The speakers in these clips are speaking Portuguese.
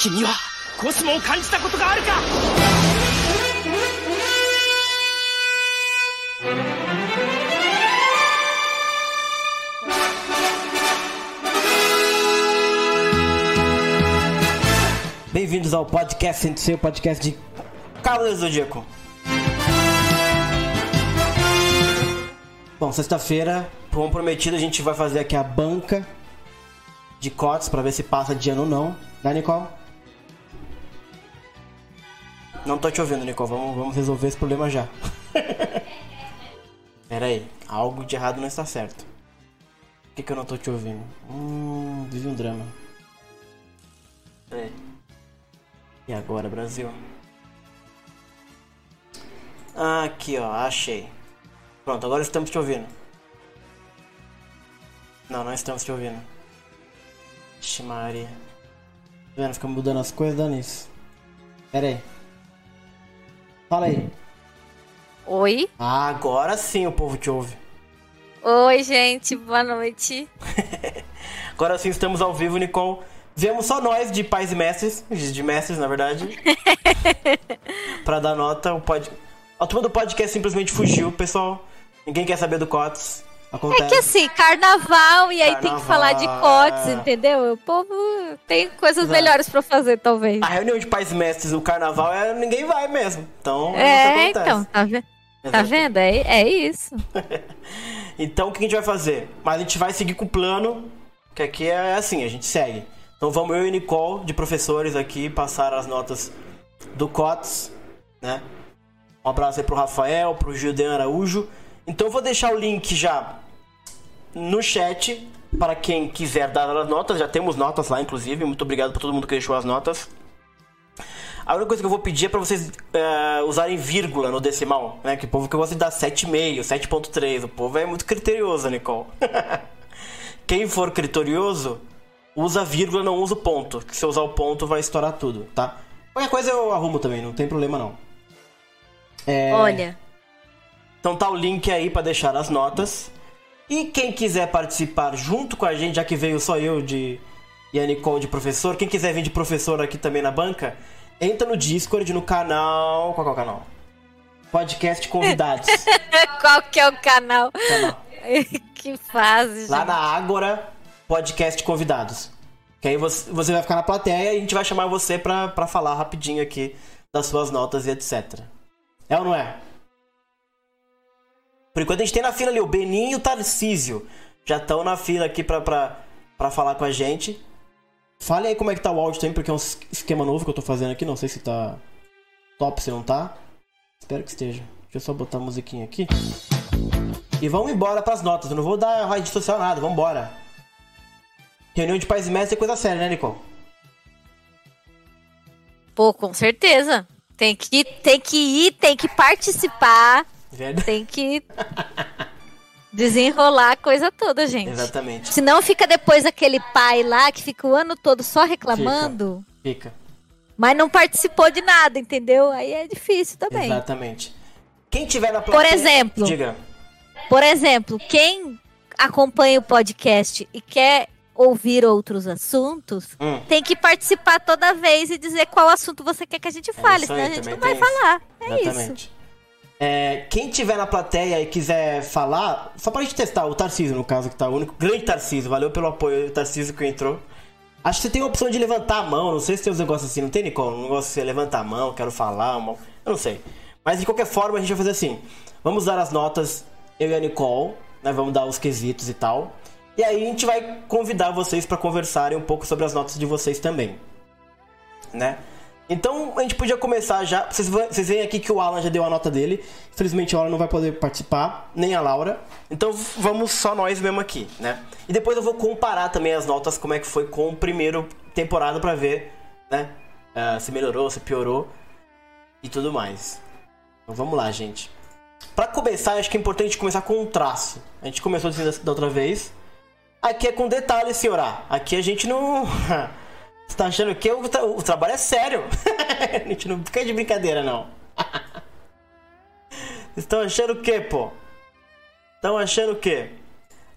君はコスモを感じたことがあるか Bem-vindos ao podcast sem ser o podcast de Cavaleiro do Zodíaco. Bom, sexta-feira, como prometido, a gente vai fazer aqui a banca de cotes pra ver se passa de ano ou não. Né, Nicole? Não tô te ouvindo, Nicole. Vamos, vamos resolver esse problema já. Pera aí, algo de errado não está certo. Por que, que eu não tô te ouvindo? Hum, vive um drama. Pera aí. E agora, Brasil? Ah, aqui, ó, achei. Pronto, agora estamos te ouvindo. Não, não estamos te ouvindo. Ixi, Maria. Tá vendo? Fica mudando as coisas, dando isso. Pera aí. Fala aí. Oi. Ah, agora sim o povo te ouve. Oi, gente. Boa noite. Agora sim estamos ao vivo, Nicole. Viemos só nós de pais e mestres, de mestres na verdade, pra dar nota. O pod... A turma do podcast simplesmente fugiu, pessoal. Ninguém quer saber do COTS. Acontece. É que assim, carnaval e aí tem que falar de Carnaval, cotes, é. entendeu? O povo tem coisas Exato. melhores pra fazer, talvez. A reunião de pais mestres, o carnaval, é... ninguém vai mesmo. Então, é, então, tá, ve- tá vendo? É, é isso. Então o que a gente vai fazer? Mas a gente vai seguir com o plano, que aqui é assim, a gente segue. Então vamos eu e Nicole, de professores aqui, passar as notas do COTS, né? Um abraço aí pro Rafael, pro Gildean Araújo. Então eu vou deixar o link já no chat para quem quiser dar as notas. Já temos notas lá, inclusive. Muito obrigado por todo mundo que deixou as notas. A única coisa que eu vou pedir é pra vocês eh, usarem vírgula no decimal, né? Que o povo que gosta de dar 7,5, 7,3. O povo é muito criterioso, Nicole. Quem for criterioso, usa vírgula, não usa o ponto. Que se eu usar o ponto, vai estourar tudo, tá? Qualquer coisa eu arrumo também, não tem problema não. É, Olha, Então tá o link aí pra deixar as notas. E quem quiser participar junto com a gente, já que veio só eu de e a Nicole de professor, quem quiser vir de professor aqui também na banca, entra no Discord, no canal. Qual que é o canal? Podcast Convidados. qual que é o canal? canal. que fase, Lá gente. na Ágora, Podcast Convidados. Que aí você, você vai ficar na plateia e a gente vai chamar você pra, pra falar rapidinho aqui das suas notas e etc. É ou não é? Por enquanto a gente tem na fila ali o Beninho e o Tarcísio. Já estão na fila aqui pra, pra, pra falar com a gente. Fale aí como é que tá o áudio também, porque é um es- esquema novo que eu tô fazendo aqui. Não sei se tá top, se não tá. Espero que esteja. Deixa eu só botar a musiquinha aqui. E vamos embora pras notas. Eu não vou dar rede social nada, vamos embora. Reunião de pais e mestres é coisa séria, né, Nicole? Pô, com certeza. Tem que, tem que ir, tem que participar, Verdade. tem que desenrolar a coisa toda, gente. Exatamente. Senão fica depois aquele pai lá que fica o ano todo só reclamando, Fica. mas não participou de nada, entendeu? Aí é difícil também. Exatamente. Quem tiver na Por plateia... exemplo. Diga. Por exemplo, quem acompanha o podcast e quer ouvir outros assuntos, Hum. tem que participar toda vez e dizer qual assunto você quer que a gente fale, isso senão aí, a gente não vai tem isso. falar. É isso. É, quem tiver na plateia e quiser falar, só pra gente testar, o Tarcísio, no caso, que tá o único. Grande Tarcísio, valeu pelo apoio, o Tarcísio que entrou. Acho que você tem a opção de levantar a mão, não sei se tem uns negócios assim, não tem, Nicole? Um negócio de levantar a mão, quero falar, uma... eu não sei. Mas de qualquer forma, a gente vai fazer assim: vamos dar as notas, eu e a Nicole, né? Vamos dar os quesitos e tal. E aí a gente vai convidar vocês pra conversarem um pouco sobre as notas de vocês também né? Então a gente podia começar já. Vocês, vocês veem aqui que o Alan já deu a nota dele. Infelizmente o Alan não vai poder participar, nem a Laura. Então vamos só nós mesmo aqui, né? E depois eu vou comparar também as notas, como é que foi com o primeiro temporada pra ver, né? ah, se melhorou, se piorou e tudo mais. Então vamos lá, gente. Pra começar, acho que é importante começar com um traço. A gente começou assim da outra vez. Aqui é com detalhes, senhorá. Aqui a gente não. Você tá achando que o, tra- o trabalho é sério? a gente não fica de brincadeira, não. Vocês estão achando o quê, pô? Estão achando o quê?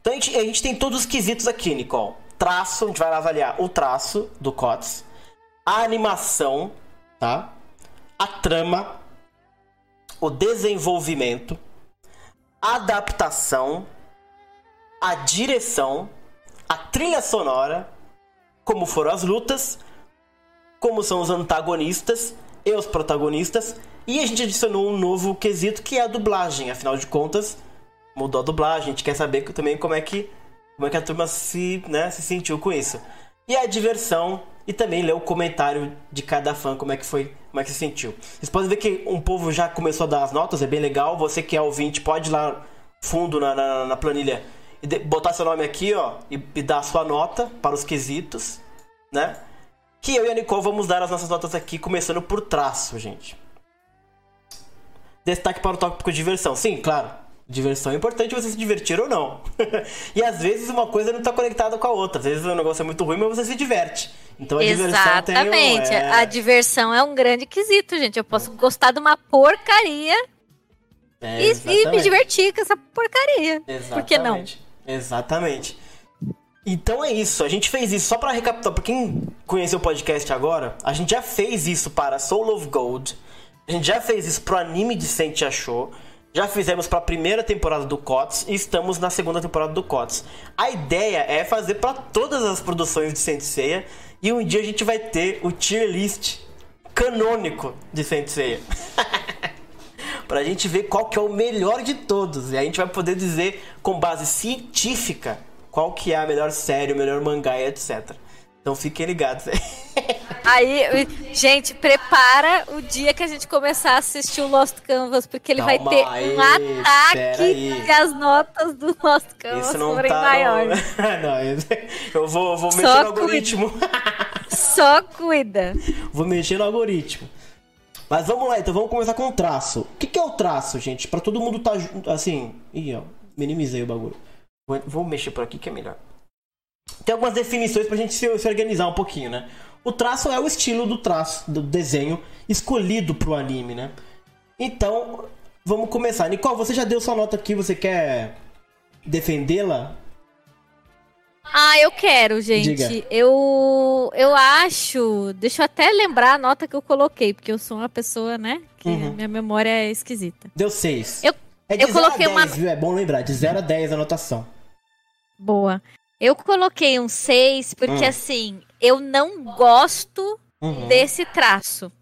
Então a gente, a gente tem todos os quesitos aqui, Nicole. Traço, a gente vai avaliar o traço do COTS. a animação, tá? A trama, o desenvolvimento, a adaptação, a direção, a trilha sonora, como foram as lutas, como são os antagonistas e os protagonistas, e a gente adicionou um novo quesito que é a dublagem, afinal de contas, mudou a dublagem, a gente quer saber também como é que como é que a turma se, né, se sentiu com isso. E a diversão e também ler o comentário de cada fã, como é que foi, como é que se sentiu. Vocês podem ver que um povo já começou a dar as notas, é bem legal. Você que é ouvinte pode ir lá fundo na, na, na planilha botar seu nome aqui, ó, e, e dar a sua nota para os quesitos, né? Que eu e a Nicole vamos dar as nossas notas aqui, começando por traço, gente. Destaque para o tópico de diversão. Sim, claro. Diversão é importante você se divertir ou não. e às vezes uma coisa não está conectada com a outra. Às vezes o negócio é muito ruim, mas você se diverte. Então a Exatamente. diversão tem um, é... A diversão é um grande quesito, gente. Eu posso gostar de uma porcaria É, e, e me divertir com essa porcaria. Exatamente. Por que não? Exatamente. Então é isso, a gente fez isso só pra recapitular, pra quem conheceu o podcast agora, a gente já fez isso para Soul of Gold, a gente já fez isso pro anime de Sente Achou, já fizemos pra primeira temporada do COTS e estamos na segunda temporada do COTS. A ideia é fazer pra todas as produções de Saint Seiya e um dia a gente vai ter o tier list canônico de Saint Seiya. pra gente ver qual que é o melhor de todos. E a gente vai poder dizer com base científica qual que é a melhor série, o melhor mangá e etc. Então fiquem ligados. Aí, gente, prepara o dia que a gente começar a assistir o Lost Canvas, porque ele vai Calma ter aí, um ataque se as notas do Lost Canvas Isso não forem tá maiores. no... não, eu vou, vou Só mexer no cuida. algoritmo. Só cuida. vou mexer no algoritmo. Mas vamos lá, então vamos começar com o traço. O que, que é o traço, gente? Pra todo mundo tá assim... Ih, ó, minimizei o bagulho. Vou, vou mexer por aqui que é melhor. Tem algumas definições pra gente se, se organizar um pouquinho, né? O traço é o estilo do traço, do desenho escolhido pro anime, né? Então, vamos começar. Nicole, você já deu sua nota aqui, você quer defendê-la? Ah, eu quero, gente. Diga. Eu eu acho. Deixa eu até lembrar a nota que eu coloquei, porque eu sou uma pessoa, né? Que Uhum. minha memória é esquisita. Deu 6. Eu- é de eu 0 coloquei a 10, uma- viu? É bom lembrar, de 0 a 10 a anotação. Boa. Eu coloquei um 6 porque, Hum. assim, eu não gosto Uhum. desse traço.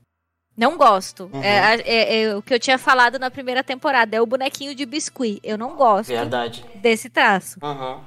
Não gosto. Uhum. É, é- é o que eu tinha falado na primeira temporada. É o bonequinho de biscuit. Eu não gosto Verdade. desse traço. Uhum.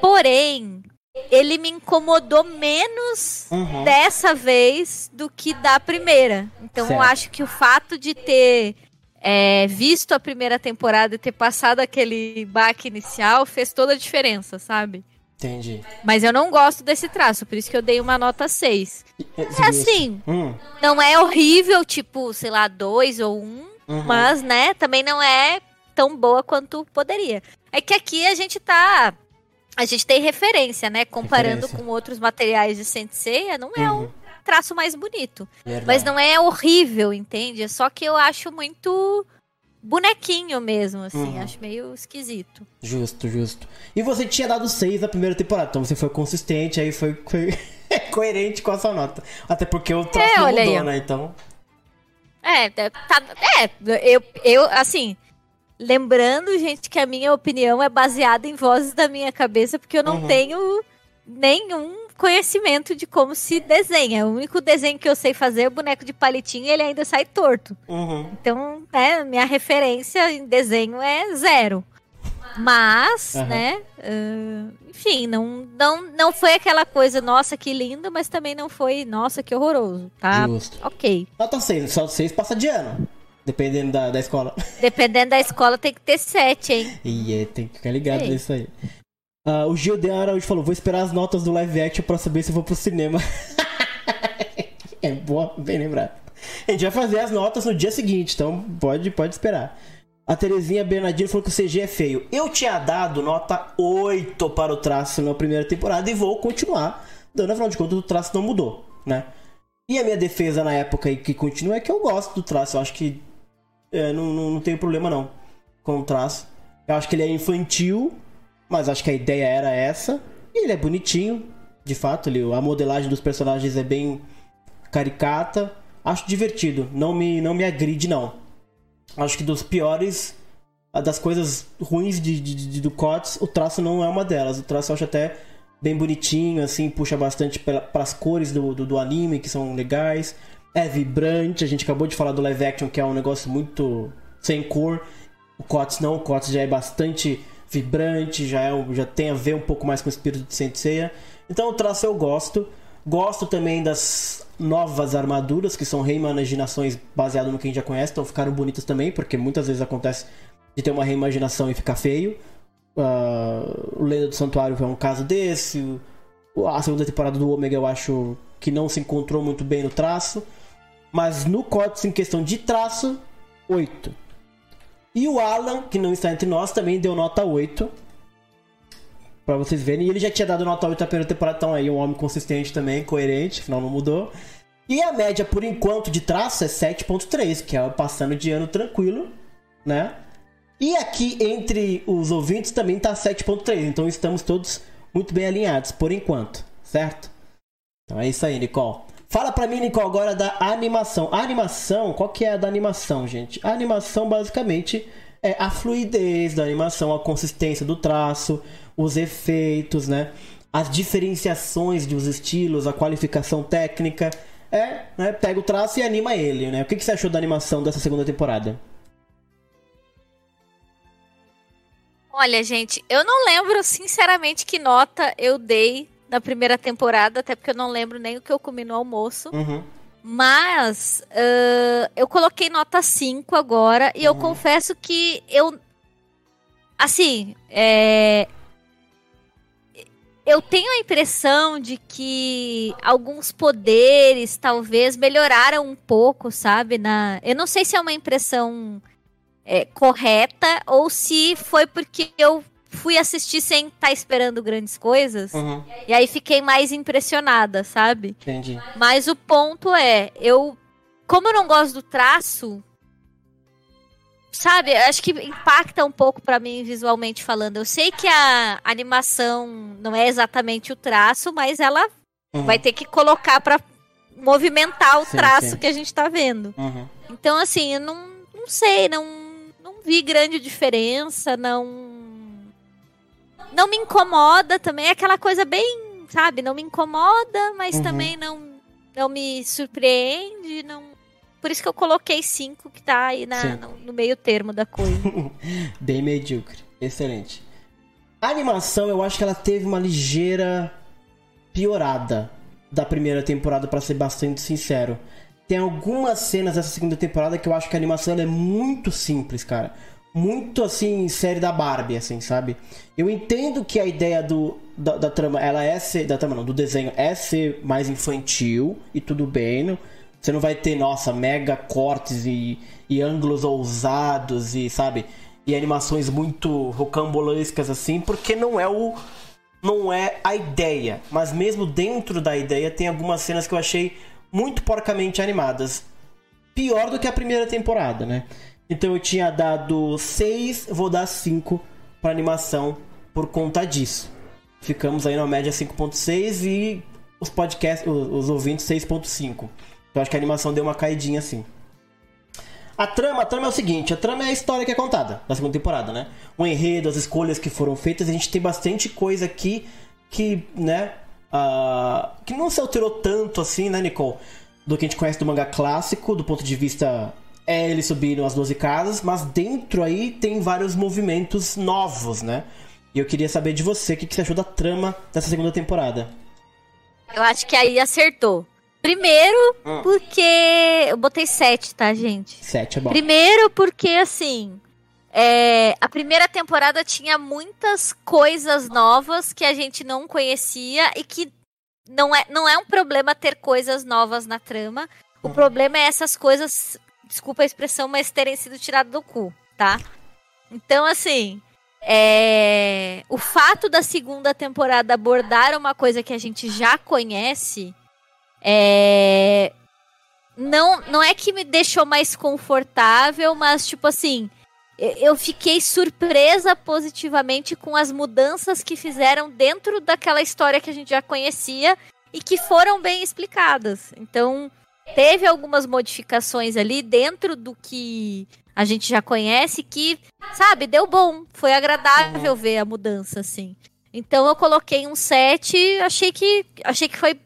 Porém, ele me incomodou menos Uhum. dessa vez do que da primeira. Então eu Certo. acho que o fato de ter é, visto a primeira temporada e ter passado aquele baque inicial fez toda a diferença, sabe? Entendi. Mas eu não gosto desse traço, por isso que eu dei uma nota 6. É assim, Hum, não é horrível, tipo, sei lá, 2 ou 1, um, uhum. mas, né, também não é tão boa quanto poderia. É que aqui a gente tá. A gente tem referência, né? Comparando Referência. com outros materiais de Senseiya, não é Uhum. um traço mais bonito. Verdade. Mas não é horrível, entende? É só que eu acho muito bonequinho mesmo, assim. Uhum. Acho meio esquisito. Justo, justo. E você tinha dado 6 na primeira temporada, então você foi consistente, aí foi, foi coerente com a sua nota. Até porque o traço É, aí, mudou, ó. né? Então. É, é, tá, é eu, eu, assim, lembrando, gente, que a minha opinião é baseada em vozes da minha cabeça, porque eu não Uhum. tenho nenhum conhecimento de como se desenha. O único desenho que eu sei fazer é o boneco de palitinho e ele ainda sai torto. Uhum. Então, né, minha referência em desenho é zero. Mas, Aham. né, ah, enfim, não, não, não foi aquela coisa, nossa, que lindo, mas também não foi, nossa, que horroroso, tá? Justo. Ok. Nota 6, só 6 passa de ano. Dependendo da, da escola. Dependendo da escola, tem que ter sete, hein? E é, tem que ficar ligado Ei. nisso aí. Ah, o Gil de Araújo falou: vou esperar as notas do live action pra saber se eu vou pro cinema. é boa, bem lembrado. A gente vai fazer as notas no dia seguinte, então pode, pode esperar. A Terezinha Bernardino falou que o CG é feio. Eu tinha dado nota 8 para o traço na primeira temporada e vou continuar dando, afinal de contas, o traço não mudou, né? E a minha defesa na época e que continua é que eu gosto do traço. Eu acho que é, não, não, não tenho problema não com o traço. Eu acho que ele é infantil, mas acho que a ideia era essa. E ele é bonitinho, de fato. A modelagem dos personagens é bem caricata. Acho divertido, não me, não me agride, não. Acho que dos piores, das coisas ruins de, de, de do COTS, o traço não é uma delas. O traço eu acho até bem bonitinho, assim, puxa bastante para as cores do, do, do, anime, que são legais. É vibrante, a gente acabou de falar do live action, que é um negócio muito sem cor. O COTS não, o COTS já é bastante vibrante, já, é, já tem a ver um pouco mais com o espírito de Senseiya. Então o traço eu gosto. Gosto também das novas armaduras, que são reimaginações baseadas no que a gente já conhece, então ficaram bonitas também, porque muitas vezes acontece de ter uma reimaginação e ficar feio. Uh, o Lenda do Santuário é um caso desse. A segunda temporada do Omega eu acho que não se encontrou muito bem no traço. Mas no código em questão de traço, 8. E o Alan, que não está entre nós, também deu nota 8. Pra vocês verem. E ele já tinha dado nota 8 na primeira temporada, então aí um homem consistente também, coerente, afinal não mudou. E a média, por enquanto, de traço é 7.3, que é passando de ano tranquilo, né? E aqui entre os ouvintes também tá 7.3, então estamos todos muito bem alinhados, por enquanto, certo? Então é isso aí, Nicole. Fala pra mim, Nicole, agora da animação. A animação, qual que é a da animação, gente? A animação, basicamente, é a fluidez da animação, a consistência do traço, os efeitos, né? As diferenciações dos estilos, a qualificação técnica. É, né? Pega o traço e anima ele, né? O que, que você achou da animação dessa segunda temporada? Olha, gente, eu não lembro sinceramente que nota eu dei na primeira temporada, até porque eu não lembro nem o que eu comi no almoço. Uhum. Mas uh, eu coloquei nota 5 agora e uhum. eu confesso que eu. Assim, é, eu tenho a impressão de que alguns poderes talvez melhoraram um pouco, sabe? Na, eu não sei se é uma impressão é, correta ou se foi porque eu fui assistir sem estar tá esperando grandes coisas. Uhum. E aí fiquei mais impressionada, sabe? Entendi. Mas o ponto é, eu. Como eu não gosto do traço. Sabe, acho que impacta um pouco para mim visualmente falando. Eu sei que a animação não é exatamente o traço, mas ela uhum. vai ter que colocar para movimentar o sim, traço sim. que a gente tá vendo. Uhum. Então, assim, eu não, não sei, não vi grande diferença, não. Não me incomoda também. É aquela coisa bem, sabe? Não me incomoda, mas uhum. também não, não me surpreende. Não... Por isso que eu coloquei cinco que tá aí na, no, no meio termo da coisa. bem medíocre. Excelente. A animação, eu acho que ela teve uma ligeira piorada da primeira temporada, para ser bastante sincero. Tem algumas cenas dessa segunda temporada que eu acho que a animação é muito simples, cara. Muito assim, série da Barbie, assim, sabe? Eu entendo que a ideia do, da, da trama, ela é ser. Da trama não, do desenho é ser mais infantil e tudo bem. Não, você não vai ter, nossa, mega cortes e, e ângulos ousados e, sabe? E animações muito rocambolescas assim, porque não é o. Não é a ideia. Mas mesmo dentro da ideia, tem algumas cenas que eu achei muito porcamente animadas. Pior do que a primeira temporada, né? Então eu tinha dado 6, vou dar 5 para animação por conta disso. Ficamos aí na média 5.6 e os podcasts, os, os ouvintes 6.5. Então acho que a animação deu uma caidinha assim. A trama, a trama é o seguinte, a trama é a história que é contada da segunda temporada, né? O enredo, as escolhas que foram feitas, a gente tem bastante coisa aqui que, né, Uh, que não se alterou tanto assim, né, Nicole? Do que a gente conhece do mangá clássico, do ponto de vista é eles subiram as 12 casas, mas dentro aí tem vários movimentos novos, né? E eu queria saber de você o que, que você achou da trama dessa segunda temporada. Eu acho que aí acertou. Primeiro, hum. porque. Eu botei 7, tá, gente? 7 é bom. Primeiro, porque assim. É, a primeira temporada tinha muitas coisas novas que a gente não conhecia e que não é, não é um problema ter coisas novas na trama. O uhum. problema é essas coisas, desculpa a expressão, mas terem sido tiradas do cu, tá? Então, assim, é... o fato da segunda temporada abordar uma coisa que a gente já conhece é... não, não é que me deixou mais confortável, mas, tipo assim, eu fiquei surpresa positivamente com as mudanças que fizeram dentro daquela história que a gente já conhecia e que foram bem explicadas. Então, teve algumas modificações ali dentro do que a gente já conhece que, sabe, deu bom. Foi agradável uhum. ver a mudança, assim. Então eu coloquei um 7, achei que achei que foi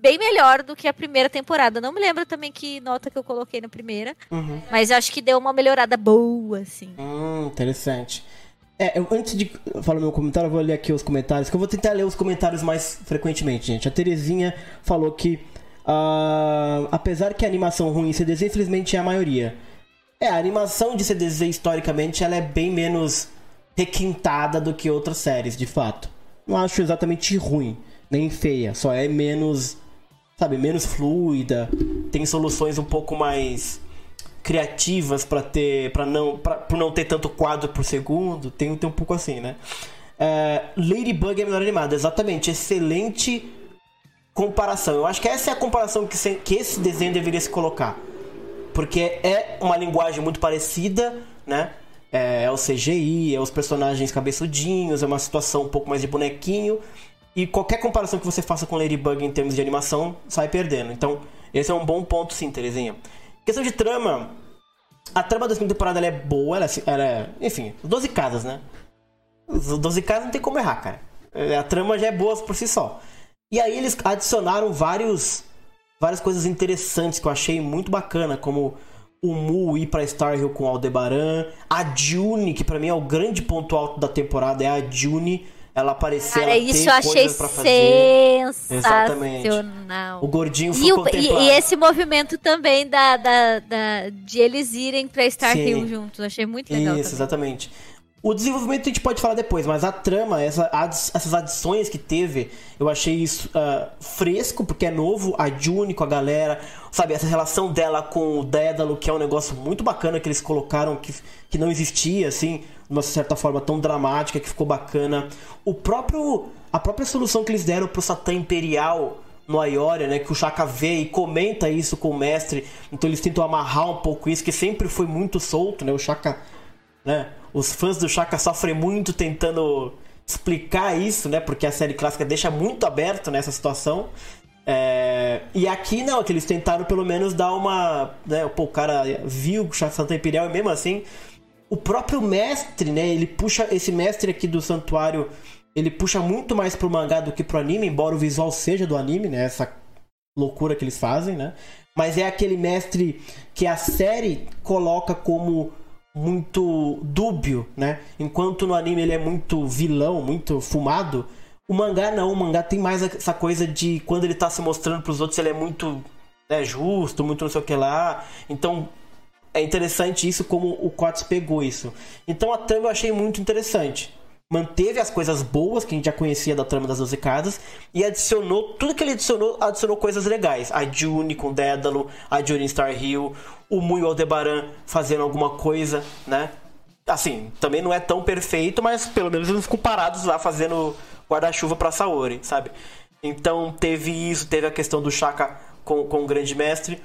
bem melhor do que a primeira temporada. Não me lembro também que nota que eu coloquei na primeira, uhum. mas acho que deu uma melhorada boa, assim. Hum, interessante. É, eu, antes de falar meu comentário, eu vou ler aqui os comentários, que eu vou tentar ler os comentários mais frequentemente, gente. A Terezinha falou que, uh, apesar que a animação ruim em CDZ, infelizmente é a maioria. É, a animação de CDZ, historicamente, ela é bem menos requintada do que outras séries, de fato. Não acho exatamente ruim, nem feia, só é menos, sabe, menos fluida, tem soluções um pouco mais criativas para ter, para não, para não ter tanto quadro por segundo, tem, tem um pouco assim, né? É, Ladybug é melhor animada, exatamente, excelente comparação. Eu acho que essa é a comparação que, se, que esse desenho deveria se colocar, porque é uma linguagem muito parecida, né? É, é o CGI, é os personagens cabeçudinhos, é uma situação um pouco mais de bonequinho. E qualquer comparação que você faça com Ladybug em termos de animação, sai perdendo. Então, esse é um bom ponto sim, Terezinha. Questão de trama. A trama da segunda temporada é boa, ela, ela é. Enfim, 12 casas, né? Os 12 casas não tem como errar, cara. É, a trama já é boa por si só. E aí eles adicionaram vários. Várias coisas interessantes que eu achei muito bacana, como o Mu ir pra Star Hill com o Aldebaran, a June, que para mim é o grande ponto alto da temporada, é a June. Ela aparecer, Cara, ela isso eu achei sensacional. O gordinho foi e, o, e, e, esse movimento também da, da, da, de eles irem pra Star Sim. Hill juntos. Achei muito legal. Isso, também. exatamente. O desenvolvimento a gente pode falar depois, mas a trama, essa, essas adições que teve, eu achei isso uh, fresco, porque é novo, a June com a galera, sabe, essa relação dela com o Dédalo, que é um negócio muito bacana que eles colocaram, que, que não existia, assim, de uma certa forma tão dramática, que ficou bacana. O próprio, a própria solução que eles deram pro Satã Imperial no Aioria, né, que o Chaka vê e comenta isso com o mestre, então eles tentam amarrar um pouco isso, que sempre foi muito solto, né, o Chaka, né, os fãs do Chaka sofrem muito tentando explicar isso, né? Porque a série clássica deixa muito aberto nessa situação. É... E aqui não, que eles tentaram pelo menos dar uma. Né? Pô, o cara viu o Santa Imperial e mesmo assim. O próprio mestre, né? Ele puxa. Esse mestre aqui do santuário. Ele puxa muito mais pro mangá do que pro anime, embora o visual seja do anime, né? Essa loucura que eles fazem, né? Mas é aquele mestre que a série coloca como muito dúbio, né? Enquanto no anime ele é muito vilão, muito fumado, o mangá não, o mangá tem mais essa coisa de quando ele tá se mostrando pros outros, ele é muito né, justo, muito não sei o que lá. Então é interessante isso como o Kots pegou isso. Então a trama eu achei muito interessante manteve as coisas boas que a gente já conhecia da trama das 12 casas e adicionou tudo que ele adicionou, adicionou coisas legais. A June com Dédalo, a June em Star Hill, o Mu Aldebaran fazendo alguma coisa, né? Assim, também não é tão perfeito, mas pelo menos eles ficam parados lá fazendo guarda-chuva pra Saori, sabe? Então teve isso, teve a questão do Shaka com, com o Grande Mestre,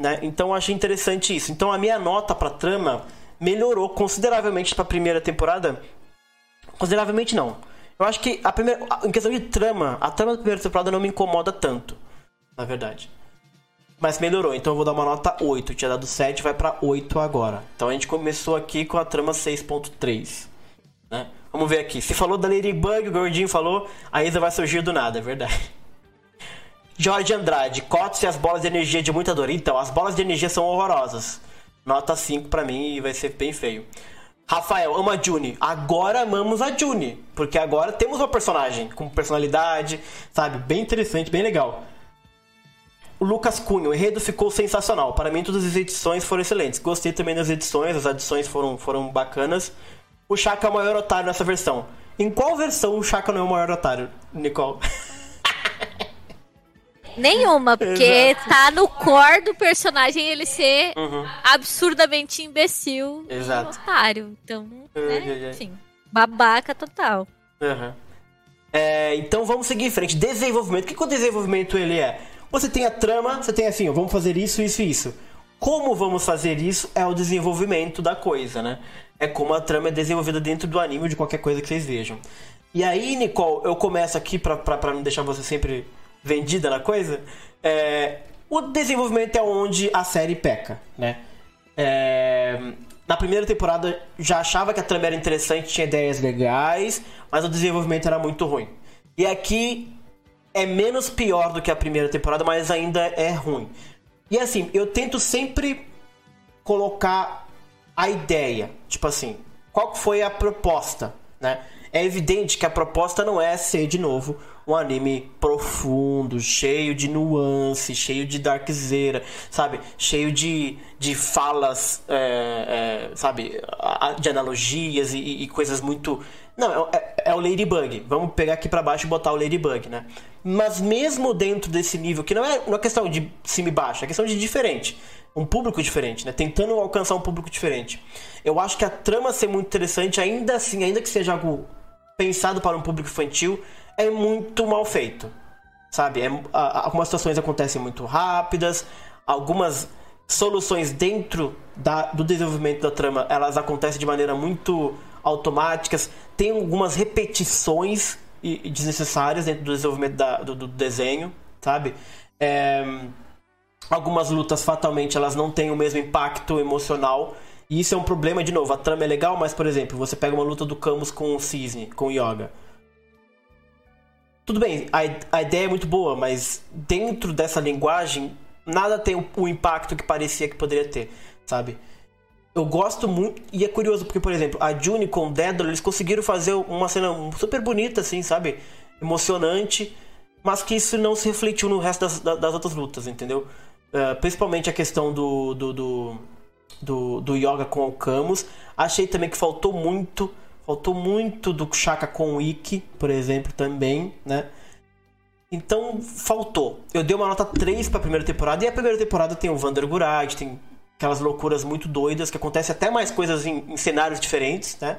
né? Então achei interessante isso. Então a minha nota pra trama melhorou consideravelmente pra primeira temporada Consideravelmente não. Eu acho que a primeira. Em questão de trama, a trama da primeira temporada não me incomoda tanto. Na verdade. Mas melhorou, então eu vou dar uma nota 8. tinha dado 7, vai pra 8 agora. Então a gente começou aqui com a trama 6.3. Né? Vamos ver aqui. Se falou da Ladybug, o Gordinho falou, a Isa vai surgir do nada, é verdade. Jorge Andrade, cotes e as bolas de energia de muita dor. Então, as bolas de energia são horrorosas. Nota 5 pra mim e vai ser bem feio. Rafael, ama a June. Agora amamos a June. Porque agora temos uma personagem com personalidade, sabe? Bem interessante, bem legal. O Lucas Cunha, o enredo ficou sensacional. Para mim, todas as edições foram excelentes. Gostei também das edições, as adições foram, foram bacanas. O Chaka é o maior otário nessa versão. Em qual versão o Chaka não é o maior otário, Nicole? Nenhuma, porque Exato. tá no core do personagem ele ser uhum. absurdamente imbecil Exato. e otário. Então, né, enfim, babaca total. Uhum. É, então vamos seguir em frente. Desenvolvimento. O que, que o desenvolvimento ele é? Você tem a trama, você tem assim, ó, vamos fazer isso, isso e isso. Como vamos fazer isso é o desenvolvimento da coisa, né? É como a trama é desenvolvida dentro do anime de qualquer coisa que vocês vejam. E aí, Nicole, eu começo aqui pra não deixar você sempre vendida na coisa. É, O desenvolvimento é onde a série peca, né? É, Na primeira temporada já achava que a trama era interessante, tinha ideias legais, mas o desenvolvimento era muito ruim. E aqui é menos pior do que a primeira temporada, mas ainda é ruim. E assim, eu tento sempre colocar a ideia, tipo assim, qual foi a proposta, né? É evidente que a proposta não é ser de novo um anime profundo, cheio de nuance, cheio de darkzeira, sabe? Cheio de, de falas, é, é, sabe? De analogias e, e, coisas muito. Não, é, é, o Ladybug. Vamos pegar aqui para baixo e botar o Ladybug, né? Mas mesmo dentro desse nível, que não é uma questão de cima e baixo, é questão de diferente. Um público diferente, né? Tentando alcançar um público diferente. Eu acho que a trama ser muito interessante, ainda assim, ainda que seja algo pensado para um público infantil, é muito mal feito. Sabe? É, algumas situações acontecem muito rápidas, algumas soluções dentro da, do desenvolvimento da trama elas acontecem de maneira muito automáticas, tem algumas repetições e, e desnecessárias dentro do desenvolvimento da, do, do, desenho, sabe? É, algumas lutas fatalmente elas não têm o mesmo impacto emocional e isso é um problema de novo. A trama é legal, mas por exemplo, você pega uma luta do Camus com o Cisne, com o Yoga tudo bem, a, a ideia é muito boa, mas dentro dessa linguagem, nada tem o, o impacto que parecia que poderia ter, sabe? Eu gosto muito. E é curioso porque, por exemplo, a June com o Daedalus, eles conseguiram fazer uma cena super bonita, assim, sabe? Emocionante. Mas que isso não se refletiu no resto das, das outras lutas, entendeu? Uh, principalmente a questão do do, do, do, do Yoga com o Camus. Achei também que faltou muito Faltou muito do Chaka com o Ikki, por exemplo, também, né? Então, faltou. Eu dei uma nota 3 pra primeira temporada, e a primeira temporada tem o Vander Gurad, tem aquelas loucuras muito doidas, que acontece até mais coisas em, em, cenários diferentes, né?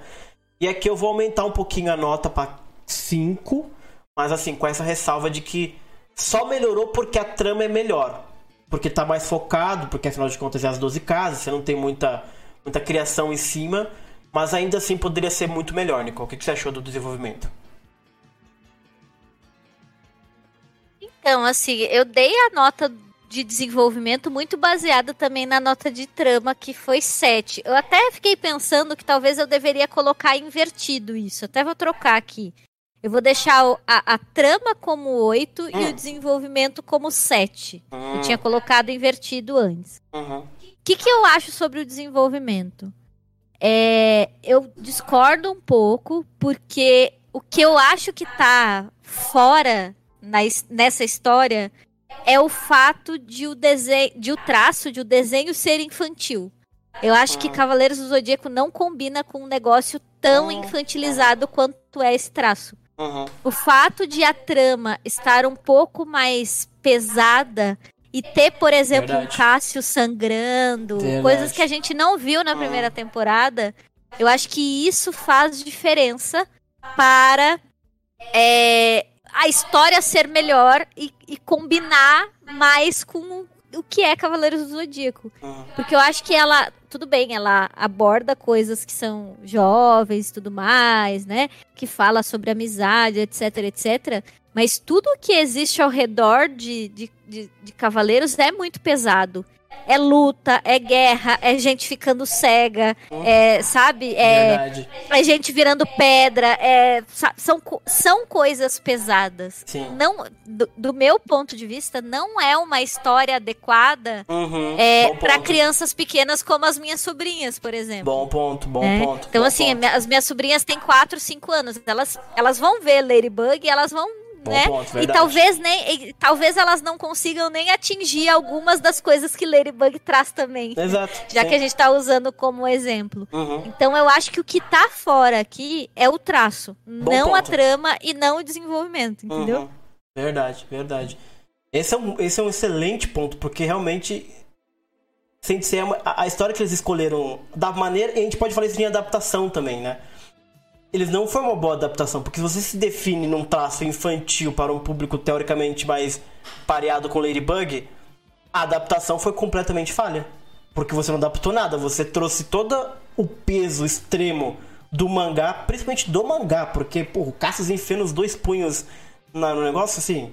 E aqui eu vou aumentar um pouquinho a nota para 5, mas assim, com essa ressalva de que só melhorou porque a trama é melhor. Porque tá mais focado, porque afinal de contas é as 12 casas, você não tem muita, muita criação em cima. Mas ainda assim poderia ser muito melhor, Nico. O que você achou do desenvolvimento? Então, assim, eu dei a nota de desenvolvimento muito baseada também na nota de trama, que foi 7. Eu até fiquei pensando que talvez eu deveria colocar invertido isso. Até vou trocar aqui. Eu vou deixar a, a trama como 8 hum. e o hum. desenvolvimento como 7. Hum. Eu tinha colocado invertido antes. O uhum. que, que eu acho sobre o desenvolvimento? É, eu discordo um pouco, porque o que eu acho que tá fora na, nessa história é o fato de o desenho, de o traço, de o desenho ser infantil. Eu acho que Cavaleiros do Zodíaco não combina com um negócio tão infantilizado quanto é esse traço. Uhum. O fato de a trama estar um pouco mais pesada e ter, por exemplo, Verdade. um Cássio sangrando, Verdade. coisas que a gente não viu na primeira temporada, eu acho que isso faz diferença para é, a história ser melhor e, e, combinar mais com o que é Cavaleiros do Zodíaco. Porque eu acho que ela, tudo bem, ela aborda coisas que são jovens e tudo mais, né? Que fala sobre amizade, etc, etc. Mas tudo que existe ao redor de, de, de, de Cavaleiros é muito pesado é luta, é guerra, é gente ficando cega, é, sabe? É, é gente virando pedra, é, são, são coisas pesadas. Sim. Não, do, do, meu ponto de vista, não é uma história adequada uhum, é, para crianças pequenas como as minhas sobrinhas, por exemplo. Bom ponto, bom é? ponto. Então, bom assim, ponto. as minhas sobrinhas têm 4, 5 anos. Elas, elas vão ver Ladybug e elas vão Bom né? Ponto, e talvez nem, e, talvez elas não consigam nem atingir algumas das coisas que Ladybug traz também. Exato. Já sim. que a gente está usando como exemplo. Uhum. Então eu acho que o que tá fora aqui é o traço, Bom não ponto. a trama e não o desenvolvimento, entendeu? Uhum. Verdade, verdade. Esse é, um, esse é um excelente ponto, porque realmente sem ser a, a história que eles escolheram da maneira, e a gente pode falar isso em adaptação também, né? Eles não foi uma boa adaptação, porque se você se define num traço infantil para um público teoricamente mais pareado com Ladybug, a adaptação foi completamente falha. Porque você não adaptou nada, você trouxe todo o peso extremo do mangá, principalmente do mangá, porque, pô, o Cassius enfia os dois punhos na, no negócio, assim,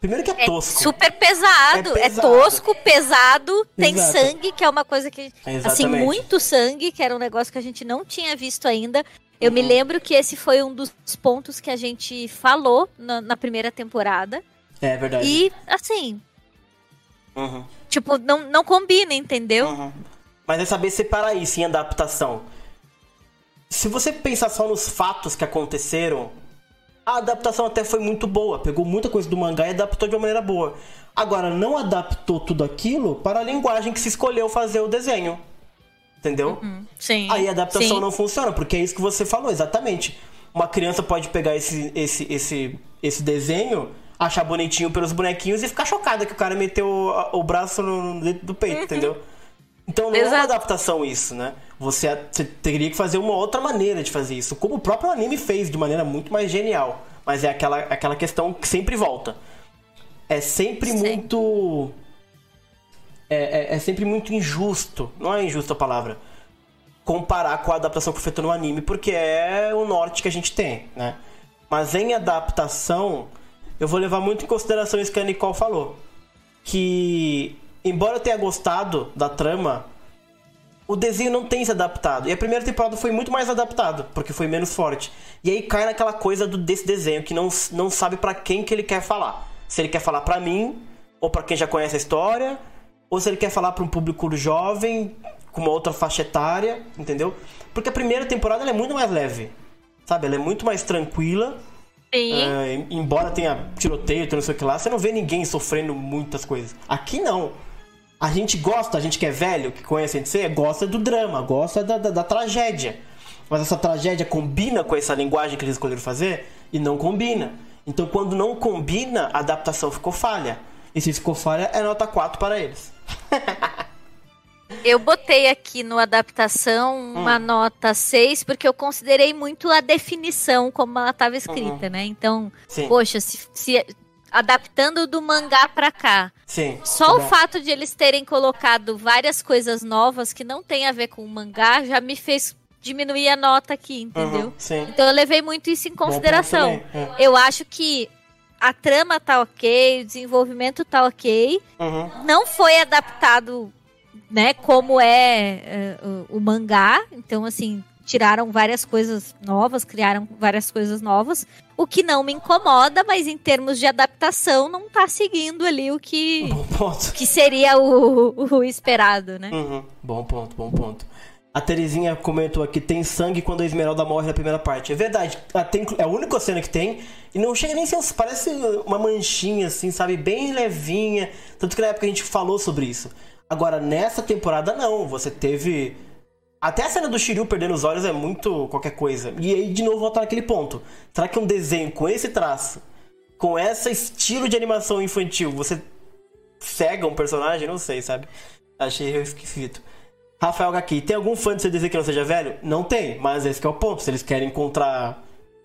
Primeiro que é É tosco. super pesado, É é, pesado. tosco, pesado, tem Exato. sangue, que é uma coisa que. Assim, Exatamente. muito sangue, que era um negócio que a gente não tinha visto ainda. Eu me Uhum. lembro que esse foi um dos pontos que a gente falou na, na primeira temporada. É verdade. E, assim, Uhum. tipo, não, não combina, entendeu? Uhum. Mas é saber separar isso em adaptação. Se você pensar só nos fatos que aconteceram, a adaptação até foi muito boa. Pegou muita coisa do mangá e adaptou de uma maneira boa. Agora, não adaptou tudo aquilo para a linguagem que se escolheu fazer o desenho. Entendeu? Hum, Sim. Aí a adaptação sim. não funciona, porque é isso que você falou, exatamente. Uma criança pode pegar esse, esse, esse, esse desenho, achar bonitinho pelos bonequinhos e ficar chocada que o cara meteu a- o braço no dentro do peito, entendeu? Então não é uma Exato. adaptação isso, né? Você, você teria que fazer uma outra maneira de fazer isso, como o próprio anime fez de maneira muito mais genial. Mas é aquela, aquela questão que sempre volta. É sempre Sim. muito. É, é, é sempre muito injusto. Não é injusta a palavra comparar com a adaptação que foi feita no anime, porque é o norte que a gente tem, né? Mas em adaptação, eu vou levar muito em consideração isso que a Nicole falou. Que, embora eu tenha gostado da trama, o desenho não tem se adaptado. E a primeira temporada foi muito mais adaptado, porque foi menos forte. E aí cai naquela coisa do, desse desenho, que não, não sabe pra quem que ele quer falar. Se ele quer falar pra mim, ou pra quem já conhece a história, ou se ele quer falar pra um público jovem, com uma outra faixa etária, entendeu? Porque a primeira temporada é muito mais leve, sabe? Ela é muito mais tranquila. Sim. É, embora tenha tiroteio, tem não sei o que lá, você não vê ninguém sofrendo muitas coisas. Aqui não. A gente gosta, a gente que é velho, que conhece a NC, gosta do drama, gosta da, da, da tragédia. Mas essa tragédia combina com essa linguagem que eles escolheram fazer e não combina. Então quando não combina, a adaptação ficou falha. E se ficou falha, é nota 4 para eles. Eu botei aqui no adaptação uma Hum. nota 6, porque eu considerei muito a definição como ela estava escrita, né? Então, Uhum. Sim. poxa, se, se- adaptando do mangá pra cá. Sim. Só o fato de eles terem colocado várias coisas novas que não tem a ver com o mangá já me fez diminuir a nota aqui, entendeu? Uhum, sim. Então eu levei muito isso em consideração. é. Eu acho que a trama tá ok, o desenvolvimento tá ok. Uhum. Não foi adaptado, né, como é, é, o, o mangá. Então, assim, tiraram várias coisas novas, criaram várias coisas novas. O que não me incomoda, mas em termos de adaptação, não tá seguindo ali o que, que seria o, o esperado, né? Uhum. Bom ponto, bom ponto. A Terezinha comentou aqui, tem sangue quando a Esmeralda morre na primeira parte. É verdade, tem- é a única cena que tem. E não chega nem a ser, parece uma manchinha, assim, sabe? Bem levinha. Tanto que na época a gente falou sobre isso. Agora, nessa temporada, não. Você teve... Até a cena do Shiryu perdendo os olhos é muito qualquer coisa. E aí, de novo, voltar naquele ponto. Será que um desenho com esse traço, com esse estilo de animação infantil, você cega um personagem? Não sei, sabe? Achei esquisito. Rafael aqui, tem algum fã de CDZ que não seja velho? Não tem, mas esse é o ponto. Se eles querem encontrar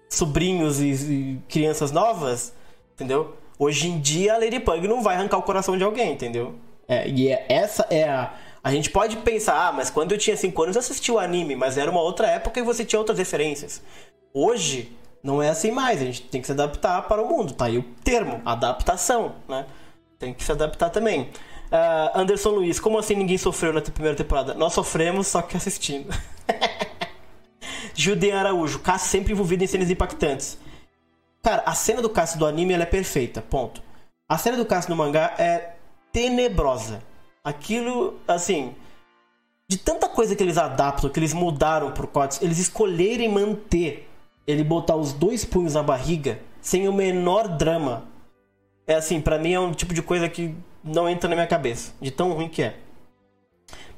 sobrinhos e, e crianças novas, entendeu? Hoje em dia a Ladybug não vai arrancar o coração de alguém, entendeu? É, e é- essa é a. A gente pode pensar, ah, mas quando eu tinha 5 anos eu assisti o anime, mas era uma outra época e você tinha outras referências. Hoje, não é assim mais, a gente tem que se adaptar para o mundo, tá aí o termo, adaptação, né? Tem que se adaptar também. Ah, Anderson Luiz, como assim ninguém sofreu na primeira temporada? Nós sofremos, só que assistindo. Judean Araújo, Cass sempre envolvido em cenas impactantes. Cara, a cena do Cass do anime é perfeita, ponto. A cena do Cass no mangá é tenebrosa. Aquilo, assim, de tanta coisa que eles adaptam, que eles mudaram pro Cots, eles escolherem manter ele botar os dois punhos na barriga sem o menor drama. É assim, pra mim é um tipo de coisa que não entra na minha cabeça, de tão ruim que é.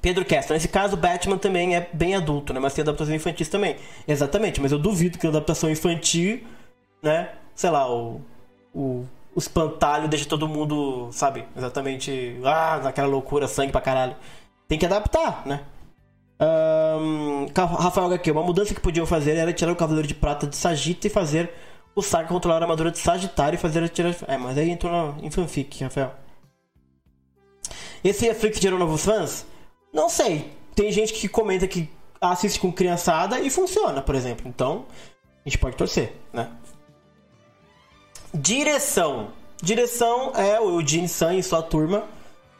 Pedro Castro, nesse caso, Batman também é bem adulto, né? Mas tem adaptação infantis também. Exatamente, mas eu duvido que a adaptação infantil, né? Sei lá, o. o o espantalho deixa todo mundo, sabe? Exatamente. Ah, naquela loucura, sangue pra caralho. Tem que adaptar, né? Ca- Rafael HQ, uma mudança que podiam fazer era tirar o Cavaleiro de Prata de Sagita e fazer o Saga controlar a armadura de Sagitário e fazer a tirar. É, mas aí entrou em fanfic, Rafael. Esse Netflix gerou novos fãs? Não sei. Tem gente que comenta que assiste com criançada e funciona, por exemplo. Então, a gente pode torcer, né? Direção. direção é o Jin San e sua turma,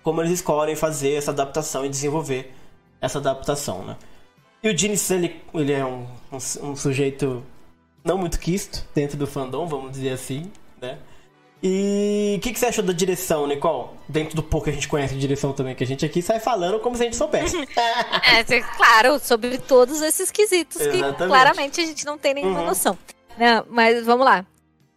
como eles escolhem fazer essa adaptação e desenvolver essa adaptação, né? E o Gene San, ele, ele é um, um, um sujeito não muito quisto dentro do fandom, vamos dizer assim, né? E o que, que, você achou da direção, Nicole? Dentro do pouco que a gente conhece de direção também, que a gente aqui sai falando como se a gente soubesse. é, claro, sobre todos esses quesitos Exatamente. que claramente a gente não tem nenhuma uhum. noção. Não, mas vamos lá.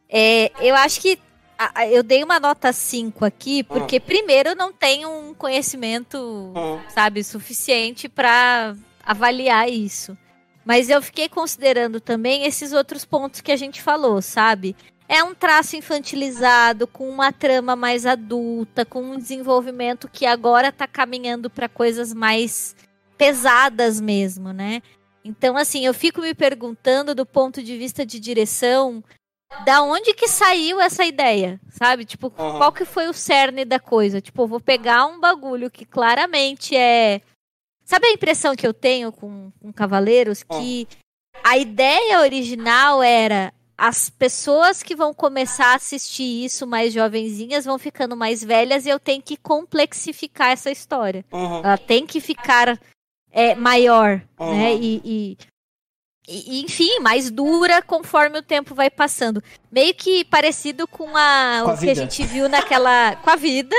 É, eu acho que a, a, eu dei uma nota 5 aqui, porque uhum. primeiro eu não tenho um conhecimento, uhum. sabe, suficiente para avaliar isso. Mas eu fiquei considerando também esses outros pontos que a gente falou, sabe? É um traço infantilizado, com uma trama mais adulta, com um desenvolvimento que agora está caminhando para coisas mais pesadas mesmo, né? Então, assim, eu fico me perguntando do ponto de vista de direção, da onde que saiu essa ideia, sabe? Tipo, uhum. qual que foi o cerne da coisa? Tipo, eu vou pegar um bagulho que claramente é... Sabe a impressão que eu tenho com, com Cavaleiros? Que a ideia original era as pessoas que vão começar a assistir isso, mais jovenzinhas, vão ficando mais velhas e eu tenho que complexificar essa história. Uhum. Ela tem que ficar é, maior, uhum. né? E, e, e, enfim, mais dura conforme o tempo vai passando. Meio que parecido com, a, com a o vida. que a gente viu naquela. com a vida.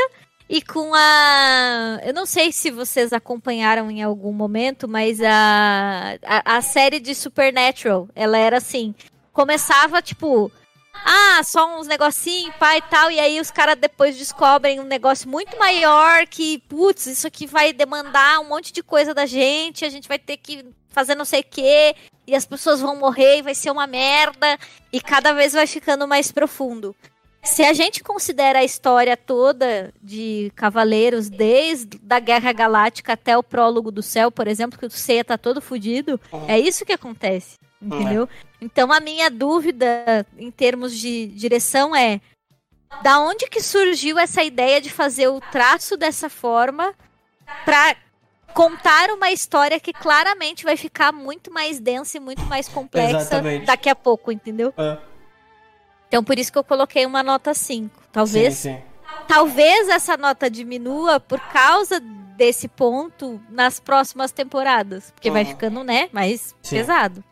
E com a. Eu não sei se vocês acompanharam em algum momento, mas a, a, a série de Supernatural, ela era assim começava, tipo, ah, só uns negocinhos, pai e tal, e aí os caras depois descobrem um negócio muito maior que, putz, isso aqui vai demandar um monte de coisa da gente, a gente vai ter que fazer não sei o quê, e as pessoas vão morrer e vai ser uma merda, e cada vez vai ficando mais profundo. Se a gente considera a história toda de Cavaleiros, desde da Guerra Galáctica até o prólogo do céu, por exemplo, que o Seiya tá todo fudido, é isso que acontece. Entendeu? É. Então a minha dúvida em termos de direção é da onde que surgiu essa ideia de fazer o traço dessa forma para contar uma história que claramente vai ficar muito mais densa e muito mais complexa Exatamente. daqui a pouco, entendeu? É. Então por isso que eu coloquei uma nota 5. Talvez sim, sim. talvez essa nota diminua por causa desse ponto nas próximas temporadas, porque uhum. vai ficando, né, mais sim. pesado.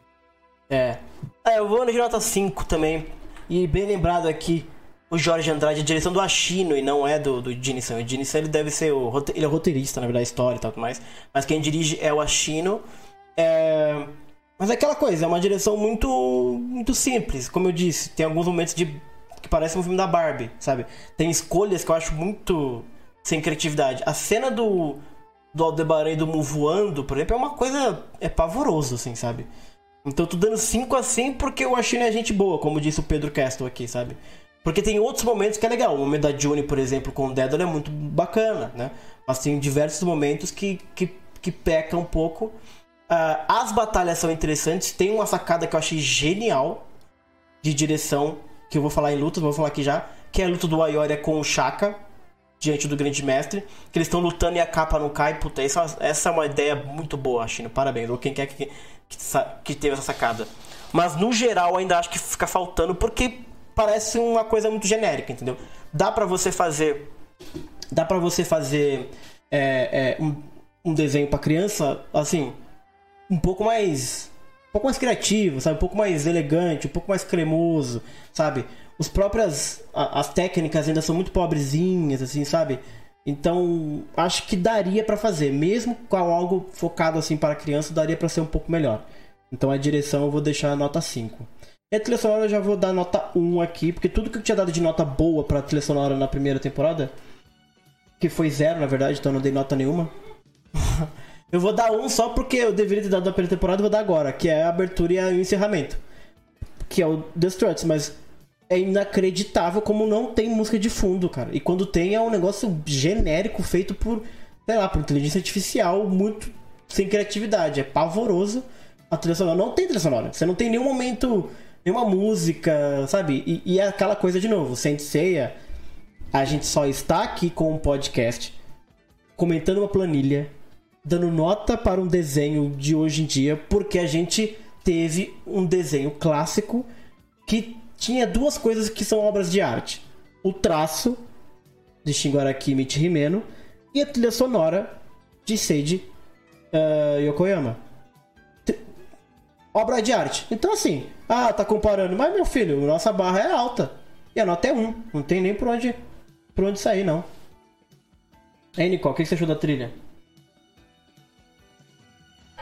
É. é eu vou de nota 5 também. E bem lembrado aqui, o Jorge Andrade, a direção do Ashino e não é do, do Dinison. O Dinison ele deve ser o. Ele é roteirista, na verdade, história e tal mais. Mas quem dirige é o Ashino. É... Mas é aquela coisa, é uma direção muito muito simples. Como eu disse, tem alguns momentos de que parece um filme da Barbie, sabe? Tem escolhas que eu acho muito sem criatividade. A cena do do Aldebaran e do Mu voando, por exemplo, é uma coisa é pavoroso assim, sabe? Então eu tô dando 5 assim porque o Ashina é gente boa, como disse o Pedro Castle aqui, sabe? Porque tem outros momentos que é legal. O momento da Juni, por exemplo, com o Daedal é muito bacana, né? Mas tem diversos momentos que, que, que peca um pouco. Uh, as batalhas são interessantes. Tem uma sacada que eu achei genial de direção, que eu vou falar em lutas, vou falar aqui já, que é a luta do Ayoria com o Shaka diante do Grande Mestre, que eles estão lutando e a capa não cai. Puta, essa, essa é uma ideia muito boa, Chino. Parabéns. Ou quem quer que, que, teve essa sacada. Mas no geral ainda acho que fica faltando porque parece uma coisa muito genérica, entendeu? Dá para você fazer. Dá para você fazer é, é, um, um desenho para criança, assim, um pouco mais. Um pouco mais criativo, sabe? Um pouco mais elegante, um pouco mais cremoso, sabe? Os próprias. As técnicas ainda são muito pobrezinhas, assim, sabe? Então, acho que daria para fazer, mesmo com algo focado assim para criança, daria para ser um pouco melhor. Então, a direção eu vou deixar a nota 5. E a trilha sonora eu já vou dar nota 1 aqui, porque tudo que eu tinha dado de nota boa pra trilha sonora na primeira temporada, que foi zero na verdade, então eu não dei nota nenhuma. eu vou dar um só porque eu deveria ter dado na primeira temporada, vou dar agora, que é a abertura e o encerramento. Que é o The mas é inacreditável como não tem música de fundo, cara. E quando tem é um negócio genérico feito por, sei lá, por inteligência artificial, muito sem criatividade. É pavoroso a trilha sonora. Não tem trilha sonora. Você não tem nenhum momento, nenhuma música, sabe? E, e é aquela coisa de novo, Saint Seiya, a gente só está aqui com um podcast, comentando uma planilha, dando nota para um desenho de hoje em dia, porque a gente teve um desenho clássico que tinha duas coisas que são obras de arte. o traço de Shingaraki Michi Himeno e a trilha sonora de Seiji uh, Yokoyama. Obra de arte. Então assim, ah, tá comparando, mas meu filho, nossa barra é alta. E a nota é 1. Não tem nem por onde, por onde sair, não. Aí, Nicole, o que você achou da trilha?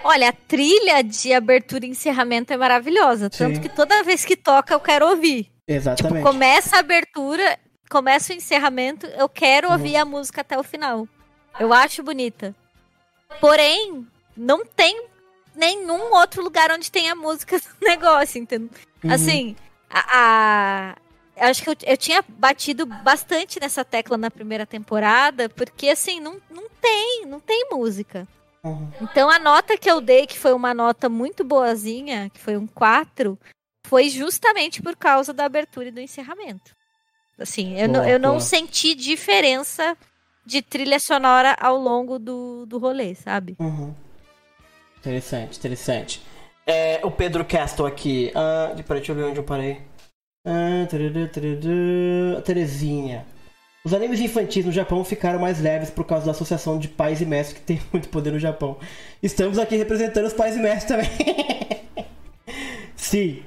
Olha, a trilha de abertura e encerramento é maravilhosa. Tanto Sim. que toda vez que toca, eu quero ouvir. Exatamente. Tipo, começa a abertura, começa o encerramento, eu quero ouvir a música até o final. Eu acho bonita. Porém, não tem nenhum outro lugar onde tenha música no negócio, entendeu? Uhum. Assim, a, a- eu acho que eu, eu tinha batido bastante nessa tecla na primeira temporada, porque assim, não, não tem, não tem música. Uhum. Então a nota que eu dei, que foi uma nota muito boazinha, que foi um 4, foi justamente por causa da abertura e do encerramento. Assim, eu, não, Boa, eu não boa. senti diferença de trilha sonora ao longo do, do rolê, sabe? Uhum. Interessante, interessante. É, o Pedro Castle aqui. Ah, peraí, deixa eu ver onde eu parei. Ah, tarará, tarará. Terezinha. Os animes infantis no Japão ficaram mais leves por causa da associação de pais e mestres que tem muito poder no Japão. Estamos aqui representando os pais e mestres também. Sim.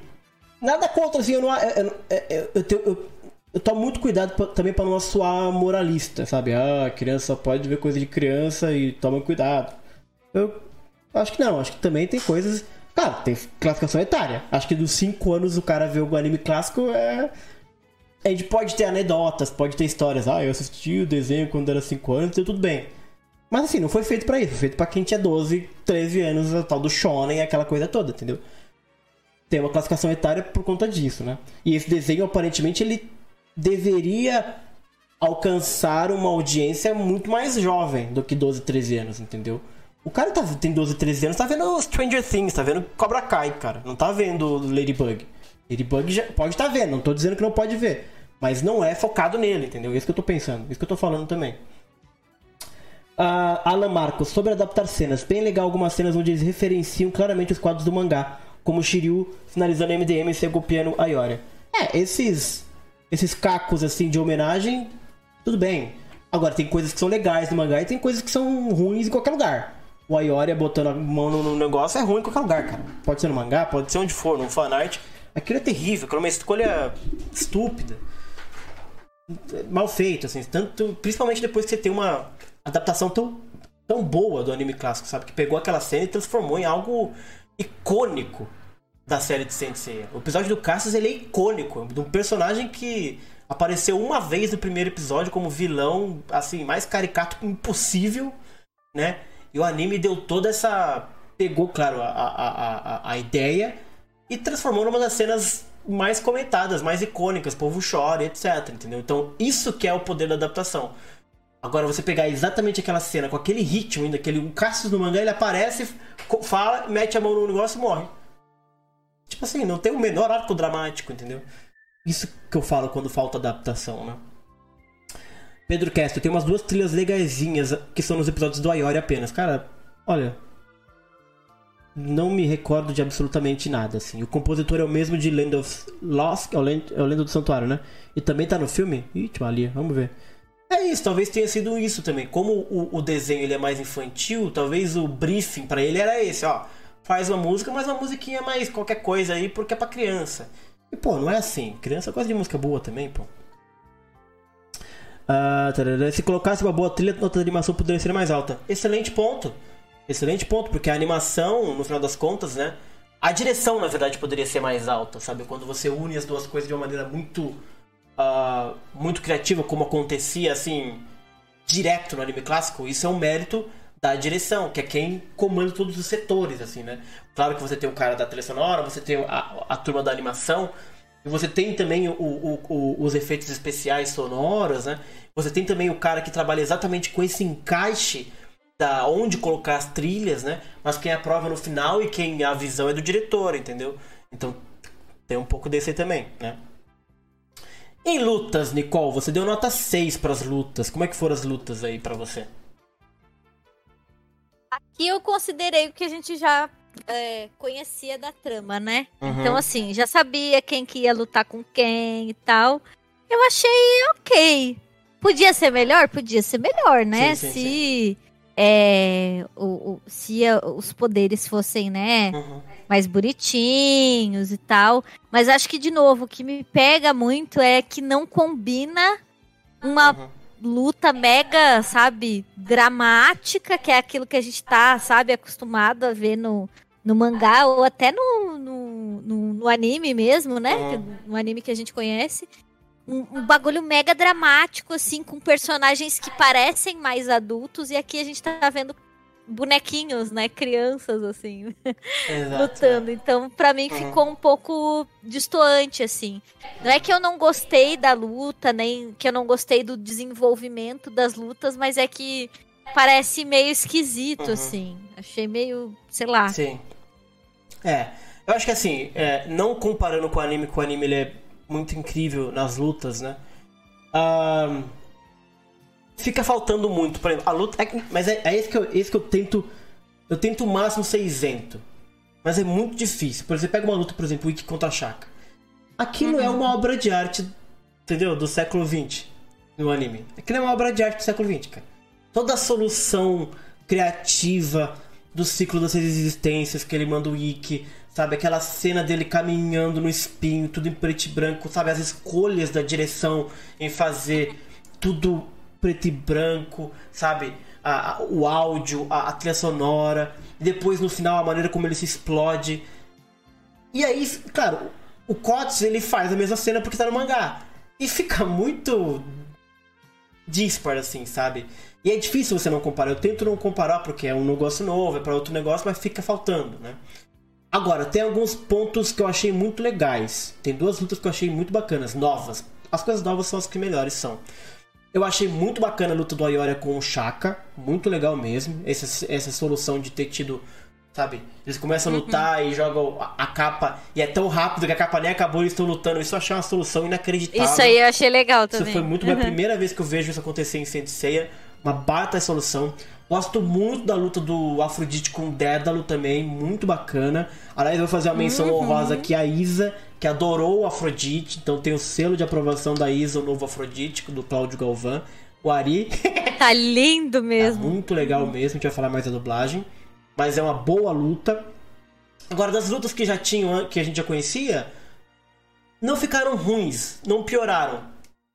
Nada contra, assim, eu não. Eu, eu, eu, tenho- eu, eu tomo muito cuidado pra- também pra não soar moralista, sabe? Ah, criança pode ver coisa de criança e toma cuidado. Eu acho que não, acho que também tem coisas. Cara, tem classificação etária. Acho que dos 5 anos o cara vê o anime clássico é. A gente pode ter anedotas, pode ter histórias. Ah, eu assisti o desenho quando era 5 anos e tudo bem. Mas assim, não foi feito pra isso. Foi feito pra quem tinha 12, 13 anos, o tal do shonen, aquela coisa toda, entendeu? Tem uma classificação etária por conta disso, né? E esse desenho, aparentemente, ele deveria alcançar uma audiência muito mais jovem do que 12, 13 anos, entendeu? O cara tá, tem 12, 13 anos, tá vendo Stranger Things, tá vendo Cobra Kai, cara. Não tá vendo Ladybug. Ladybug já pode estar tá vendo, não tô dizendo que não pode ver. Mas não é focado nele, entendeu? É isso que eu tô pensando, é isso que eu tô falando também. Ah, Alan Marcos, sobre adaptar cenas. Bem legal algumas cenas onde eles referenciam claramente os quadros do mangá, como Shiryu finalizando MDM e se golpeando a Ioria. É, esses esses cacos assim de homenagem, tudo bem. Agora tem coisas que são legais no mangá e tem coisas que são ruins em qualquer lugar. O Ayoria botando a mão no negócio é ruim em qualquer lugar, cara. Pode ser no mangá, pode ser onde for, no fanart. Aquilo é terrível, aquilo é uma escolha estúpida. Mal feito, assim. Tanto, principalmente depois que você tem uma adaptação tão, tão boa do anime clássico, sabe? Que pegou aquela cena e transformou em algo icônico da série de Sensei. O episódio do Cassius ele é icônico, de um personagem que apareceu uma vez no primeiro episódio como vilão, assim, mais caricato impossível, né? E o anime deu toda essa. pegou, claro, a, a, a, a ideia e transformou numa das cenas mais comentadas, mais icônicas, o povo chora, etc, entendeu? Então, isso que é o poder da adaptação. Agora, você pegar exatamente aquela cena, com aquele ritmo ainda, aquele, o Cassius no mangá, ele aparece, fala, mete a mão no negócio e morre. Tipo assim, não tem o menor arco dramático, entendeu? Isso que eu falo quando falta adaptação, né? Pedro Castro, tem umas duas trilhas legaisinhas que são nos episódios do Ayori apenas. Cara, olha. Não me recordo de absolutamente nada, assim. O compositor é o mesmo de Land of Lost, é o Land, é o Lenda do Santuário, né? E também tá no filme? Ih, ali, vamos ver. É isso, talvez tenha sido isso também. Como o, o desenho ele é mais infantil, talvez o briefing pra ele era esse, ó. Faz uma música, mas uma musiquinha mais qualquer coisa aí, porque é pra criança. E, pô, não é assim. Criança gosta de música boa também, pô. Ah. Se colocasse uma boa trilha, a nota de animação poderia ser mais alta. Excelente ponto. Excelente ponto, porque a animação, no final das contas, né? A direção, na verdade, poderia ser mais alta, sabe? Quando você une as duas coisas de uma maneira muito. ah, muito criativa, como acontecia, assim. direto no anime clássico, isso é um mérito da direção, que é quem comanda todos os setores, assim, né? Claro que você tem o cara da trilha sonora, você tem a, a turma da animação, e você tem também o- o- o- os efeitos especiais sonoros, né? Você tem também o cara que trabalha exatamente com esse encaixe da onde colocar as trilhas, né? Mas quem aprova no final e quem a visão é do diretor, entendeu? Então tem um pouco desse aí também, né? Em lutas, Nicole, você deu nota 6 para as lutas. Como é que foram as lutas aí pra você? Aqui eu considerei o que a gente já é, conhecia da trama, né? Uhum. Então, assim, já sabia quem que ia lutar com quem e tal. Eu achei ok. Podia ser melhor? Podia ser melhor, né? Sim, sim, se é, o, o- se a- os poderes fossem, né, Uhum. mais bonitinhos e tal. Mas acho que, de novo, o que me pega muito é que não combina uma Uhum. luta mega, sabe, dramática, que é aquilo que a gente tá, sabe, acostumado a ver no, no mangá ou até no, no, no- no anime mesmo, né? Uhum. No anime que a gente conhece. Um, um bagulho mega dramático, assim, com personagens que parecem mais adultos, e aqui a gente tá vendo bonequinhos, né? Crianças, assim Exato. lutando. Então, pra mim, Uhum. ficou um pouco distoante, assim. Não é que eu não gostei da luta, nem que eu não gostei do desenvolvimento das lutas, mas é que parece meio esquisito, Uhum. assim. Achei meio, sei lá. Sim. É. Eu acho que assim, é, não comparando com o anime, que o anime ele é muito incrível nas lutas, né? Ahn, fica faltando muito. Por exemplo, a luta. é mas é, é esse, que eu, esse que eu tento. Eu tento o máximo ser isento. Mas é muito difícil. Por exemplo, pega uma luta, por exemplo, Wiki contra a Shaka. Aquilo é uma obra de arte, entendeu? Do século XX no anime. Aquilo é uma obra de arte do século XX, cara. Toda a solução criativa do ciclo das seis existências que ele manda o Ikki, sabe? Aquela cena dele caminhando no espinho, tudo em preto e branco, sabe? As escolhas da direção em fazer tudo preto e branco, sabe? A- a- o áudio, a, a trilha sonora, e depois no final a maneira como ele se explode. E aí, claro, o Kots ele faz a mesma cena porque tá no mangá. E fica muito dispar, assim, sabe? E é difícil você não comparar. Eu tento não comparar porque é um negócio novo, é pra outro negócio, mas fica faltando, né? Agora, tem alguns pontos que eu achei muito legais. Tem duas lutas que eu achei muito bacanas, novas. As coisas novas são as que melhores são. Eu achei muito bacana a luta do Ayoria com o Shaka. Muito legal mesmo. Essa, essa solução de ter tido. Sabe? Eles começam a lutar e jogam a, a capa. E é tão rápido que a capa nem acabou e eles estão lutando. Isso eu achei uma solução inacreditável. Isso aí eu achei legal Isso também. foi muito. É a primeira vez que eu vejo isso acontecer em Senseiya. Uma baita solução. Gosto muito da luta do Afrodite com o Dédalo também. Muito bacana. Aliás, eu vou fazer uma menção honrosa aqui a Isa, que adorou o Afrodite. Então tem o selo de aprovação da Isa, o novo Afrodite, do Cláudio Galvão. O Ari. Tá lindo Tá mesmo. muito legal mesmo, a gente vai falar mais da dublagem. Mas é uma boa luta. Agora, das lutas que já tinham, que a gente já conhecia, não ficaram ruins, não pioraram,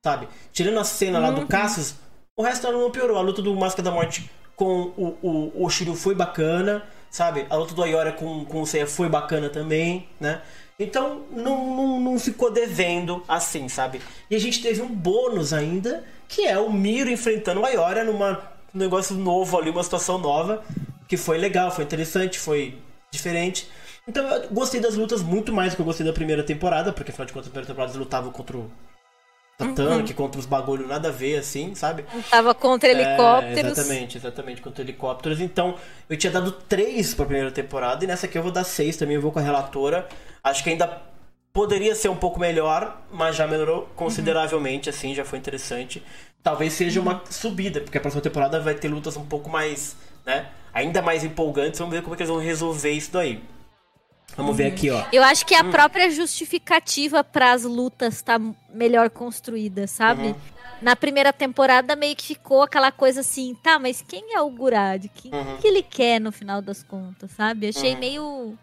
sabe? Tirando a cena lá do Cassius, o resto não piorou. A luta do Máscara da Morte com o, o, o Shiryu foi bacana, sabe? A luta do Ayora com, com o Seiya foi bacana também, né? Então não, não, não ficou devendo assim, sabe? E a gente teve um bônus ainda, que é o Miro enfrentando o Ayora numa um negócio novo ali, uma situação nova, que foi legal, foi interessante, foi diferente. Então eu gostei das lutas muito mais do que eu gostei da primeira temporada, porque afinal de contas, na primeira temporada eles lutavam contra o tanque, contra os bagulho nada a ver, assim, sabe? Tava contra helicópteros. É, exatamente, exatamente, contra helicópteros. Então, eu tinha dado 3 pra primeira temporada e nessa aqui eu vou dar 6 também, eu vou com a relatora. Acho que ainda poderia ser um pouco melhor, mas já melhorou consideravelmente, assim, já foi interessante. Talvez seja uma subida, porque a próxima temporada vai ter lutas um pouco mais, né, ainda mais empolgantes. Vamos ver como é que eles vão resolver isso daí. Vamos ver aqui, ó. Eu acho que Hum. a própria justificativa para as lutas tá melhor construída, sabe? Uhum. Na primeira temporada meio que ficou aquela coisa assim, tá, mas quem é o Gurad? O que, Uhum. que ele quer no final das contas, sabe? Achei Uhum. meio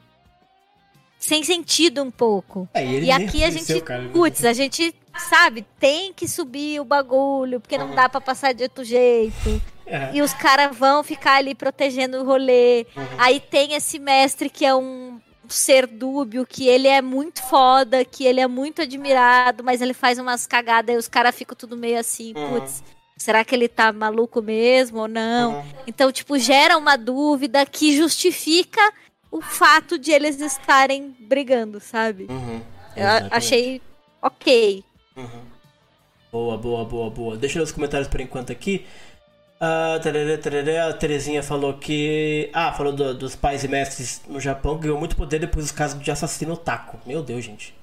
sem sentido um pouco. É, e aqui a gente, cara. putz, a gente sabe, tem que subir o bagulho, porque não Uhum. dá pra passar de outro jeito. É. E os caras vão ficar ali protegendo o rolê. Uhum. Aí tem esse mestre que é um ser dúbio, que ele é muito foda, que ele é muito admirado, mas ele faz umas cagadas e os caras ficam tudo meio assim, Uhum. putz, será que ele tá maluco mesmo ou não? Uhum. Então, tipo, gera uma dúvida que justifica o fato de eles estarem brigando, sabe? Uhum. Eu Exatamente. achei ok. Uhum. Boa, boa, boa, boa. Deixa eu ler os comentários por enquanto aqui. Ah, tarará, tarará, a Terezinha falou que. Ah, falou do- dos pais e mestres no Japão, ganhou muito poder depois dos casos de assassino otaku. Meu Deus, gente.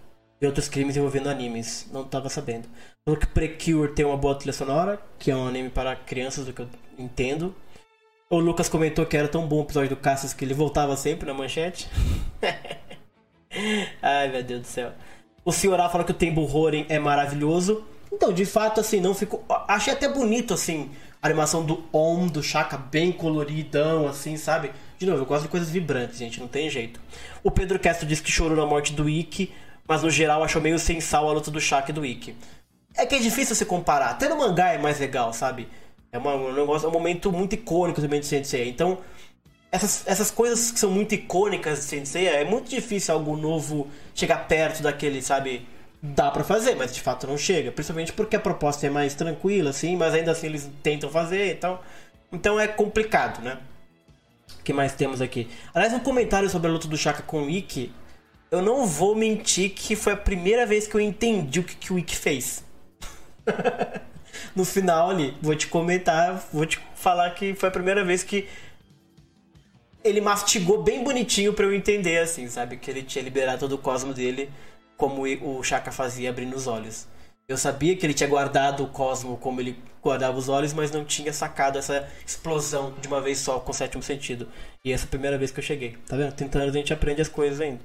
E outros crimes envolvendo animes. Não tava sabendo. Falou que Precure tem uma boa trilha sonora, que é um anime para crianças, do que eu entendo. O Lucas comentou que era tão bom o episódio do Cassius que ele voltava sempre na manchete. Ai, meu Deus do céu. O Senhorá fala que o Tembo Horen é maravilhoso. Então, de fato, assim, não ficou. Achei até bonito, assim, a animação do Om, do Chaka, bem coloridão, assim, sabe? De novo, eu gosto de coisas vibrantes, gente, não tem jeito. O Pedro Castro disse que chorou na morte do Ikki, mas no geral achou meio sem sal a luta do Chaka e do Ikki. É que é difícil se comparar. Até no mangá é mais legal, sabe? É uma, um negócio, é um momento muito icônico também de Sensei. Então, essas, essas coisas que são muito icônicas de Sensei, é muito difícil algo novo chegar perto daquele, sabe? Dá pra fazer, mas de fato não chega. Principalmente porque a proposta é mais tranquila, assim, mas ainda assim eles tentam fazer e tal. Então é complicado, né? O que mais temos aqui? Aliás, um comentário sobre a luta do Shaka com o Ikki. Eu não vou mentir que foi a primeira vez que eu entendi o que, que o Ikki fez. no final ali, vou te comentar, vou te falar que foi a primeira vez que ele mastigou bem bonitinho para eu entender, assim, sabe? Que ele tinha liberado todo o cosmo dele, como o Shaka fazia abrindo os olhos. Eu sabia que ele tinha guardado o cosmo como ele guardava os olhos, mas não tinha sacado essa explosão de uma vez só com o sétimo sentido. E essa é a primeira vez que eu cheguei. Tá vendo? Tentando a gente aprende as coisas ainda.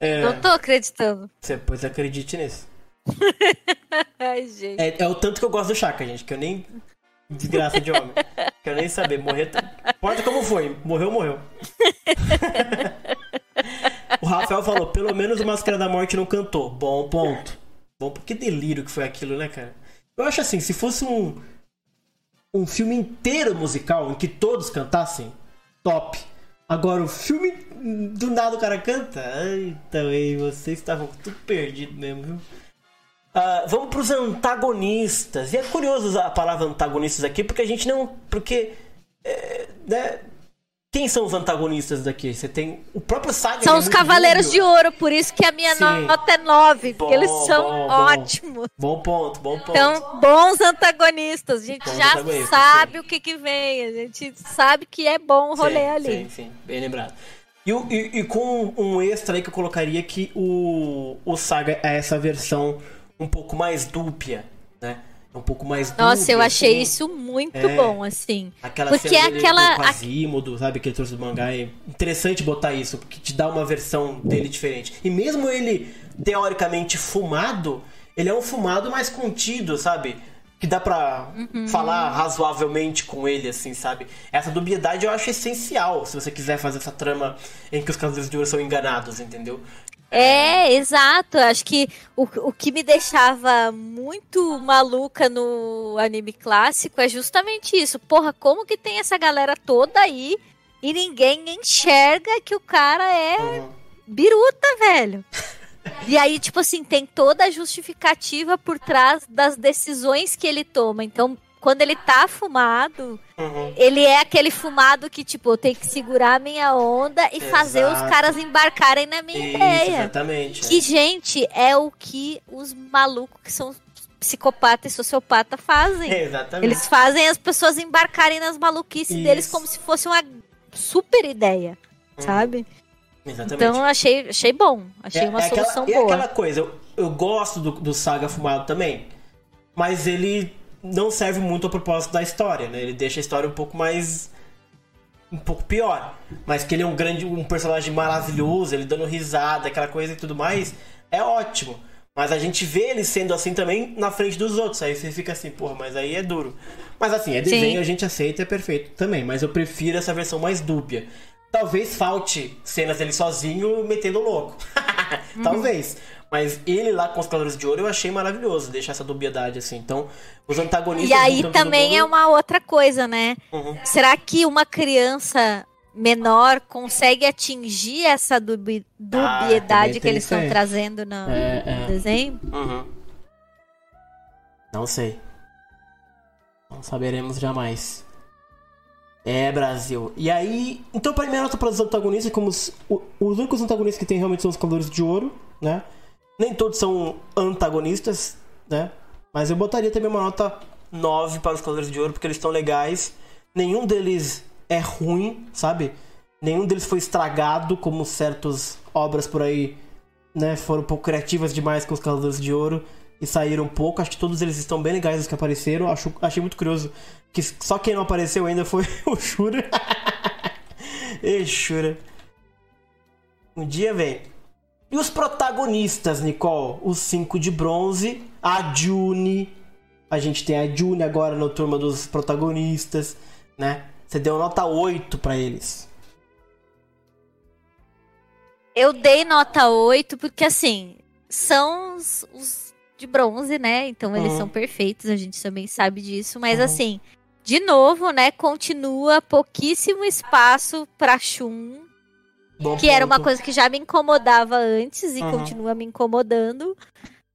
É... Não tô acreditando. Você, pois acredite nisso. Ai, gente. É, é, o tanto que eu gosto do Chaka, gente, que eu nem. Desgraça de homem. Quero nem saber. Morrer. Importa como foi. Morreu, morreu. o Rafael falou: pelo menos o Máscara da Morte não cantou. Bom ponto. Bom, que delírio que foi aquilo, né, cara? Eu acho assim, se fosse um. Um filme inteiro musical em que todos cantassem, top. Agora, o filme do nada o cara canta. Ai, também, vocês estavam tudo perdido mesmo, viu? Uh, vamos para os antagonistas. E é curioso usar a palavra antagonistas aqui, porque a gente não. Porque. É, né, quem são os antagonistas daqui? Você tem o próprio Saga. São é os Cavaleiros de Ouro, por isso que a minha Sim. nota é 9, bom, porque eles são bom, ótimos. Bom ponto, bom ponto. Então, bons antagonistas. A gente bons já sabe sim. o que, que vem. A gente sabe que é bom o rolê sim, ali. Sim, sim, bem lembrado. E, e, e, com um extra aí que eu colocaria que o, o Saga é essa versão um pouco mais dúbia, né? Um pouco mais dúbia, Nossa, eu achei assim. isso muito é, bom, assim. Aquela porque cena dele aquela Quasimodo, sabe, que ele trouxe do mangá, é interessante botar isso, porque te dá uma versão dele diferente. E mesmo ele teoricamente fumado, ele é um fumado mais contido, sabe? Que dá pra uhum. falar razoavelmente com ele, assim, sabe? Essa dubiedade eu acho essencial se você quiser fazer essa trama em que os Cavaleiros de Ouro são enganados, entendeu? É, exato. Acho que o, o que me deixava muito maluca no anime clássico é justamente isso. Porra, como que tem essa galera toda aí e ninguém enxerga que o cara é biruta, velho? E aí, tipo assim, tem toda a justificativa por trás das decisões que ele toma. Então, quando ele tá fumado, uhum. ele é aquele fumado que, tipo, eu tenho que segurar a minha onda e Exato. fazer os caras embarcarem na minha Isso, ideia. Exatamente. Que, é. gente, é o que os malucos que são psicopata e sociopata fazem. exatamente. Eles fazem as pessoas embarcarem nas maluquices Isso. deles como se fosse uma super ideia, uhum. sabe? Exatamente. Então achei, achei bom. Achei é, uma é solução aquela, boa. É aquela coisa, eu, eu gosto do, do Saga Fumado também, mas ele não serve muito ao propósito da história, né? Ele deixa a história um pouco mais um pouco pior, mas que ele é um grande um personagem maravilhoso, ele dando risada, aquela coisa e tudo mais, é ótimo. Mas a gente vê ele sendo assim também na frente dos outros. Aí você fica assim, porra, mas aí é duro. Mas assim, é desenho, Sim. a gente aceita, é perfeito também. Mas eu prefiro essa versão mais dúbia. Talvez falte cenas dele sozinho metendo louco. Talvez. Mas ele lá com os Cavaleiros de Ouro eu achei maravilhoso, deixar essa dubiedade assim. Então, os antagonistas. E aí também é uma outra coisa, né? Uhum. Será que uma criança menor consegue atingir essa dubi ah, dubiedade ah, que eles estão trazendo no, é, é. desenho? Uhum. Não sei. Não saberemos jamais. É, Brasil. E aí, então para minha nota para os antagonistas, como os, os únicos antagonistas que tem realmente são os Cavaleiros de Ouro, né? Nem todos são antagonistas, né? Mas eu botaria também uma nota 9 para os Cavaleiros de Ouro, porque eles estão legais. Nenhum deles é ruim, sabe? Nenhum deles foi estragado, como certas obras por aí, né? Foram um pouco criativas demais com os Cavaleiros de Ouro e saíram um pouco. Acho que todos eles estão bem legais os que apareceram. Acho, achei muito curioso que só quem não apareceu ainda foi o Shura. Ei, Shura. Um dia vem. E os protagonistas, Nicole? Os cinco de bronze, a June. A gente tem a June agora na turma dos protagonistas, né? Você deu nota 8 para eles. Eu dei nota 8 porque, assim, são os, os de bronze, né? Então eles Uhum. são perfeitos, a gente também sabe disso. Mas, Uhum. assim, de novo, né? Continua pouquíssimo espaço pra Shun. Bom Que era uma ponto. coisa que já me incomodava antes e Uhum. continua me incomodando.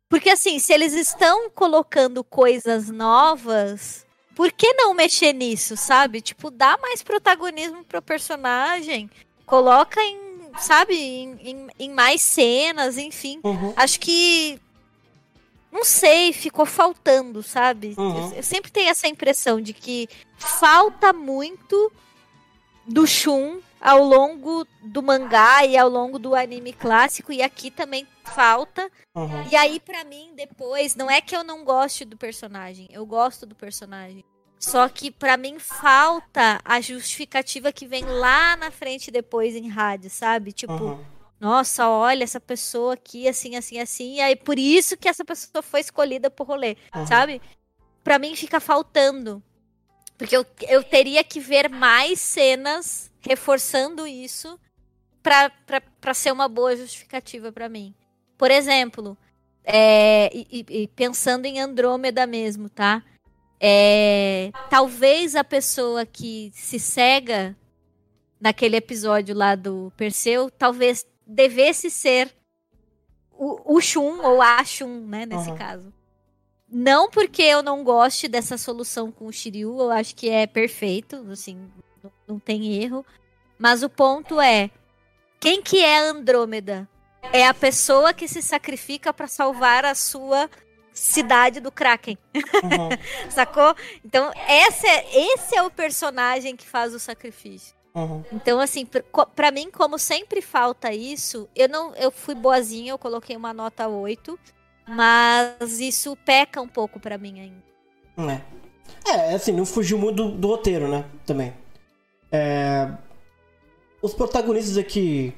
Porque, assim, se eles estão colocando coisas novas, por que não mexer nisso, sabe? Tipo, dá mais protagonismo pro personagem. Coloca em, sabe, em, em- em mais cenas, enfim. Uhum. Acho que. Não sei, ficou faltando, sabe? Uhum. Eu, eu sempre tenho essa impressão de que falta muito do Shun ao longo do mangá e ao longo do anime clássico, e aqui também falta. Uhum. E aí, pra mim, depois, não é que eu não goste do personagem, eu gosto do personagem. Só que pra mim falta a justificativa que vem lá na frente depois em rádio, sabe? Tipo, Uhum. nossa, olha essa pessoa aqui, assim, assim, assim, e aí por isso que essa pessoa foi escolhida pro rolê, Uhum. sabe? Pra mim fica faltando. Porque eu, eu teria que ver mais cenas reforçando isso pra ser uma boa justificativa pra mim. Por exemplo, é, e, e- e pensando em Andrômeda mesmo, tá? É, talvez a pessoa que se cega naquele episódio lá do Perseu, talvez devesse ser o, o Shun ou a Shun, né, nesse Uhum. caso. Não porque eu não goste dessa solução com o Shiryu, eu acho que é perfeito, assim, não, tem erro. Mas o ponto é, quem que é Andrômeda? É a pessoa que se sacrifica pra salvar a sua cidade do Kraken. Uhum. Sacou? Então, esse é, esse é o personagem que faz o sacrifício. Uhum. Então, assim, pra mim, como sempre falta isso, eu não eu fui boazinha, eu coloquei uma nota 8, mas isso peca um pouco pra mim ainda. É. É, assim, não fugiu muito do, do roteiro, né? Também. É, Os protagonistas aqui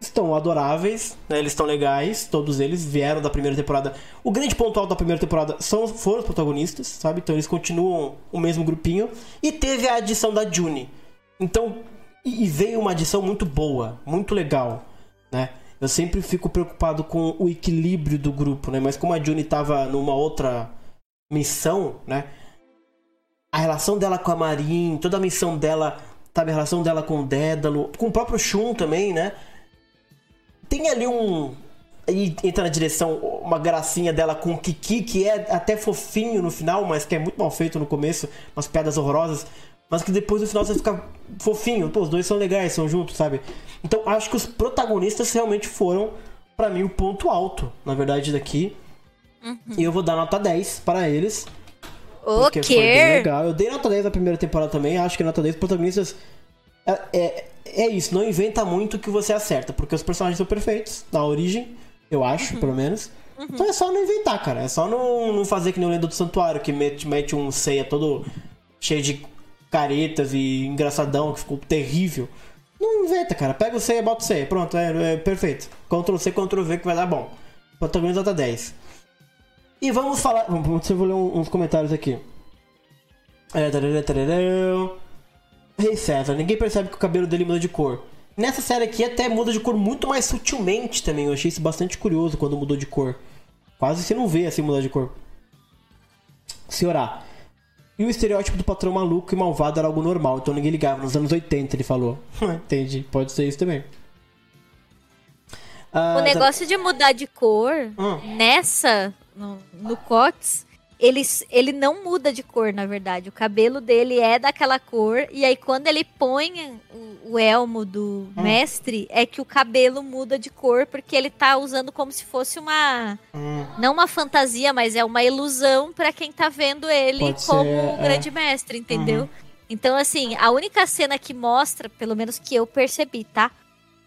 estão adoráveis, né? Eles estão legais, todos eles vieram da primeira temporada. O grande ponto alto da primeira temporada são, foram os protagonistas, sabe? Então eles continuam o mesmo grupinho. E teve a adição da June. Então, e veio uma adição muito boa, muito legal, né? Eu sempre fico preocupado com o equilíbrio do grupo, né? Mas como a June tava numa outra missão, né? A relação dela com a Marin, toda a missão dela, sabe? A relação dela com o Dédalo, com o próprio Shun também, né? Tem ali um. Aí entra na direção uma gracinha dela com o Kiki, que é até fofinho no final, mas que é muito mal feito no começo, umas piadas horrorosas, mas que depois no final você fica fofinho. Pô, os dois são legais, são juntos, sabe? Então acho que os protagonistas realmente foram, pra mim, o ponto alto, na verdade, daqui. E eu vou dar nota 10 para eles. O Porque foi bem quê? legal. Eu dei nota 10 na primeira temporada também. Acho que nota 10 protagonistas. É, é, é isso, não inventa muito que você acerta. Porque os personagens são perfeitos, na origem, eu acho, pelo menos. Então é só não inventar, cara. É só não, não fazer que nem o Lenda do Santuário, que mete, mete um ceia todo cheio de caretas e engraçadão, que ficou terrível. Não inventa, cara. Pega o ceia, bota o ceia. Pronto, é, é perfeito. Ctrl C, Ctrl V que vai dar bom. Protagonista nota 10. E vamos falar. Vamos, eu ler um- uns comentários aqui. É, tarará, tarará. Rei César, ninguém percebe que o cabelo dele muda de cor. Nessa série aqui até muda de cor muito mais sutilmente também. Eu achei isso bastante curioso quando mudou de cor. Quase você não vê assim mudar de cor. Senhorá. E o estereótipo do patrão maluco e malvado era algo normal, então ninguém ligava. Nos anos 80 ele falou. Entendi, pode ser isso também. Ah, O negócio de mudar de cor, Hum. nessa, no, no Cox, ele, ele não muda de cor, na verdade. O cabelo dele é daquela cor, e aí quando ele põe o, o elmo do Hum. mestre, é que o cabelo muda de cor, porque ele tá usando como se fosse uma. Hum, Não uma fantasia, mas é uma ilusão pra quem tá vendo ele Pode como ser, um é. grande mestre, entendeu? Uhum. Então, assim, a única cena que mostra, pelo menos que eu percebi, tá?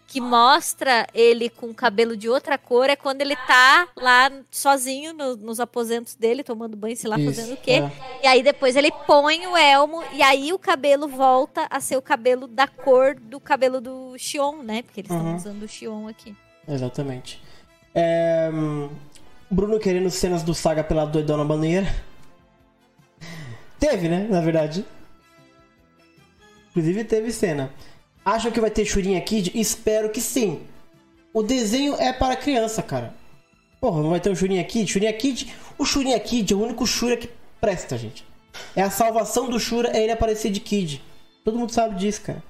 Que mostra ele com o cabelo de outra cor é quando ele tá lá sozinho no- nos aposentos dele, tomando banho, sei lá, Isso, fazendo o quê. é. E aí depois ele põe o elmo e aí o cabelo volta a ser o cabelo da cor do cabelo do Xion, né? Porque eles estão Uhum. usando o Xion aqui. Exatamente. É, Bruno querendo cenas do Saga pela doidona banheira. Teve, né? Na verdade. Inclusive teve cena. Acham que vai ter Shurinha Kid? Espero que sim. O desenho é para criança, cara. Porra, não vai ter um Shurinha Kid? Shurinha Kid. O Shurinha Kid é o único Shura que presta, gente. É a salvação do Shura é ele aparecer de Kid. Todo mundo sabe disso, cara.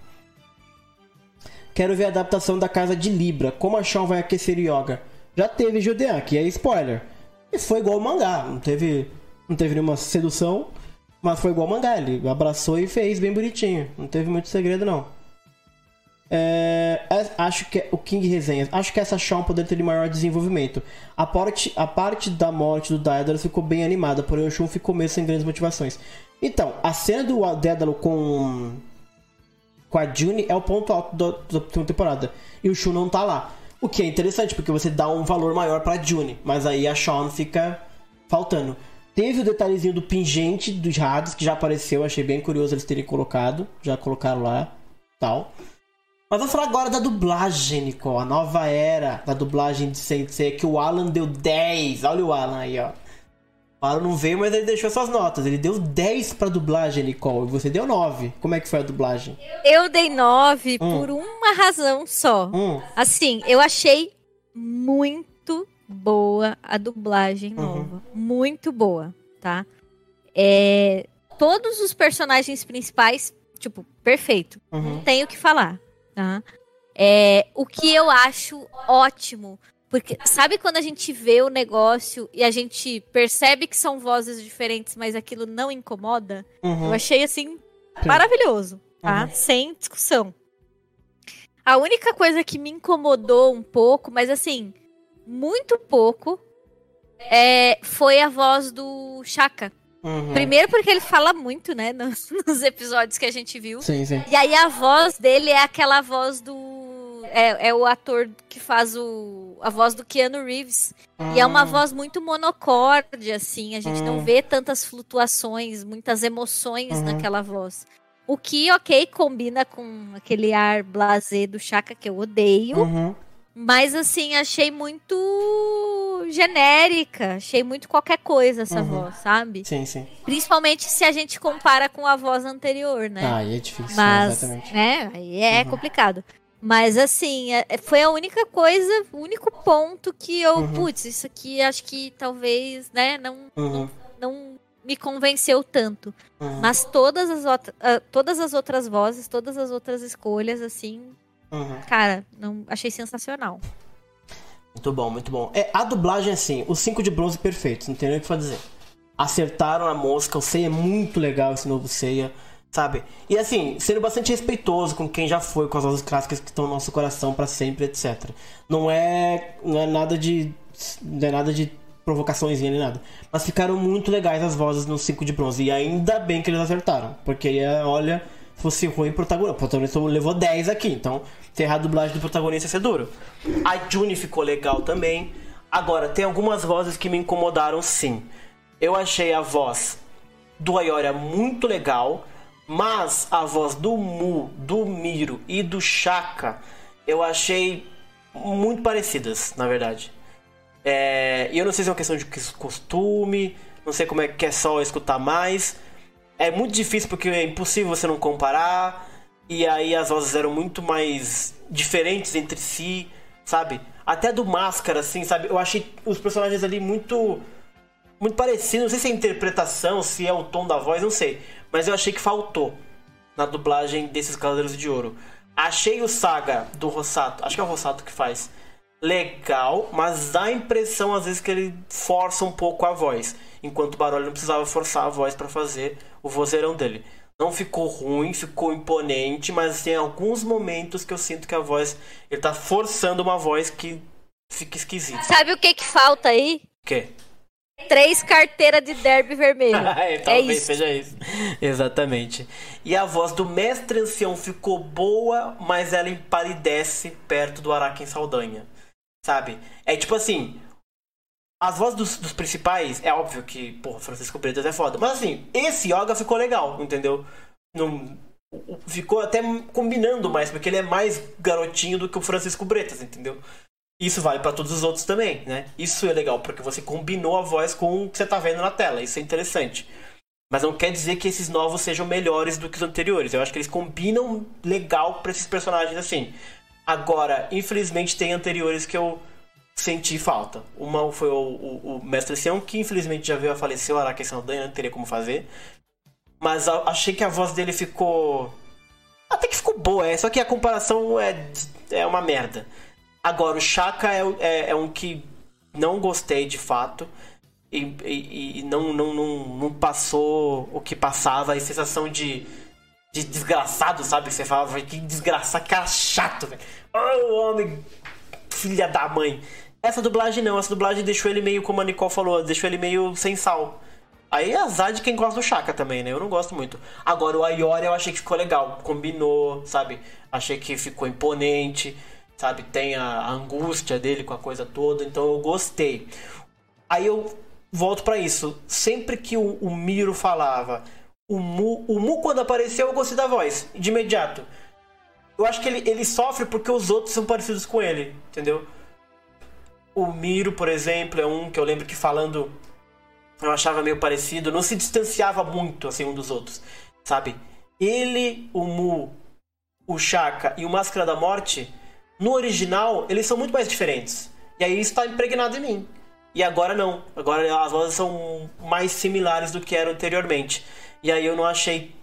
Quero ver a adaptação da casa de Libra. Como a Shawn vai aquecer Yoga? Já teve Judean, que é spoiler. E foi igual ao mangá. Não teve, não teve nenhuma sedução, mas foi igual ao mangá. Ele abraçou e fez bem bonitinho. Não teve muito segredo, não. É, é, acho que o King Resenha. Acho que essa Shawn poderia ter maior desenvolvimento. A parte, a parte da morte do Daedalus ficou bem animada, porém o Shun ficou meio sem grandes motivações. Então, a cena do Daedalus com com a June é o ponto alto da, da temporada. E o Shun não tá lá. O que é interessante, porque você dá um valor maior pra June. Mas aí a Shawn fica faltando. Teve o detalhezinho do pingente dos Hades, que já apareceu. Achei bem curioso eles terem colocado. Já colocaram lá. Tal. Mas vamos falar agora da dublagem, Nicole. A nova era da dublagem de Sensei. Que o Alan deu 10. Olha o Alan aí, ó. O Alan não veio, mas ele deixou suas notas. Ele deu 10 pra dublagem, Nicole. E você deu 9. Como é que foi a dublagem? Eu dei 9 hum. por uma razão só. Hum. Assim, eu achei muito boa a dublagem Uhum. nova. Muito boa, tá? É, todos os personagens principais, tipo, perfeito. Uhum. Não tenho o que falar, tá? É, o que eu acho ótimo porque sabe quando a gente vê o negócio e a gente percebe que são vozes diferentes, mas aquilo não incomoda? Uhum. Eu achei assim maravilhoso, tá? Uhum. Sem discussão. A única coisa que me incomodou um pouco, mas assim, muito pouco, é, foi a voz do Chaka. Uhum. Primeiro porque ele fala muito, né, nos, nos episódios que a gente viu. Sim, sim. E aí a voz dele é aquela voz do é, é, o ator que faz o, a voz do Keanu Reeves. E é uma Hum. voz muito monocorde, assim. A gente não Hum. vê tantas flutuações, muitas emoções Uhum. naquela voz. O que, ok, combina com aquele ar blasé do Chaka que eu odeio. Uhum. Mas, assim, achei muito genérica. Achei muito qualquer coisa essa Uhum. voz, sabe? Sim, sim. Principalmente se a gente compara com a voz anterior, né? Ah, aí é difícil, Mas, exatamente. é, aí é Uhum. complicado. Mas assim, é- é- foi a única coisa, o único ponto que eu, Uhum. putz, isso aqui acho que talvez, né, não, Uhum. não me convenceu tanto. Uhum. Mas todas as, ah, todas as outras vozes, todas as outras escolhas, assim, Uhum. cara, não achei sensacional. Muito bom, muito bom. É, a dublagem, assim, os 5 de bronze perfeitos, não tem nem o que fazer. Acertaram a mosca, o Seiya é muito legal esse novo Seiya, sabe? E assim, sendo bastante respeitoso com quem já foi, com as vozes clássicas que estão no nosso coração pra sempre, etc. Não é, não é nada de. Não é nada de provocações nem nada. Mas ficaram muito legais as vozes no 5 de bronze. E ainda bem que eles acertaram. Porque é, olha, fosse ruim protagonista. O protagonista levou 10 aqui. Então, ter a dublagem do protagonista ia ser duro. A June ficou legal também. Agora, tem algumas vozes que me incomodaram sim. Eu achei a voz do Ayoria muito legal. Mas a voz do Mu, do Miro e do Shaka eu achei muito parecidas, na verdade. É, e eu não sei se é uma questão de costume, não sei como é que é só escutar mais. É muito difícil porque é impossível você não comparar. E aí as vozes eram muito mais diferentes entre si, sabe? Até do Máscara, assim, sabe? Eu achei os personagens ali muito. Muito parecidos. Não sei se é interpretação, se é o tom da voz, não sei. Mas eu achei que faltou na dublagem desses Cavaleiros de Ouro. Achei o Saga do Rossato, acho que é o Rossato que faz, legal, mas dá a impressão às vezes que ele força um pouco a voz, enquanto o Baroli não precisava forçar a voz para fazer o vozeirão dele. Não ficou ruim, ficou imponente, mas tem alguns momentos que eu sinto que a voz, ele tá forçando uma voz que fica esquisita. Sabe o que que falta aí? O quê? Três carteiras de derby vermelho. é, é talvez isso. seja isso. Exatamente. E a voz do mestre ancião ficou boa, mas ela empalidece perto do Araken Saldanha. Sabe? É tipo assim. As vozes dos, dos principais, é óbvio que, porra, Francisco Bretas é foda. Mas assim, esse Yoga ficou legal, entendeu? Não, ficou até combinando mais, porque ele é mais garotinho do que o Francisco Bretas, entendeu? Isso vale para todos os outros também, né? Isso é legal, porque você combinou a voz com o que você tá vendo na tela. Isso é interessante. Mas não quer dizer que esses novos sejam melhores do que os anteriores. Eu acho que eles combinam legal para esses personagens assim. Agora, infelizmente, tem anteriores que eu senti falta. Uma foi o, o, o Mestre Sião, que infelizmente já veio a falecer, o Araki Saldanha, não teria como fazer. Mas achei que a voz dele ficou. Até que ficou boa, é, só que a comparação é, é uma merda. Agora, o Shaka é, é, é um que não gostei de fato. E, e, e, não, não, não, não passou o que passava, a sensação de, de desgraçado, sabe? Você falava, que desgraçado, cara chato, velho. Oh, homem, filha da mãe. Essa dublagem não, essa dublagem deixou ele meio, como a Nicole falou, deixou ele meio sem sal. Aí é azar de quem gosta do Chaka também, né? Eu não gosto muito. Agora, o Ayori eu achei que ficou legal, combinou, sabe? Achei que ficou imponente, sabe? Tem a angústia dele com a coisa toda, então eu gostei. Aí eu volto para isso. Sempre que o, o, Miro falava, o Mu, o Mu quando apareceu eu gostei da voz, de imediato. Eu acho que ele, ele sofre porque os outros são parecidos com ele, entendeu? O Miro, por exemplo, é um que eu lembro que falando eu achava meio parecido, não se distanciava muito assim um dos outros, sabe? Ele, o Mu, o Shaka e o Máscara da Morte, no original, eles são muito mais diferentes. E aí isso está impregnado em mim. E agora não. Agora as vozes são mais similares do que eram anteriormente. E aí eu não achei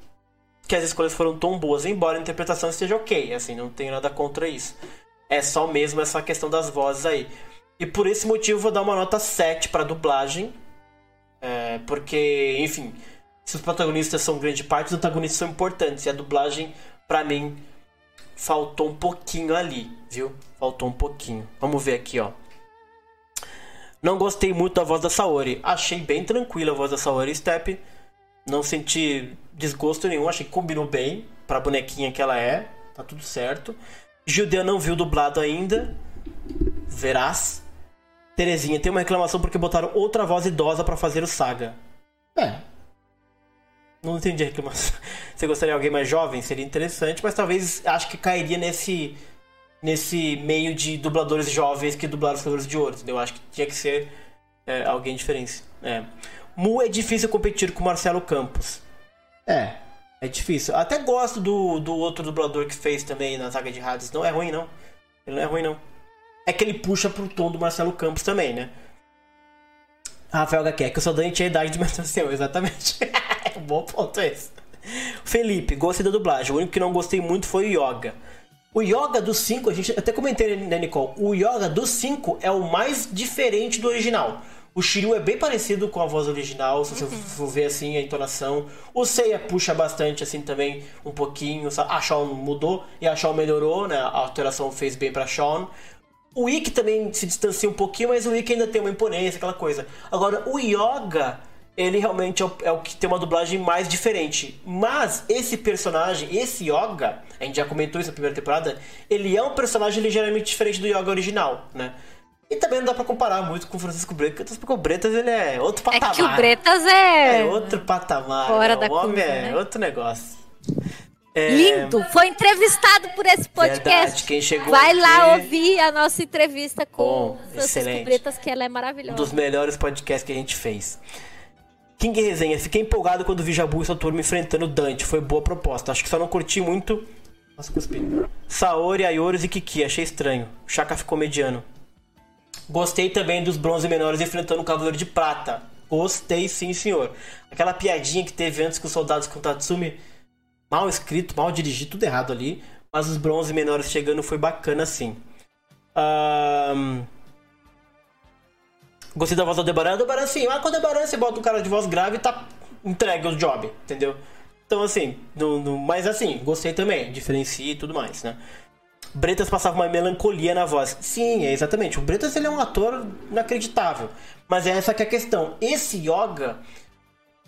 que as escolhas foram tão boas, embora a interpretação esteja ok, assim, não tenho nada contra isso. É só mesmo essa questão das vozes aí. E por esse motivo vou dar uma nota 7 para dublagem. É, porque, enfim, se os protagonistas são grande parte, os antagonistas são importantes. E a dublagem, para mim, faltou um pouquinho ali, viu? Faltou um pouquinho. Vamos ver aqui, ó. Não gostei muito da voz da Saori. Achei bem tranquila a voz da Saori Step. Não senti desgosto nenhum. Achei que combinou bem pra bonequinha que ela é. Tá tudo certo. Judeu não viu dublado ainda. Verás. Terezinha, tem uma reclamação porque botaram outra voz idosa para fazer o Saga. É. Não entendi a reclamação. Você gostaria de alguém mais jovem? Seria interessante, mas talvez acho que cairia nesse nesse meio de dubladores jovens que dublaram os Cavaleiros de Ouro, entendeu? Acho que tinha que ser é, alguém diferente. É. Mu é difícil competir com Marcelo Campos. É, é difícil. Até gosto do, do outro dublador que fez também na saga de rádios. Não é ruim, não. Ele não é ruim, não é que ele puxa pro tom do Marcelo Campos também, né? Rafael quer que o Saldanha tinha a idade de menstruação, exatamente. um bom ponto esse. Felipe, gostei da dublagem. O único que não gostei muito foi o Yoga. O Yoga do 5, a gente até comentei, né, Nicole? O Yoga do 5 é o mais diferente do original. O Shiryu é bem parecido com a voz original, se você uhum. for ver assim a entonação. O Seiya puxa bastante assim também, um pouquinho. A Shawn mudou e a Shawn melhorou, né? A alteração fez bem pra Shawn. O Ikki também se distancia um pouquinho, mas o Ikki ainda tem uma imponência, aquela coisa. Agora, o Yoga, ele realmente é o, é o, que tem uma dublagem mais diferente. Mas esse personagem, esse Yoga, a gente já comentou isso na primeira temporada, ele é um personagem ligeiramente diferente do Yoga original, né? E também não dá pra comparar muito com o Francisco Bretas, porque o Bretas ele é outro patamar. É que o Bretas é. É outro patamar. Fora né? da o homem curva, é né? outro negócio. É... Lindo! Foi entrevistado por esse podcast. Verdade, quem chegou Vai aqui... lá ouvir a nossa entrevista com Bom, Francisco excelente. Bretas, que ela é maravilhosa. Um dos melhores podcasts que a gente fez. King Resenha, fiquei empolgado quando vi Jabu e sua turma enfrentando Dante. Foi boa proposta. Acho que só não curti muito. Nossa, cuspi. Saori, Ayorus e Kiki. Achei estranho. O Chaka ficou mediano. Gostei também dos bronze menores enfrentando o Cavaleiro de Prata. Gostei sim, senhor. Aquela piadinha que teve antes com os soldados com Tatsumi mal escrito, mal dirigido, tudo errado ali. Mas os bronze menores chegando foi bacana sim. Um... Gostei da voz do Aldebaran. Aldebaran, sim. Ah, com o Aldebaran você bota um cara de voz grave e tá entregue o job, entendeu? Então, assim, no, no... mas assim, gostei também. Diferencia e tudo mais, né? Bretas passava uma melancolia na voz. Sim, é exatamente. O Bretas ele é um ator inacreditável. Mas é essa que é a questão. Esse Yoga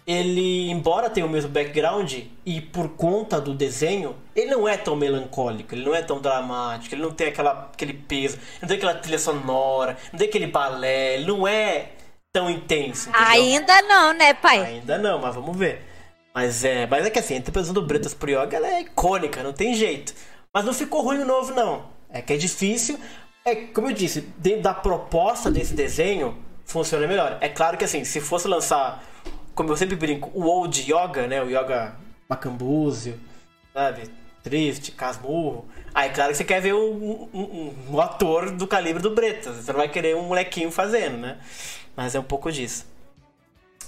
ele, embora tenha o mesmo background e por conta do desenho, ele não é tão melancólico, ele não é tão dramático, ele não tem aquela, aquele peso, não tem aquela trilha sonora, não tem aquele balé, ele não é tão intenso. Entendeu? Ainda não, né, pai? Ainda não, mas vamos ver. Mas é, mas é que assim, a interpretação do Bretas por Yoga é icônica, não tem jeito. Mas não ficou ruim o novo, não. É que é difícil, É, como eu disse, dentro da proposta desse desenho, funciona melhor. É claro que assim, se fosse lançar, como eu sempre brinco, o old yoga, né? O yoga macambúzio, sabe? Triste, casmurro. Aí, claro que você quer ver um, um, um, ator do calibre do Bretas. Você não vai querer um molequinho fazendo, né? Mas é um pouco disso.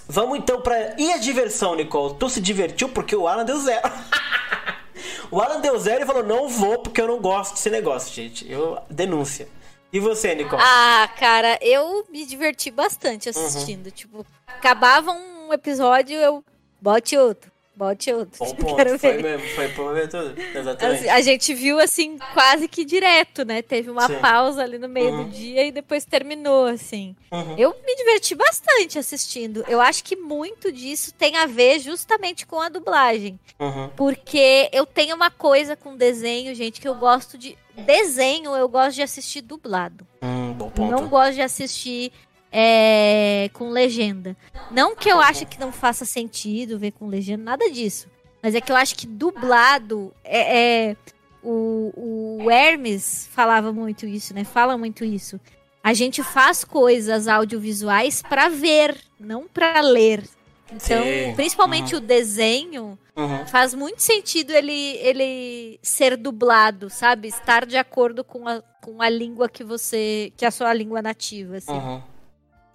Vamos então pra. E a diversão, Nicole? Tu se divertiu porque o Alan deu zero. o Alan deu zero e falou: não vou porque eu não gosto desse negócio, gente. Eu. Denúncia. E você, Nicole? Ah, cara, eu me diverti bastante assistindo. Uhum. Tipo, acabava um episódio, eu bote outro. Bote outro. Bom ponto. Quero foi ver. mesmo, foi ver tudo. Exatamente. A, gente viu assim, quase que direto, né? Teve uma Sim. pausa ali no meio uhum. do dia e depois terminou, assim. Uhum. Eu me diverti bastante assistindo. Eu acho que muito disso tem a ver justamente com a dublagem. Uhum. Porque eu tenho uma coisa com desenho, gente, que eu gosto de. Desenho, eu gosto de assistir dublado. Hum, bom ponto. Não gosto de assistir é, com legenda. Não que eu ache que não faça sentido ver com legenda, nada disso. Mas é que eu acho que dublado é, é o, o Hermes falava muito isso, né? Fala muito isso. A gente faz coisas audiovisuais para ver, não para ler. Então, Sim. principalmente uhum. o desenho, uhum. faz muito sentido ele, ele ser dublado, sabe? Estar de acordo com a, com a língua que você. que é a sua língua nativa, assim. Uhum.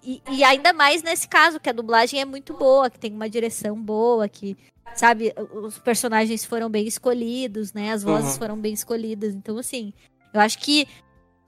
E, e, ainda mais nesse caso, que a dublagem é muito boa, que tem uma direção boa, que, sabe, os personagens foram bem escolhidos, né? As vozes uhum. foram bem escolhidas. Então, assim, eu acho que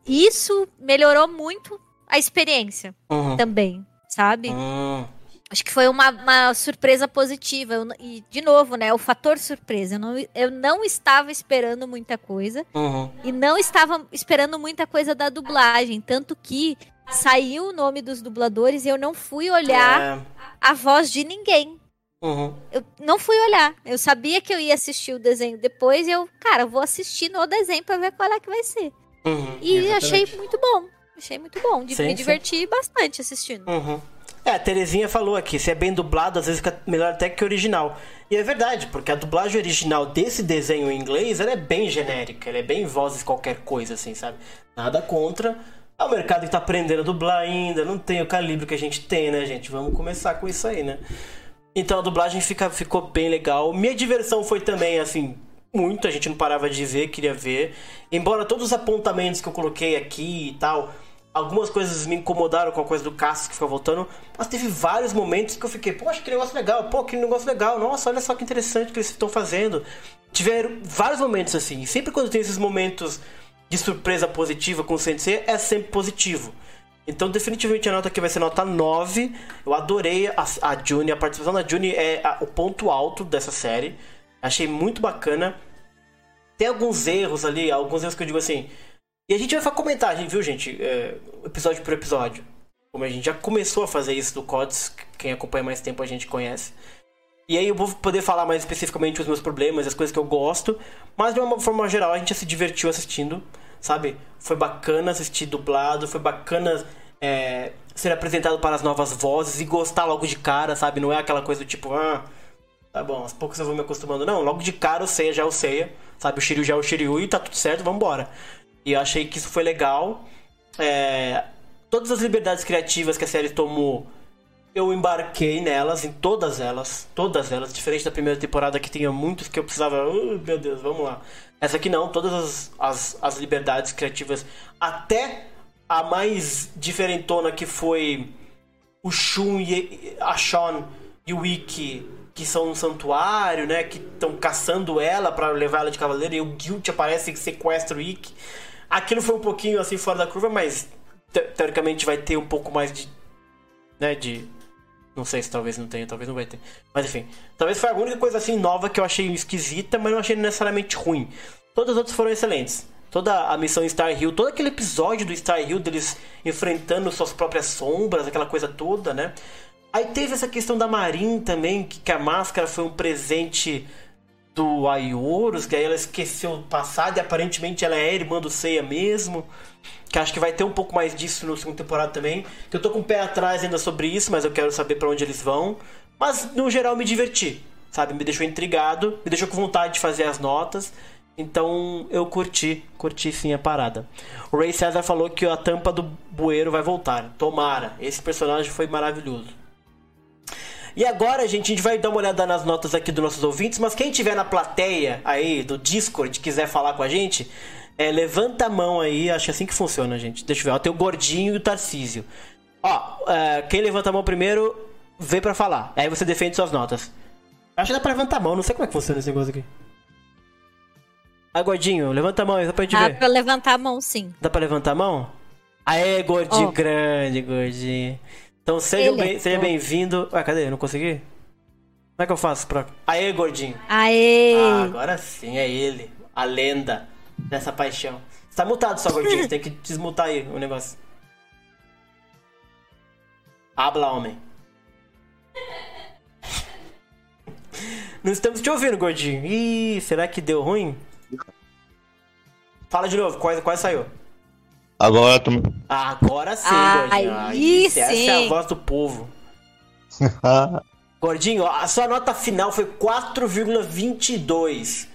isso melhorou muito a experiência uhum. também, sabe? Uhum. Acho que foi uma, uma surpresa positiva. Eu, e, de novo, né? O fator surpresa. Eu não, eu não estava esperando muita coisa. Uhum. E não estava esperando muita coisa da dublagem. Tanto que saiu o nome dos dubladores e eu não fui olhar é... a voz de ninguém. Uhum. Eu não fui olhar. Eu sabia que eu ia assistir o desenho depois e eu, cara, vou assistir no desenho pra ver qual é que vai ser. Uhum, e exatamente. achei muito bom. Achei muito bom. De, sim, me diverti sim. bastante assistindo. Uhum. É, a Terezinha falou aqui, se é bem dublado, às vezes fica melhor até que o original. E é verdade, porque a dublagem original desse desenho em inglês, ela é bem genérica, ela é bem vozes qualquer coisa, assim, sabe? Nada contra, é o mercado que tá aprendendo a dublar ainda, não tem o calibre que a gente tem, né, gente? Vamos começar com isso aí, né? Então a dublagem fica, ficou bem legal. Minha diversão foi também, assim, muito, a gente não parava de ver, queria ver. Embora todos os apontamentos que eu coloquei aqui e tal, algumas coisas me incomodaram com a coisa do Cassius que fica voltando, mas teve vários momentos que eu fiquei, poxa, que negócio legal, pô, que negócio legal, nossa, olha só que interessante que eles estão fazendo. Tiveram vários momentos assim, sempre quando tem esses momentos de surpresa positiva com o Sensei é sempre positivo. Então, definitivamente a nota aqui vai ser nota 9. Eu adorei a, a a participação da Juni é a, o ponto alto dessa série. Achei muito bacana. Tem alguns erros ali, alguns erros que eu digo assim. E a gente vai comentar, viu, gente? É, episódio por episódio. Como a gente já começou a fazer isso do CODS, quem acompanha mais tempo a gente conhece. E aí eu vou poder falar mais especificamente os meus problemas, as coisas que eu gosto. Mas de uma forma geral, a gente se divertiu assistindo sabe? Foi bacana assistir dublado, foi bacana é, ser apresentado para as novas vozes e gostar logo de cara, sabe? Não é aquela coisa do tipo, ah, tá bom, aos poucos eu vou me acostumando. Não, logo de cara o Seiya já é o Seiya, sabe? O Shiryu já é o Shiryu e tá tudo certo, vambora. E eu achei que isso foi legal. É, todas as liberdades criativas que a série tomou, eu embarquei nelas, em todas elas, todas elas, diferente da primeira temporada que tinha muitos que eu precisava, meu Deus, vamos lá. Essa aqui não, todas as, as, as liberdades criativas, até a mais diferentona que foi o Shun e a Sean e o Ikki, que são um santuário, né? Que estão caçando ela para levar ela de cavaleiro e o Guilt aparece e sequestra o Ikki. Aquilo foi um pouquinho assim fora da curva, mas te teoricamente vai ter um pouco mais de. né? De não sei se talvez não tenha, talvez não vai ter. Mas enfim, talvez foi a única coisa assim nova que eu achei esquisita, mas não achei necessariamente ruim. Todas as outras foram excelentes. Toda a missão Star Hill, todo aquele episódio do Star Hill deles enfrentando suas próprias sombras, aquela coisa toda, né? Aí teve essa questão da Marin também, que, que a máscara foi um presente do Aioros, que aí ela esqueceu o passado e aparentemente ela é irmã do Seiya mesmo. Que acho que vai ter um pouco mais disso no segundo temporada também. Que eu tô com o pé atrás ainda sobre isso, mas eu quero saber para onde eles vão. Mas no geral me diverti, sabe? Me deixou intrigado, me deixou com vontade de fazer as notas. Então eu curti, curti sim a parada. O Ray César falou que a tampa do bueiro vai voltar. Tomara. Esse personagem foi maravilhoso. E agora, gente, a gente vai dar uma olhada nas notas aqui dos nossos ouvintes, mas quem tiver na plateia aí do Discord quiser falar com a gente, é, levanta a mão aí, acho é assim que funciona, gente. Deixa eu ver, ó, tem o Gordinho e o Tarcísio. Ó, é, quem levanta a mão primeiro, vem pra falar. Aí você defende suas notas. Acho que dá pra levantar a mão, não sei como é que funciona esse negócio aqui. Ah, Gordinho, levanta a mão aí, só pra gente Dá ver. pra levantar a mão, sim. Dá pra levantar a mão? Aê, gordinho Ó. grande, gordinho. Então seja é bem- seja fofo. bem-vindo. Ué, cadê? Eu não consegui? Como é que eu faço pra. Aê, gordinho. Aê! Ah, agora sim, é ele. A lenda dessa paixão. Você tá mutado só, gordinho. Você tem que desmutar aí o negócio. Habla, homem. Não estamos te ouvindo, gordinho. Ih, será que deu ruim? Fala de novo, quase, quase saiu. Agora tu... Agora sim, Aí gordinho. Essa é a sim. voz do povo. Gordinho, a sua nota final foi 4,22.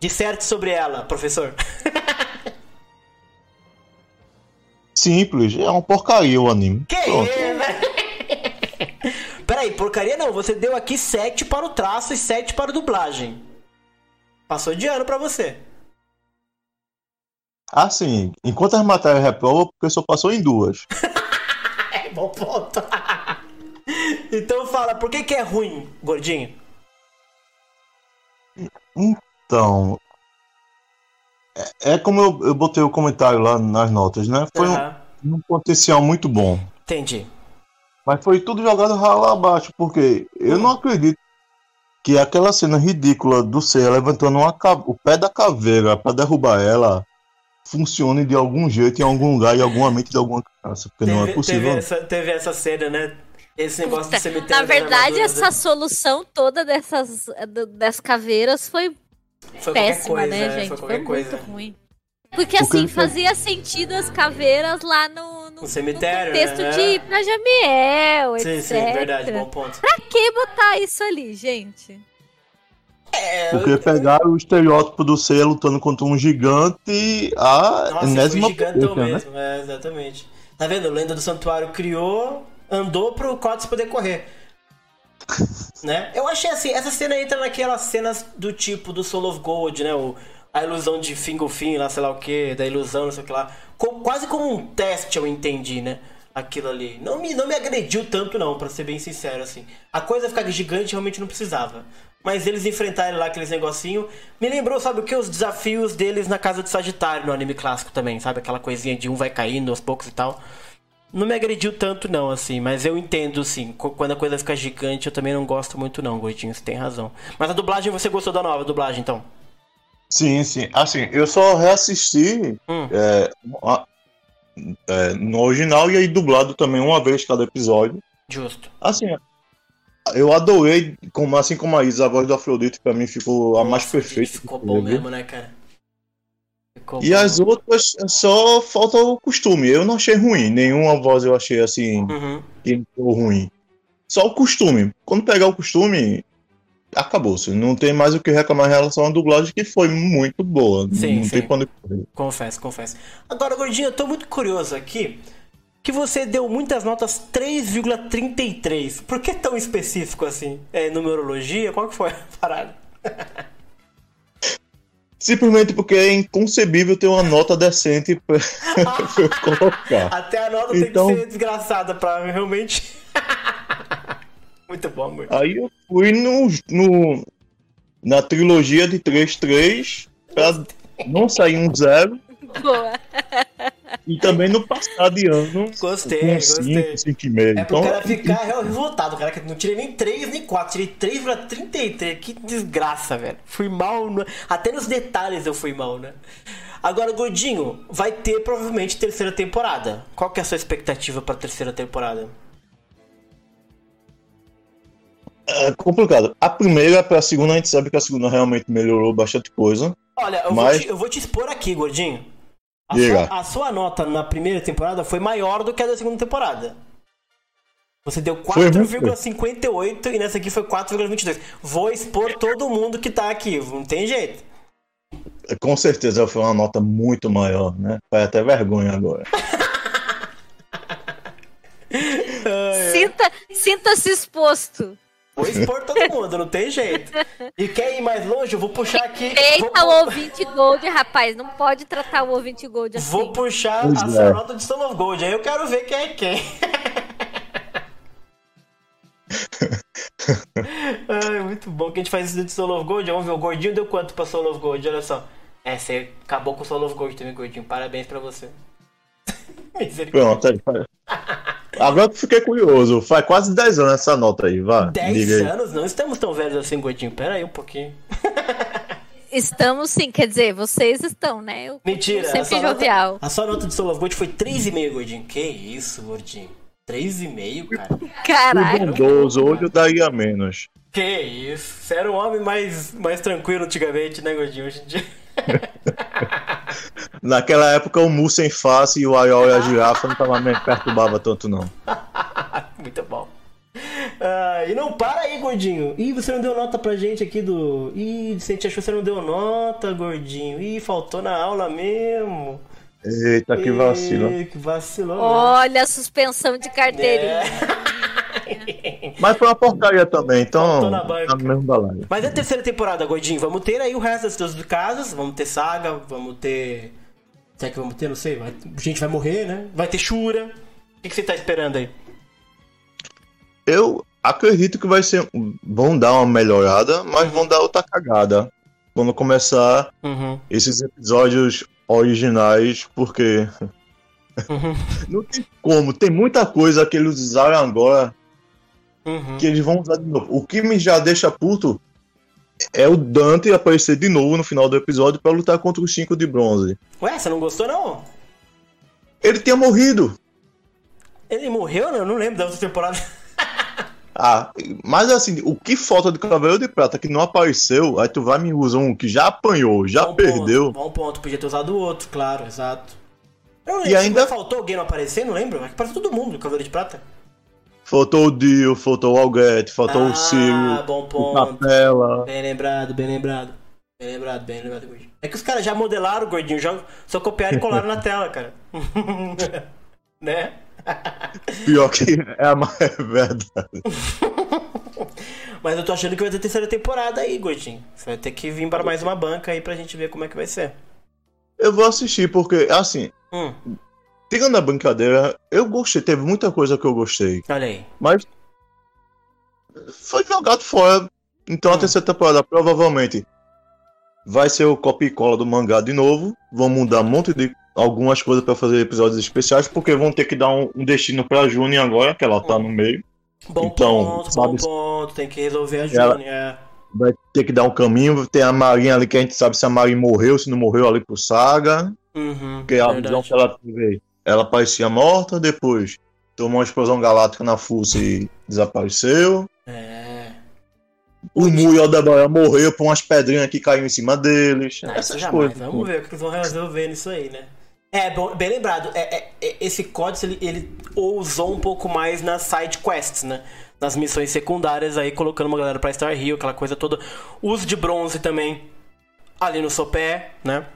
Disserte sobre ela, professor. Simples, é uma porcaria o anime. Que Pronto. né? Peraí, porcaria não. Você deu aqui 7 para o traço e 7 para a dublagem. Passou de ano pra você. Assim, enquanto as matérias reprovam, o professor passou em duas. É, bom ponto. então fala, por que que é ruim, gordinho? Então. É, é como eu, eu botei o comentário lá nas notas, né? Foi um, Aham, um potencial muito bom. Entendi. Mas foi tudo jogado rala abaixo, porque eu não acredito que aquela cena ridícula do ser levantando uma o pé da caveira pra derrubar ela funcione de algum jeito, em algum lugar, em alguma mente de alguma criança. Porque não é Teve- possível. Teve essa, teve essa cena, né? Esse negócio do cemitério. Na verdade, essa solução toda dessas das caveiras foi né? foi péssima, coisa, né, gente? Foi Foi, qualquer coisa. muito ruim. Porque assim, foi- fazia sentido as caveiras lá no, no, cemitério, no contexto né? de pra Jamiel, Sim, etc. sim, verdade, bom ponto. Pra que botar isso ali, gente? É, Porque pegaram o estereótipo do ser lutando contra um gigante a Nossa, enésima gigantão né? mesmo, é, exatamente. Tá vendo? Lenda do Santuário criou, andou pro Cotes poder correr. né? Eu achei assim, essa cena entra naquelas cenas do tipo do Soul of Gold, né? O, a ilusão de Fingolfin, lá, sei lá o que, da ilusão, não sei o que lá. Co- quase como um teste eu entendi, né? Aquilo ali. Não me, não me agrediu tanto, não, pra ser bem sincero, assim. A coisa ficar gigante realmente não precisava. Mas eles enfrentarem lá aqueles negocinho. Me lembrou, sabe o que? Os desafios deles na casa de Sagitário no anime clássico também, sabe? Aquela coisinha de um vai caindo aos poucos e tal. Não me agrediu tanto, não, assim, mas eu entendo, sim. Quando a coisa fica gigante, eu também não gosto muito, não, Gordinho, você tem razão. Mas a dublagem, você gostou da nova dublagem, então? Sim, sim. Assim, eu só reassisti Hum. é, é, no original e aí dublado também uma vez cada episódio. Justo. Assim, eu adorei, como, assim como a Isa, a voz do Afrodite pra mim ficou a mais perfeita. Ficou bom mesmo, né, cara? Ficou E bom. as outras só falta o costume. Eu não achei ruim, nenhuma voz eu achei assim Uhum. que ficou ruim. Só o costume. Quando pegar o costume, acabou-se. Não tem mais o que reclamar em relação à dublagem, que foi muito boa. Sim, não sim. tem correr. Confesso, confesso. Agora, Gordinho, eu tô muito curioso aqui. Que você deu muitas notas 3,33. Por que tão específico assim? É numerologia? Qual que foi a parada? Simplesmente porque é inconcebível ter uma nota decente pra eu colocar. Até a nota Então- tem que ser desgraçada pra realmente. muito bom, amor. Aí eu fui no, no, na trilogia de 3-3 pra não sair um zero. Boa. E também no passar de ano Gostei, com gostei. 5, 5,5. É pro Então, cara ficar revoltado, cara. Que não tirei nem 3 nem 4, tirei 3,33. Que desgraça, velho. Fui mal. no- Até nos detalhes eu fui mal, né? Agora, Gordinho, vai ter provavelmente terceira temporada. Qual que é a sua expectativa pra terceira temporada? é complicado. A primeira pra segunda, a gente sabe que a segunda realmente melhorou bastante coisa. Olha, eu, Mas- vou, te, eu vou te expor aqui, Gordinho. A sua, a sua nota na primeira temporada foi maior do que a da segunda temporada. Você deu Foi muito. 4,58 e nessa aqui foi 4,22. Vou expor todo mundo que tá aqui, não tem jeito. com certeza foi uma nota muito maior, né? Foi até vergonha agora. Sinta, sinta-se exposto. Vou expor todo mundo, não tem jeito. E quer ir mais longe? Eu vou puxar aqui. Eita, vou, o ouvinte Gold, rapaz. Não pode tratar o ouvinte Gold assim. vou puxar Pois a é. nota de Stone of Gold. Aí eu quero ver quem é quem. Ai, muito bom que a gente faz isso de Soul of Gold. Vamos ver, o gordinho deu quanto pra Soul of Gold? Olha só. É, você acabou com o Soul of Gold também, gordinho. Parabéns pra você. Misericórdia. Pronto. Agora que eu fiquei curioso. Faz quase 10 anos essa nota aí, vá. 10 Diga aí. anos? Não estamos tão velhos assim, gordinho. Pera aí um pouquinho. Estamos sim, quer dizer, vocês estão, né? Eu Mentira. a sempre sua jovial. Nota, a sua nota de Soul of Gold foi 3,5, gordinho. Que isso, gordinho. 3,5, cara. Caralho. bondoso, hoje eu daria menos. Que isso. Você era um homem mais, mais tranquilo antigamente, né, gordinho? Hoje em dia. Naquela época o Mu sem face e o Ayol e a girafa não tava me perturbava tanto, não. Muito bom. Ah, e não para aí, gordinho. Ih, você não deu nota pra gente aqui do. Ih, a gente achou que você não deu nota, gordinho. Ih, faltou na aula mesmo. Eita, que vacilo. Que vacilou. Olha a suspensão de carteirinha. Mas foi uma porcaria também, então. Tá no mesmo balaio. Mas é a terceira temporada, gordinho. Vamos ter aí o resto das duas casas. Vamos ter saga, vamos ter. Será que vamos ter? Não sei. Vai... Gente vai morrer, né? Vai ter Shura. O que, que você tá esperando aí? Eu acredito que vai ser. Vão dar uma melhorada, mas vão dar outra cagada. Quando começar Uhum. esses episódios originais, porque. Uhum. Não tem como, tem muita coisa que eles usaram agora Uhum. que eles vão usar de novo. O que me já deixa puto é o Dante aparecer de novo no final do episódio pra lutar contra os cinco de bronze. Ué, você não gostou, não? Ele tinha morrido. Ele morreu? Não, eu não lembro da outra temporada. Ah, mas assim, o que falta de Cavaleiro de Prata que não apareceu, aí tu vai me usar um que já apanhou, já Bom perdeu. Ponto, bom ponto, podia ter usado o outro, claro, exato. Eu não E lembro, ainda- mas faltou alguém não aparecer, não lembro? Mas Apareceu todo mundo, Cavaleiro de Prata. Faltou o Dio, faltou o Alguete, faltou ah, o Círio, bom o ponto. Capela. Bem lembrado, bem lembrado. Bem lembrado, bem lembrado, gordinho. É que os caras já modelaram o gordinho, já só copiaram e colaram na tela, cara. né? Pior que é a mais verdade. Mas eu tô achando que vai ter terceira temporada aí, gordinho. Você vai ter que vir para mais uma banca aí pra gente ver como é que vai ser. Eu vou assistir, porque, assim, Hum, tirando a brincadeira, eu gostei, teve muita coisa que eu gostei. olha aí. Mas foi jogado fora. Então a Hum. terceira temporada provavelmente vai ser o copy e cola do mangá de novo. Vão mudar um monte de algumas coisas pra fazer episódios especiais, porque vão ter que dar um, um destino pra Juni agora, que ela tá no meio. Bom Então, ponto, bom sabe- ponto. Tem que resolver a Júnior. é. Vai ter que dar um caminho. Tem a Marinha ali que a gente sabe se a Marinha morreu, se não morreu ali pro Saga. Uhum, Porque a verdade. visão que ela teve, ela parecia morta, depois tomou uma explosão galáctica na Força e desapareceu. É. O Mu e o Aldebaran morreu por umas pedrinhas que caíram em cima deles. Não, essas coisas. Vamos ver o que eles vão resolver nisso aí, né? É, bom, bem lembrado. É, é- é- esse códice ele, ele ousou um pouco mais nas side quests, né? Nas missões secundárias aí, colocando uma galera pra Star Hill, aquela coisa toda. Uso de bronze também ali no sopé, né?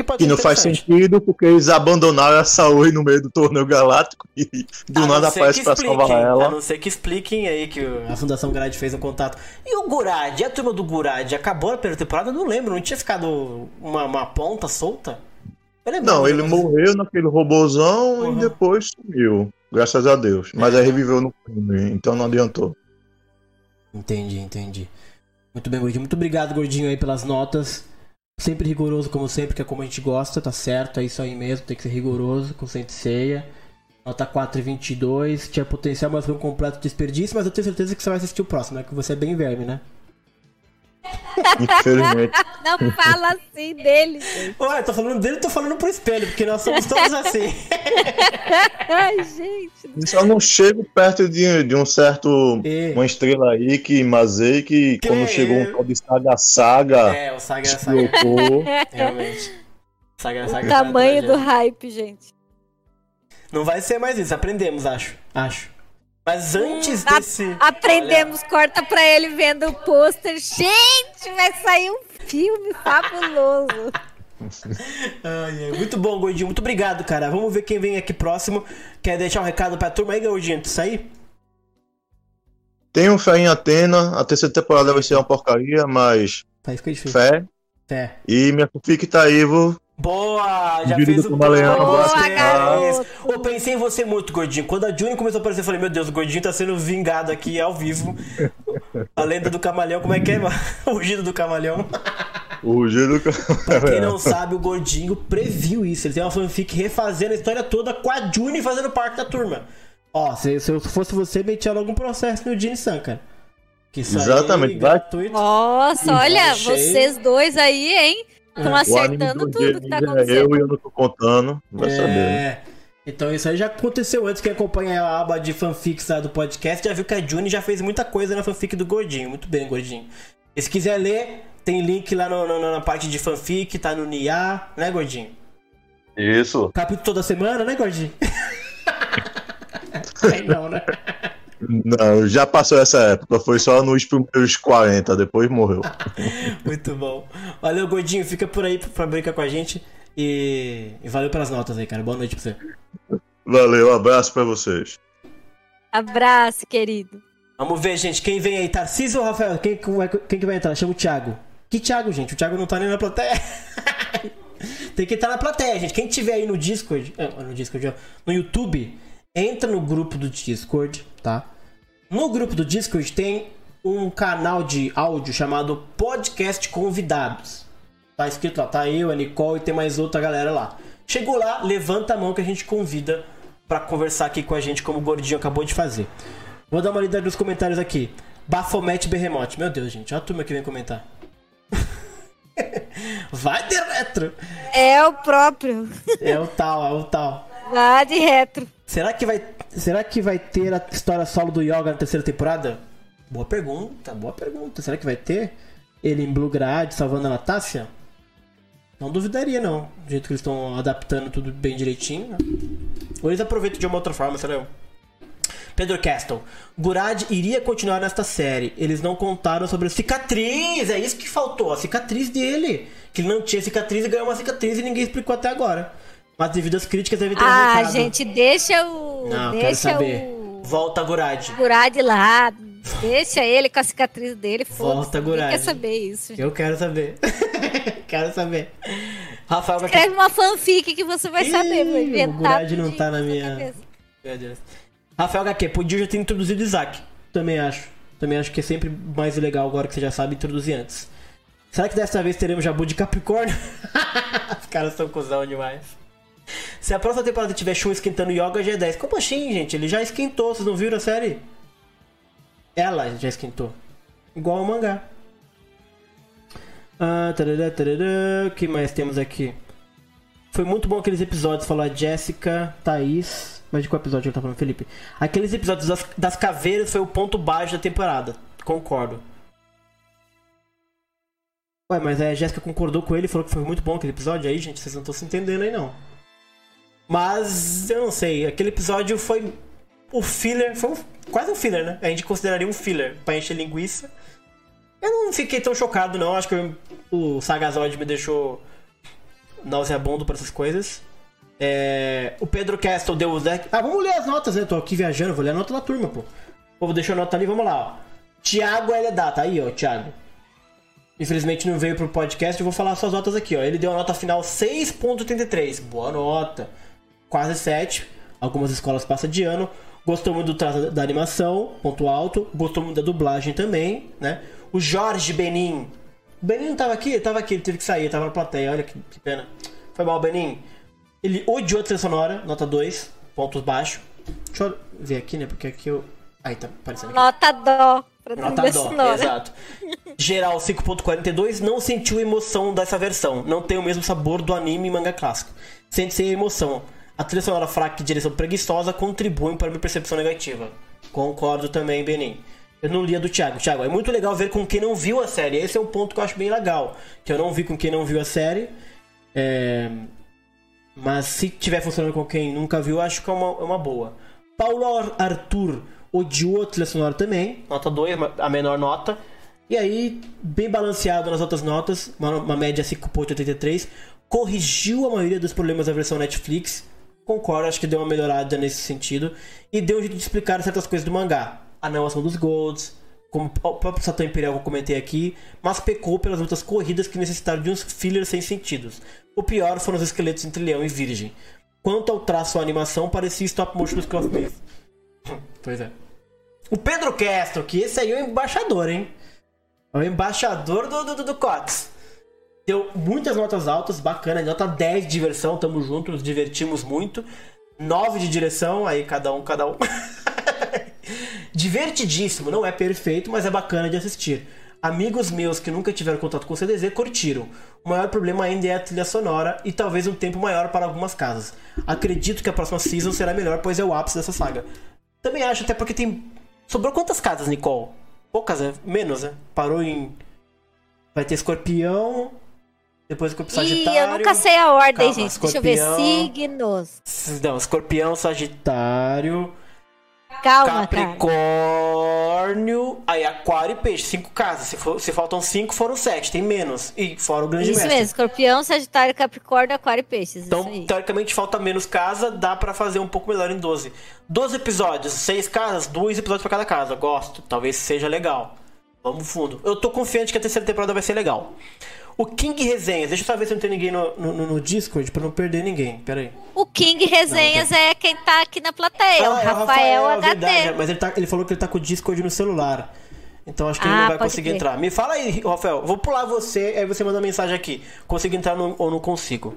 Que pode Que ser não faz sentido porque eles abandonaram a Saori no meio do torneio galáctico e do A nada aparece pra salvar A ela. não ser que expliquem aí que a Fundação Grade fez um contato. E o Gurad, e a turma do Gurad, acabou na primeira temporada? Eu não lembro, não tinha ficado uma, uma ponta solta? Não, ele negócio- morreu naquele robozão Uhum. e depois sumiu. Graças a Deus. Mas aí reviveu no filme, então não adiantou. Entendi, entendi. Muito bem, Gordinho. Muito obrigado, Gordinho, aí pelas notas. Sempre rigoroso, como sempre, que é como a gente gosta, tá certo? É isso aí mesmo, tem que ser rigoroso, com Senseiya. Nota 4,22. Tinha potencial, mas foi um completo desperdício. Mas eu tenho certeza que você vai assistir o próximo, né? Que você é bem verme, né? Infelizmente. Não fala assim dele. gente. Ué, tô falando dele, tô falando pro espelho, porque nós somos todos assim. Ai, gente. Eu só não chego perto de, de um certo. E- Uma estrela aí que Mazei que, Que quando chegou é? um tal de Saga Saga, É, o Saga Saga. Realmente. Saga, O saga, tamanho saga, do hype, gente. Não vai ser mais isso, aprendemos, acho. Acho. Mas antes A- desse. aprendemos, corta pra ele vendo o pôster. Gente, vai sair um filme fabuloso. Ai, ai, muito bom, Gordinho. Muito obrigado, cara. Vamos ver quem vem aqui próximo. Quer deixar um recado pra turma aí, Gordinho? de sair? Tenho fé em Atena, a terceira temporada vai ser uma porcaria, mas Tá, fica difícil. fé. Fé. E minha fanfic tá aí, vou. Boa! Já fez o Camaleão, Boa, Gostei. garoto. Eu pensei em você muito, Gordinho. Quando a Juni começou a aparecer, eu falei, meu Deus, o Gordinho tá sendo vingado aqui ao vivo. A lenda do camaleão, como é que é, mano? O rugido do camaleão. O giro do Pra quem não sabe, o Gordinho previu isso. Ele tem uma fanfic refazendo a história toda com a Juni fazendo parte da turma. Ó, se, se eu fosse você, metia logo um processo no Juni San, cara. Que isso aí, Exatamente, vai- gratuito. Nossa, olha, achei. vocês dois aí, hein? Estão acertando do tudo que tá é eu acontecendo. e eu não tô contando. Vai saber. É. Então isso aí já aconteceu antes. Quem acompanha a aba de fanfics lá do podcast já viu que a Juni já fez muita coisa na fanfic do Gordinho. Muito bem, Gordinho. E se quiser ler, tem link lá no- no- na parte de fanfic, tá no NIA, né, Gordinho? Isso. Capítulo toda semana, né, Gordinho? Aí não, né? Não, já passou essa época. Foi só nos primeiros 40, depois morreu. Muito bom. Valeu, Gordinho. Fica por aí pra brincar com a gente. E, e valeu pelas notas aí, cara. Boa noite pra você. Valeu, um abraço pra vocês. Abraço, querido. Vamos ver, gente. Quem vem aí? Tarcísio ou Rafael? Quem, que vai- quem que vai entrar? Chama o Thiago. Que Thiago, gente? O Thiago não tá nem na plateia. Tem que estar na plateia, gente. Quem tiver aí no Discord, ah, no Discord, ó, no YouTube, entra no grupo do Discord, tá? No grupo do Discord tem um canal de áudio chamado Podcast Convidados. Tá escrito lá, tá eu, a Nicole e tem mais outra galera lá. Chegou lá, levanta a mão que a gente convida pra conversar aqui com a gente, como o Gordinho acabou de fazer. Vou dar uma lida nos comentários aqui. Bafomete Berremote. Meu Deus, gente, olha a turma que vem comentar. Vai de retro! É o próprio. É o tal, é o tal. Lá de retro. Será que vai, será que vai ter a história solo do Yoga na terceira temporada? Boa pergunta, boa pergunta. Será que vai ter ele em Blue Grade salvando a Natácia? Não duvidaria, não. Do jeito que eles estão adaptando tudo bem direitinho. Ou eles aproveitam de uma outra forma, será? Pedro Castle. Gurad iria continuar nesta série. Eles não contaram sobre a cicatriz. É isso que faltou, a cicatriz dele. Que ele não tinha cicatriz e ganhou uma cicatriz e ninguém explicou até agora. Mas devido às críticas deve ter Ah, voltado. gente, deixa o. Não, quero deixa saber. o. Volta, Gurad. Gurad lá. Deixa ele com a cicatriz dele. Volta, Gurad. quer saber isso. Eu quero saber. quero saber. Rafael vai Escreve uma fanfic que você vai saber. Ih, inventar. o Gurad não tá na minha- cabeça. Meu Deus. Rafael HQ, podia já ter introduzido Isaac. Também acho. Também acho que é sempre mais legal agora que você já sabe introduzir antes. Será que dessa vez teremos Jabu de Capricórnio? Os caras são cuzão demais. Se a próxima temporada tiver Shun esquentando Yoga, já é 10. Como assim, gente? Ele já esquentou, vocês não viram a série? Ela já esquentou. Igual ao mangá. Ah, tarará, tarará. O que mais temos aqui? Foi muito bom aqueles episódios, falou a Jéssica, Thaís. Mas de qual episódio eu tava falando, Felipe? Aqueles episódios das, das caveiras foi o ponto baixo da temporada. Concordo. Ué, mas a Jéssica concordou com ele e falou que foi muito bom aquele episódio. Aí, gente, vocês não estão se entendendo aí, não. Mas eu não sei. Aquele episódio foi. O filler. Foi um- quase um filler, né? A gente consideraria um filler pra encher linguiça. Eu não fiquei tão chocado, não. Acho que eu- o Sagazord me deixou nauseabundo pra essas coisas. É, o Pedro Castle deu os deck. Ah, vamos ler as notas, né? Tô aqui viajando, vou ler a nota da turma, pô. O povo deixou a nota ali, vamos lá, ó. Thiago LDA, tá aí, ó, Thiago. Infelizmente não veio pro podcast, eu vou falar suas notas aqui, ó. Ele deu a nota final 6.83. Boa nota. Quase 7. Algumas escolas passam de ano. Gostou muito do traço da animação, ponto alto. Gostou muito da dublagem também, né? O Jorge Benin. O Benin não tava aqui? Tava aqui, ele teve que sair, tava na plateia, olha que, que pena. Foi mal, Benin. Ele odiou a trilha sonora, nota 2, pontos baixos. Deixa eu ver aqui, né? Porque aqui eu. Aí tá aparecendo aqui. Nota dó. Nota dó, sonora. exato. Geral 5.42, não sentiu emoção dessa versão. Não tem o mesmo sabor do anime e manga clássico. Sente-se a emoção. A trilha sonora fraca e direção preguiçosa contribuem para a minha percepção negativa. Concordo também, Benin. Eu não li a do Thiago. Thiago, é muito legal ver com quem não viu a série. Esse é um ponto que eu acho bem legal. Que eu não vi com quem não viu a série. É... Mas se tiver funcionando com quem nunca viu, acho que é uma, é uma boa. Paulo Ar- Arthur. odiou a trilha sonora também, nota 2, a menor nota. E aí, bem balanceado nas outras notas, uma, uma média 5.83, corrigiu a maioria dos problemas da versão Netflix. Concordo, acho que deu uma melhorada nesse sentido. E deu um jeito de explicar certas coisas do mangá. A não ação dos Golds, como o próprio Satã Imperial que eu comentei aqui, mas pecou pelas lutas corridas que necessitaram de uns fillers sem sentidos. O pior foram os esqueletos entre leão e virgem. Quanto ao traço e animação, parecia stop motion dos crossbase. pois é. O Pedro Castro, que esse aí é o embaixador, hein? É o embaixador do, do, do COTS. Deu muitas notas altas, bacana. Nota 10 de diversão, tamo junto, nos divertimos muito. 9 de direção, aí cada um, cada um. Divertidíssimo, não é perfeito, mas é bacana de assistir. Amigos meus que nunca tiveram contato com o CDZ curtiram. O maior problema ainda é a trilha sonora e talvez um tempo maior para algumas casas. Acredito que a próxima season será melhor, pois é o ápice dessa saga. Também acho, até porque tem. Sobrou quantas casas, Nicole? Poucas, né? Menos, né? Parou em. Vai ter escorpião. Depois o Sagitário. Ih, eu nunca sei a ordem, Calma, gente. escorpião. Deixa eu ver. Signos. Não, escorpião, Sagitário. Calma, cara. Capricórnio, aí aquário e peixe, cinco casas. Se, for- se faltam cinco, foram sete, tem menos. E fora o grande Isso mestre. mesmo. Escorpião, Sagitário, Capricórnio, Aquário e Peixes. Então, isso teoricamente, falta menos casa, dá pra fazer um pouco melhor em 12. 12 episódios, seis casas, dois episódios pra cada casa. Gosto, talvez seja legal. Vamos fundo. Eu tô confiante que a terceira temporada vai ser legal. O King Resenhas, deixa eu só ver se não tem ninguém no, no, no Discord pra não perder ninguém. Pera aí. O King Resenhas é quem tá aqui na plateia. o Ah, é Rafael, HD. verdade, mas ele, tá- ele falou que ele tá com o Discord no celular. Então acho que ele Ah, não vai pode conseguir crer. entrar. Me fala aí, Rafael. Vou pular você, aí você manda mensagem aqui. Consigo entrar no- ou não consigo.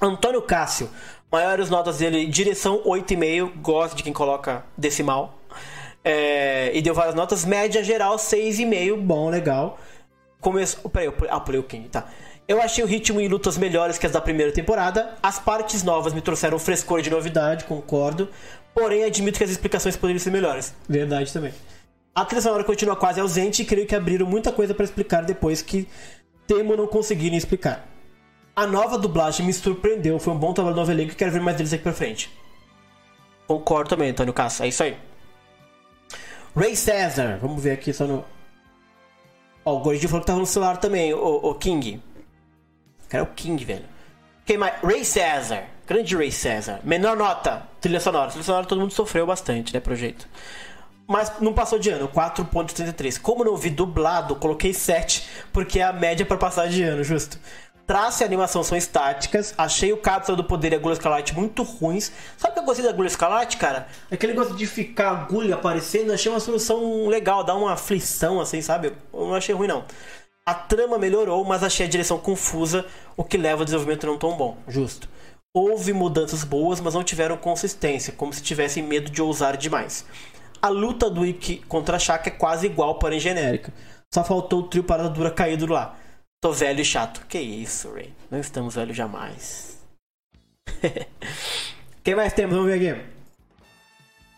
Antônio Cássio. Maiores notas dele, direção 8,5. Gosto de quem coloca decimal. É, e deu várias notas. Média geral 6,5. Bom, legal. Começou. Peraí, eu pulei- ah, pulei o King, tá. Eu achei o ritmo e lutas melhores que as da primeira temporada. As partes novas me trouxeram frescor de novidade, concordo. Porém, admito que as explicações poderiam ser melhores. Verdade também. A trilha sonora continua quase ausente e creio que abriram muita coisa pra explicar depois que temo não conseguirem explicar. A nova dublagem me surpreendeu, foi um bom trabalho do novo elenco e quero ver mais deles aqui pra frente. Concordo também, Antônio Cassa, é isso aí. Ray César, vamos ver aqui só no. Ó, o Gordinho falou que tava no celular também, o, o King. Cara, é o King, velho. Quem mais? Ray César. Grande Ray César. Menor nota. Trilha sonora. Trilha sonora todo mundo sofreu bastante, né, pro jeito. Mas não passou de ano, 4.33. Como não vi dublado, coloquei 7, porque é a média pra passar de ano, justo. Traço e animação são estáticas. Achei o Cápsula do Poder e a Agulha Escarlate muito ruins. Sabe o que eu gostei da Agulha Escarlate, cara? Aquele negócio de ficar agulha aparecendo, achei uma solução legal, dá uma aflição, assim, sabe? Eu não achei ruim, não. A trama melhorou, mas achei a direção confusa, o que leva ao desenvolvimento não tão bom. Justo. Houve mudanças boas, mas não tiveram consistência, como se tivessem medo de ousar demais. A luta do Ikki contra a Shaka é quase igual, porém genérica. Só faltou o trio parada dura caído lá. Tô velho e chato. Que isso, Ray. Não estamos velhos jamais. Quem mais temos? Vamos ver aqui.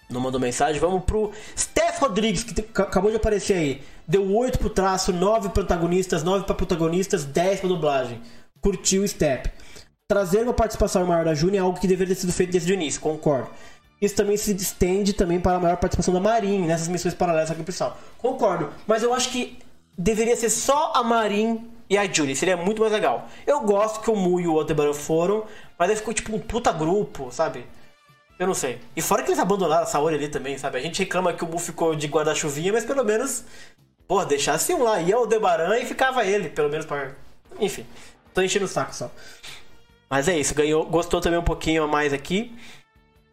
Não mandou mensagem. Vamos pro Steph Rodrigues, que acabou de aparecer aí. Deu 8 pro traço, 9 protagonistas, 9 pra protagonistas, 10 pra dublagem. Curtiu o Step. Trazer uma participação maior da Juni é algo que deveria ter sido feito desde o início, concordo. Isso também se estende também para a maior participação da Marin nessas missões paralelas aqui pessoal. Concordo, mas eu acho que deveria ser só a Marin e a Julie, seria muito mais legal. Eu gosto que o Mu e o Aldebaran foram, mas aí ficou tipo um puta grupo, sabe? Eu não sei. E fora que eles abandonaram a Saori ali também, sabe? A gente reclama que o Mu ficou de guarda-chuvinha, mas pelo menos, porra, deixasse um lá. Ia o Aldebaran e ficava ele, pelo menos para. Enfim, tô enchendo o saco só. Mas é isso, ganhou, gostou também um pouquinho a mais aqui.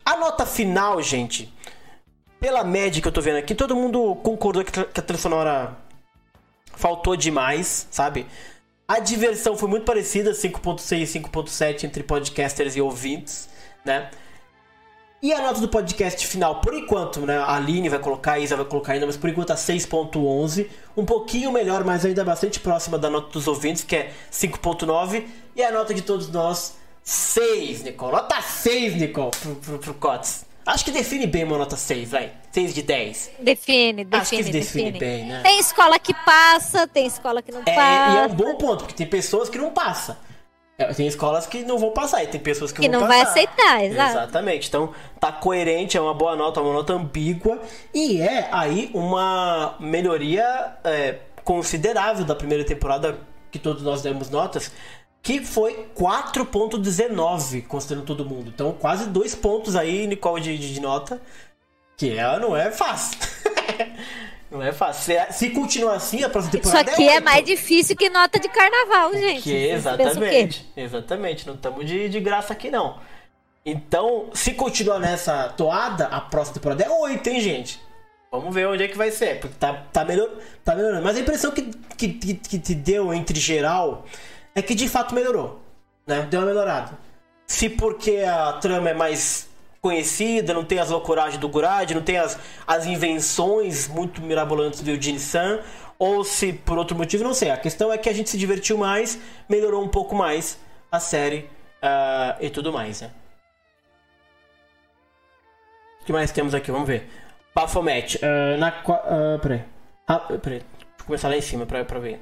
A nota final, gente, pela média que eu tô vendo aqui, todo mundo concordou que que a trilha sonora faltou demais, sabe? A diversão foi muito parecida, 5.6 e 5.7 entre podcasters e ouvintes, né? E a nota do podcast final, por enquanto, né? A Aline vai colocar, a Isa vai colocar ainda, mas por enquanto a 6.11. Um pouquinho melhor, mas ainda bastante próxima da nota dos ouvintes, que é 5.9. E a nota de todos nós, 6, Nicole. Nota 6, Nicole, pro, pro, pro Cots. Acho que define bem uma nota 6, vai. 6 de 10. Define, define, Acho que define define. bem, né? Tem escola que passa, tem escola que não É, passa. e é um bom ponto, porque tem pessoas que não passam. É, tem escolas que não vão passar e tem pessoas que, Que vão não vai passar. aceitar, exato. Exatamente. Então, tá coerente, é uma boa nota, uma nota ambígua. E é aí uma melhoria é, considerável da primeira temporada, que todos nós demos notas, que foi 4.19, considerando todo mundo. Então, quase dois pontos aí, Nicole, de, de, de nota. Que é, não é fácil. não é fácil. Se, se continuar assim, a próxima Isso temporada aqui é oito. mais difícil que nota de carnaval, gente. Que exatamente, exatamente. Não estamos de, de graça aqui, não. Então, se continuar nessa toada, a próxima temporada é 8, hein, gente? Vamos ver onde é que vai ser, porque tá, tá, melhor, tá melhorando. Mas a impressão que, que, que, que te deu entre geral é que de fato melhorou, né? Deu uma melhorada. Se porque a trama é mais conhecida, não tem as loucuragens do Gurad, não tem as, as invenções muito mirabolantes do Eugene San, ou se por outro motivo, não sei. A questão é que a gente se divertiu mais, melhorou um pouco mais a série ah, e tudo mais, né? O que mais temos aqui? Vamos ver. Baphomet. ah, na ah, peraí. Ah, peraí. Começar lá em cima pra, pra ver.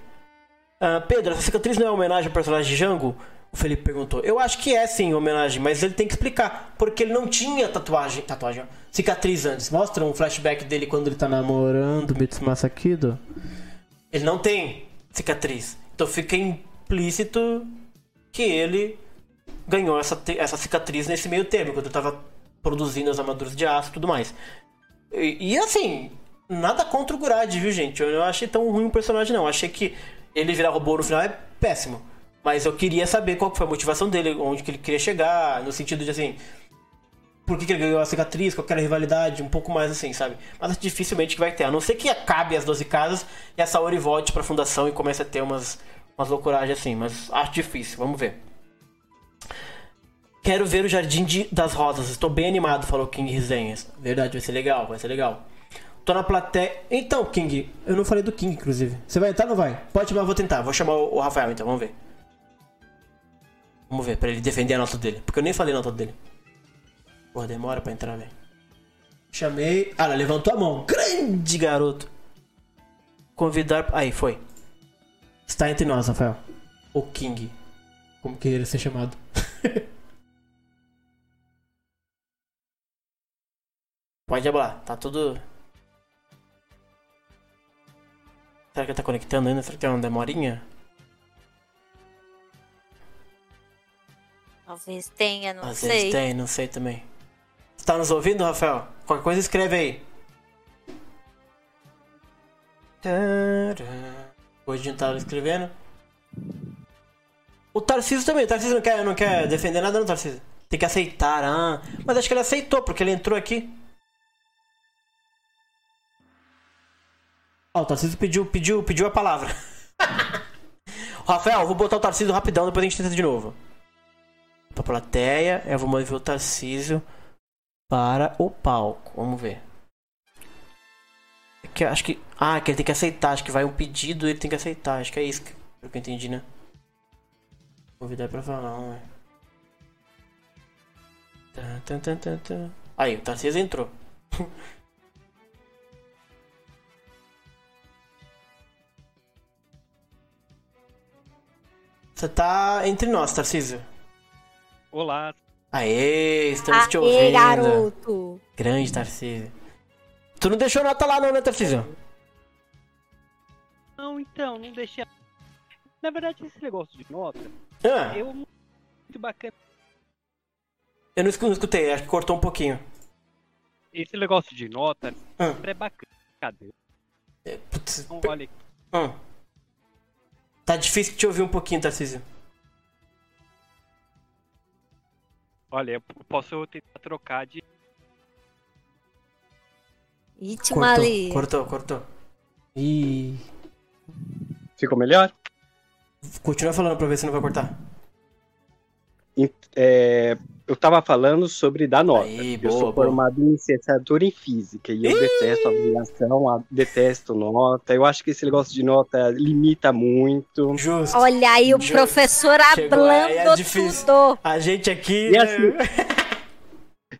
Ah, Pedro, essa cicatriz não é homenagem ao personagem de Django? O Felipe perguntou. Eu acho que é sim homenagem, mas ele tem que explicar. Porque ele não tinha tatuagem. Tatuagem, ó, cicatriz antes. Mostra um flashback dele quando ele tá namorando Mitsumasa Kido. Ele não tem cicatriz. Então fica implícito que ele ganhou essa, essa cicatriz nesse meio termo, quando ele tava produzindo as armaduras de aço e tudo mais. E, e, assim, nada contra o Gurad, viu, gente? Eu não achei tão ruim o personagem, não. Achei que ele virar robô no final é péssimo. Mas eu queria saber qual foi a motivação dele, onde que ele queria chegar, no sentido de assim. Por que, que ele ganhou a cicatriz, qual era a rivalidade, um pouco mais assim, sabe? Mas dificilmente que vai ter. A não ser que acabe as 12 casas e a Saori volte pra fundação e comece a ter umas, umas loucuragens assim. Mas acho difícil, vamos ver. Quero ver o Jardim de- das Rosas. Estou bem animado, falou King Resenhas. Verdade, vai ser legal, vai ser legal. Tô na plateia. Então, King, eu não falei do King, inclusive. Você vai entrar ou não vai? Pode eu vou tentar. Vou chamar o Rafael então, vamos ver. Vamos ver, pra ele defender a nota dele. Porque eu nem falei a nota dele. Porra, demora pra entrar, velho. Chamei. Ah, ela levantou a mão. Grande garoto. Convidar. Aí, foi. Está entre nós, Rafael. O King. Como queira ser chamado. Pode hablar, tá tudo. Será que ele tá conectando ainda? Será que tem uma demorinha? Talvez tenha, não Às sei. vezes tem, não sei também. Você tá nos ouvindo, Rafael? Qualquer coisa escreve aí. Hoje a gente tava escrevendo. O Tarcísio também. O Tarcísio não quer, não quer defender nada, não, Tarcísio. Tem que aceitar, ah. Mas acho que ele aceitou, porque ele entrou aqui. Ó, o Tarcísio pediu, pediu, pediu a palavra. Rafael, vou botar o Tarcísio rapidão, depois a gente tenta de novo. Pra plateia, eu vou mover o Tarcísio para o palco. Vamos ver. É Que acho que. Ah, que ele tem que aceitar. Acho que vai um pedido ele tem que aceitar. Acho que é isso que, pelo que eu entendi, né? Convidar pra falar, ver. Tan, tan, tan, tan, tan. Aí, o Tarcísio entrou. Você tá entre nós, Tarcísio. Olá, Aê, estamos te Aê, ouvindo. garoto! Grande Tarcísio. Tu não deixou nota lá não, né, Tarcísio? não, então, não deixei. Na verdade, esse negócio de nota, Ah, eu muito bacana. eu não escu- não escutei, acho que cortou um pouquinho. Esse negócio de nota Ah, é bacana. Cadê? putz, Então, olha, ah. Tá difícil de te ouvir um pouquinho, Tarcísio. olha, eu posso tentar trocar de. Ritmo Cortou, cortou, cortou. Ih. Ficou melhor? Continua falando pra ver se não vai cortar. É, eu tava falando sobre dar nota. Aí, eu boa, sou boa. formado em licenciatura em física e eu detesto avaliação, a- detesto nota. Eu acho que esse negócio de nota limita muito. Justo. Olha aí o Ju- professor Chegou aí, é hablando difícil. tudo. A gente aqui. E né? assim,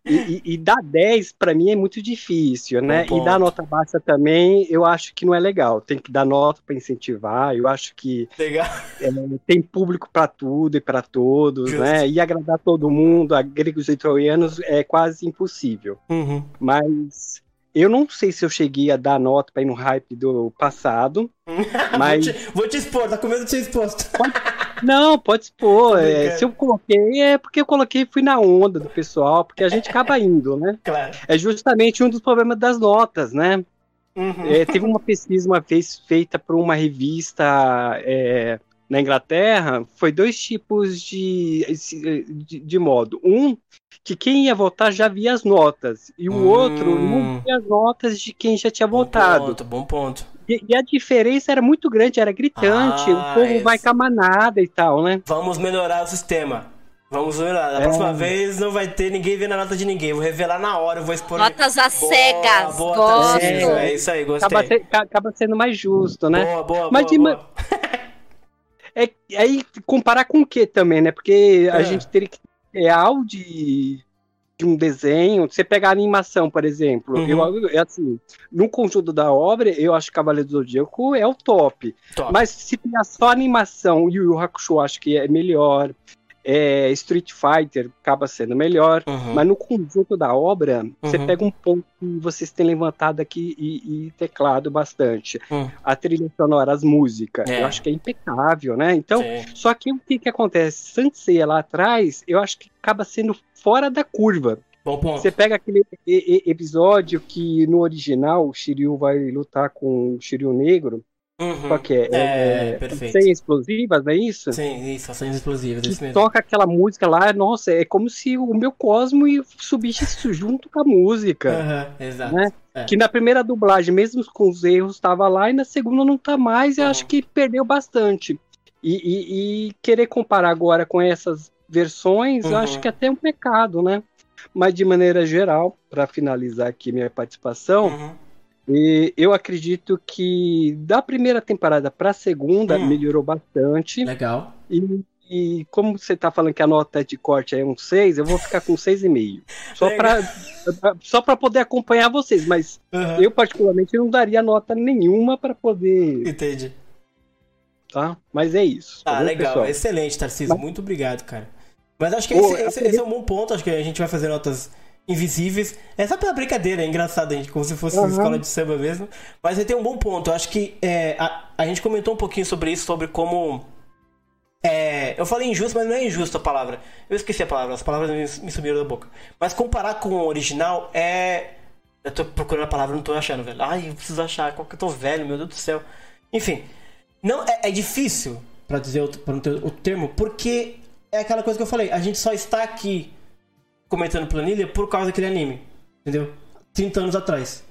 E, e, e dar 10 pra mim é muito difícil, né? Bom E dar nota baixa também, eu acho que não é legal. Tem que dar nota pra incentivar. Eu acho que Legal. é, tem público pra tudo e pra todos, Justo. né? E agradar todo mundo, a gregos e troianos, é quase impossível. Uhum. Mas eu não sei se eu cheguei a dar nota pra ir no hype do passado. Mas- Vou, te, vou te expor, tá com medo de ser exposto. Não, pode expor. É, se eu coloquei, é porque eu coloquei e fui na onda do pessoal, porque a gente acaba indo, né? Claro. É justamente um dos problemas das notas, né? Uhum. É, teve uma pesquisa uma vez feita por uma revista é, na Inglaterra, foi dois tipos de, de, de modo. Um, que quem ia votar já via as notas, e o Hum. outro não via as notas de quem já tinha Bom votado. ponto, bom ponto. E, e a diferença era muito grande, era gritante, Ah, o povo esse- vai com a manada e tal, né? Vamos melhorar o sistema. Vamos melhorar. Da É. próxima vez não vai ter ninguém vendo a nota de ninguém. Eu vou revelar na hora, eu vou expor. Notas às Boa, cegas. boa, Gosto. Tarcísio, É isso aí, gostei. Acaba, se- ca- acaba sendo mais justo, né? Boa, boa, Mas boa, de boa. ma- É, aí comparar com o que também, né? Porque a É. gente teria que real de, de um desenho. Você pegar a animação, por exemplo, Uhum. eu, assim, no conjunto da obra, eu acho que Cavaleiro do Zodíaco é o top. Top. Mas se pegar só a animação, Yu Yu Hakusho acho que é melhor. É, Street Fighter acaba sendo melhor. Uhum. Mas no conjunto da obra, você Uhum. pega um ponto que vocês têm levantado aqui e, e teclado bastante. Hum. A trilha sonora, as músicas. É. Eu acho que é impecável, né? Então, Sim. só que o que, que acontece? Sansei lá atrás, eu acho que acaba sendo fora da curva. Você pega aquele episódio que no original o Shiryu vai lutar com o Shiryu negro, Uhum. só que é, É, é, perfeito. sem explosivas, não é isso? Sim, isso, ações explosivas, isso que mesmo. toca aquela música lá, nossa, é como se o meu cosmo subisse isso junto com a música. Aham, exato. Né? É. Que na primeira dublagem, mesmo com os erros, estava lá, e na segunda não tá mais, e eu Uhum. acho que perdeu bastante. E, e- e querer comparar agora com essas versões, eu Uhum. acho que até é um pecado, né? Mas de maneira geral, para finalizar aqui minha participação, Uhum. E eu acredito que da primeira temporada para a segunda Hum. melhorou bastante. Legal. E, e como você tá falando que a nota de corte é um 6, eu vou ficar com 6,5. Só para só para poder acompanhar vocês, mas Uhum. eu particularmente não daria nota nenhuma para poder, Entendi. tá? Mas é isso. tá Ah, bom, legal. pessoal? Excelente, Tarcísio. Muito obrigado, cara. Mas acho que Ô, esse, esse- esse é um bom ponto. Acho que a gente vai fazer notas invisíveis. É só pela brincadeira, é engraçado, gente, como se fosse Aham. escola de samba mesmo. Mas ele tem um bom ponto. Eu acho que é, a, a gente comentou um pouquinho sobre isso, sobre como. é, eu falei injusto, mas não é injusto a palavra. Eu esqueci a palavra, as palavras me, me sumiram da boca. Mas comparar com o original é. Eu tô procurando a palavra, não tô achando, velho. Ai, eu preciso achar, qual que eu tô velho, meu Deus do céu. Enfim, não é, é difícil, pra dizer outro, pra não ter outro termo, porque é aquela coisa que eu falei, a gente só está aqui comentando planilha por causa daquele anime, entendeu? 30 anos atrás.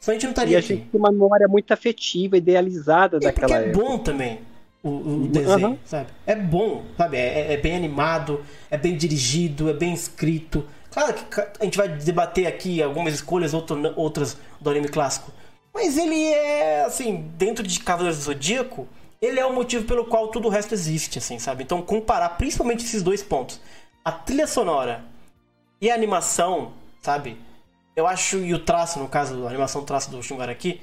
Senão a gente não E estaria a aqui. gente tem uma memória muito afetiva, idealizada E porque daquela é época. bom também o, o desenho, Aham. sabe? É bom, sabe? É, é- é bem animado, é bem dirigido, é bem escrito. Claro que a gente vai debater aqui algumas escolhas, outro- outras do anime clássico. Mas ele é, assim, dentro de Cavaleiros do Zodíaco, ele é o motivo pelo qual tudo o resto existe, assim, sabe? Então comparar principalmente esses dois pontos. A trilha sonora e a animação, sabe? Eu acho, e o traço, no caso, a animação traço do Shungaraki,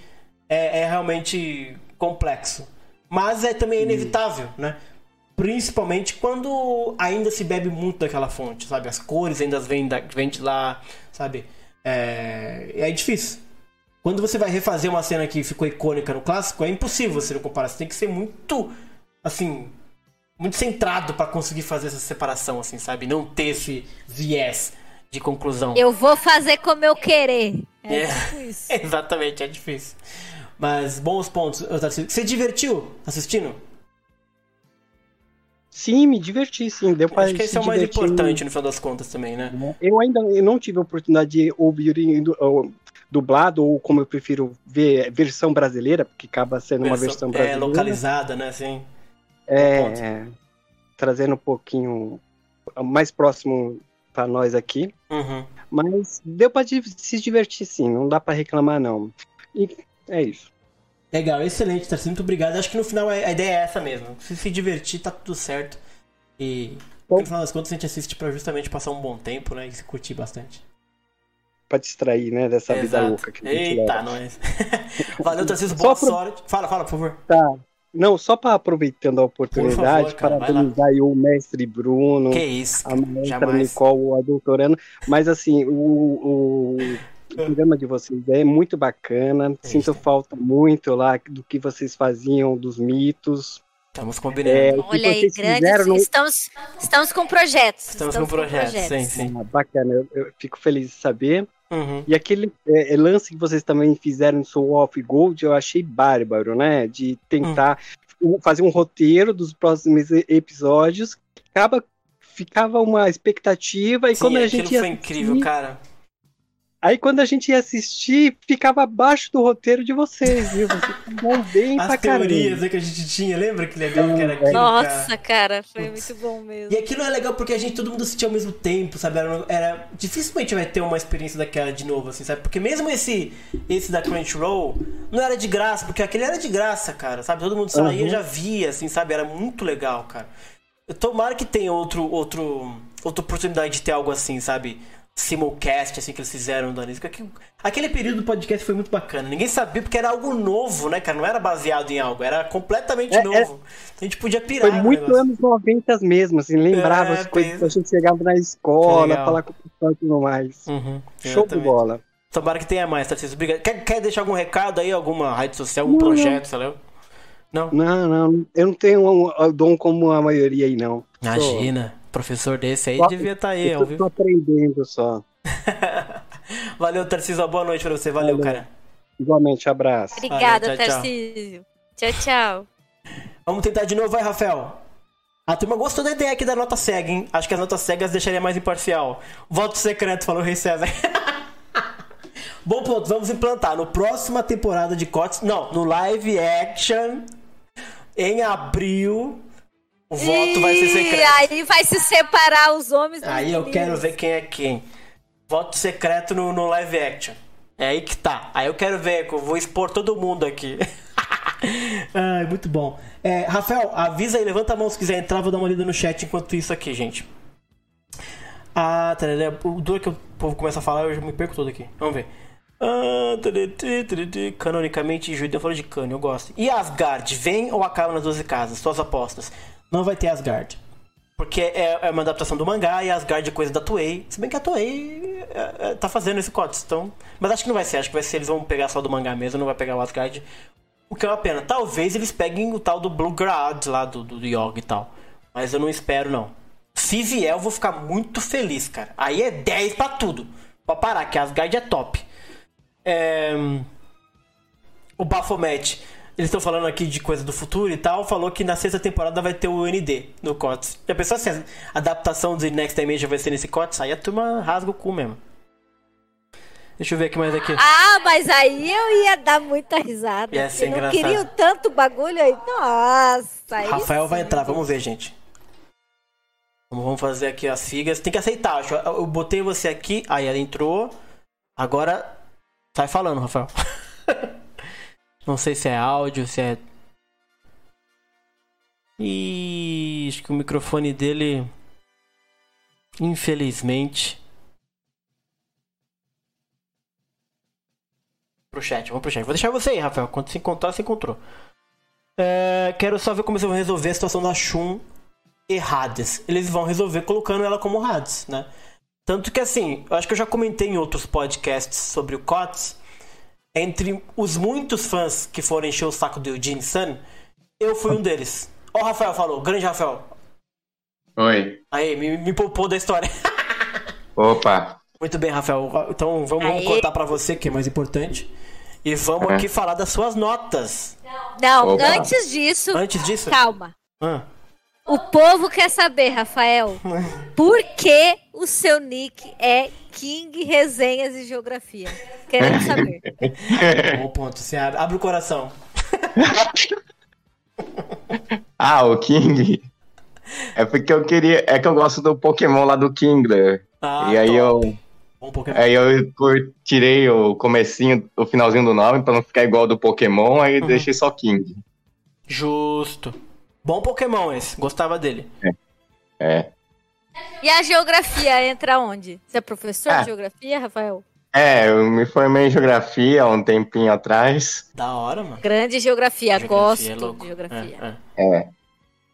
é, é realmente complexo. Mas é também inevitável, né? Principalmente quando ainda se bebe muito daquela fonte, sabe? As cores ainda vêm, da, vêm de lá, sabe? É, é difícil. Quando você vai refazer uma cena que ficou icônica no clássico, é impossível você não comparar. Você tem que ser muito, assim, muito centrado pra conseguir fazer essa separação, assim, sabe? Não ter esse viés de conclusão. Eu vou fazer como eu querer. É, É. tipo isso. Exatamente, é difícil. Mas bons pontos. Tarcísio. Você divertiu assistindo? Sim, me diverti, sim. Deu pra Acho que esse se é o mais importante no final das contas também, né? Eu ainda eu não tive a oportunidade de ouvir dublado, ou como eu prefiro ver, versão brasileira, porque acaba sendo uma versão é brasileira. localizada, né? Assim. É, ponto. é, trazendo um pouquinho mais próximo para nós aqui. Uhum. Mas deu pra di- se divertir sim, não dá pra reclamar não. E é isso. Legal, excelente, Tarcísio. Muito obrigado. Acho que no final a a ideia é essa mesmo. Se se divertir, tá tudo certo. E no final das contas a gente assiste pra justamente passar um bom tempo, né? E se curtir bastante. pra distrair, né, dessa vida Exato. louca que a gente Eita, leva. nós. Valeu, Tarcísio, boa pro- sorte. Fala, fala, por favor. Tá. Não, só para aproveitando a oportunidade, favor, parabenizar aí o mestre Bruno, Que isso, a mestra jamais. Nicole, a doutorando, mas assim, o, o, programa de vocês é muito bacana, sinto falta muito lá do que vocês faziam, dos mitos. Estamos combinando. É, Olha aí, grandes. no- Estamos, estamos com projetos. Estamos com projetos, sim, sim. Ah, bacana, eu, eu fico feliz de saber. Uhum. E aquele é, é, lance que vocês também fizeram em Soul of Gold, eu achei bárbaro, né? De tentar o- fazer um roteiro dos próximos episódios. Acaba, ficava uma expectativa, e Sim, quando a gente ia foi incrível, cara. Aí quando a gente ia assistir, ficava abaixo do roteiro de vocês, viu? Vocês fizeram bem pra As teorias caramba. né, que a gente tinha, lembra que legal que era aquilo, Nossa, cara? cara, foi muito bom mesmo. E aquilo é legal porque a gente, todo mundo assistia ao mesmo tempo, sabe? Era, era- dificilmente vai ter uma experiência daquela de novo, assim, sabe? Porque mesmo esse, esse da Crunchyroll não era de graça, porque aquele era de graça, cara, sabe? Todo mundo saía Uhum. já via, assim, sabe? Era muito legal, cara. Tomara que tenha outro, outro, outra oportunidade de ter algo assim, sabe? Simulcast, assim, que eles fizeram do Anísio. Aquele, período do podcast foi muito bacana. Ninguém sabia porque era algo novo, né, cara? Não era baseado em algo, era completamente É, novo. é- Então a gente podia pirar. Foi no muito negócio. anos 90 mesmo, assim, lembrava É, as coisas que a gente chegava na escola, falar com o pessoal e tudo mais. Uhum, Show de bola. Tomara que tenha mais, Tarcísio. Obrigado. Quer, quer deixar algum recado aí, alguma rede social, algum Não, projeto, lá? Não? Não, não, eu não tenho um, um dom como a maioria aí, não. Imagina, professor desse aí Só- devia estar aí, Eu ao tô, aprendendo só. Valeu, Tarcísio. Boa noite pra você. Valeu, Valeu. cara. Igualmente, abraço. Obrigada, Valeu, tchau, tchau. Tarcísio. Tchau, tchau. Vamos tentar de novo, vai, Rafael. A turma gostou da ideia aqui da nota cega, hein? Acho que as notas cegas deixaria mais imparcial. Voto secreto, falou o Rei César. Bom ponto, vamos implantar no próxima temporada de Cotes. Não, no live action. Em abril. O voto vai ser secreto. aí vai se separar os homens Aí eu quero ver quem é quem. Voto secreto no, no live action. É aí que tá. Aí eu quero ver, eu vou expor todo mundo aqui. Ai, muito bom. É, Rafael, avisa aí, levanta a mão se quiser entrar, vou dar uma lida no chat enquanto isso aqui, gente. Ah, tarará, o duro que o povo começa a falar, eu já me perco todo aqui. Vamos ver. Ah, tarará, tarará, Canonicamente, Judeu falou de cano, eu gosto. E Asgard, vem ou acaba nas 12 casas? Suas apostas. Não vai ter Asgard. Porque é, é uma adaptação do mangá e Asgard é coisa da Toei. Se bem que a Toei é, é, tá fazendo esse código, então. Mas acho que não vai ser. Acho que vai ser eles vão pegar só do mangá mesmo, não vai pegar o Asgard. O que é uma pena. Talvez eles peguem o tal do Blue Grad lá do, do Yoga e tal. Mas eu não espero, não. Se vier, eu vou ficar muito feliz, cara. Aí é 10 pra tudo. Pode parar, que Asgard é top. É... O Baphomet. Eles estão falando aqui de coisa do futuro e tal. Falou que na sexta temporada vai ter o ND no COTS. Já pensou se a adaptação de Next Dimension vai ser nesse COTS? Aí a turma rasga o cu mesmo. Deixa eu ver aqui mais aqui. Ah, mas aí eu ia dar muita risada. Ia ser não engraçado. queriam tanto bagulho aí. Nossa, aí Rafael vai entrar, vamos ver, gente. Vamos fazer aqui as figas. Tem que aceitar. Eu eu botei você aqui, aí ela entrou. Agora sai falando, Rafael. Não sei se é áudio, se é. Ih, acho que o microfone dele. Infelizmente. Pro chat, vamos pro chat. Vou deixar você aí, Rafael. Quando se encontrar, se encontrou. É, quero só ver como eles vão resolver a situação da Shun e Hades. Eles vão resolver colocando ela como Hades, né? Tanto que assim, eu acho que eu já comentei em outros podcasts sobre o COTS. Entre os muitos fãs que foram encher o saco do Eugene Sun, eu fui um deles. Ó, o Rafael falou, grande Rafael. Oi. Aí, me, me poupou da história. Opa. Muito bem, Rafael. Então vamos, vamos Aê. cortar pra você, que é mais importante. E vamos É. aqui falar das suas notas. Não, Opa. antes disso, Antes disso. calma. Ah. O povo quer saber, Rafael, por que o seu nick é King Resenhas e Geografia? Querendo saber. Bom ponto. Você abre, o coração. Ah, o King. É porque eu queria. É que eu gosto do Pokémon lá do Kingler. Ah, e aí top. eu. Bom Pokémon. Aí eu tirei o comecinho, o finalzinho do nome pra não ficar igual ao do Pokémon, aí deixei só King. Justo. Bom Pokémon esse. Gostava dele. É. E a geografia entra onde? Você é professor Ah. de geografia, Rafael? É, eu me formei em geografia há um tempinho atrás. Da hora, mano. Grande geografia, Geografia é gosto louco. de geografia. É, é.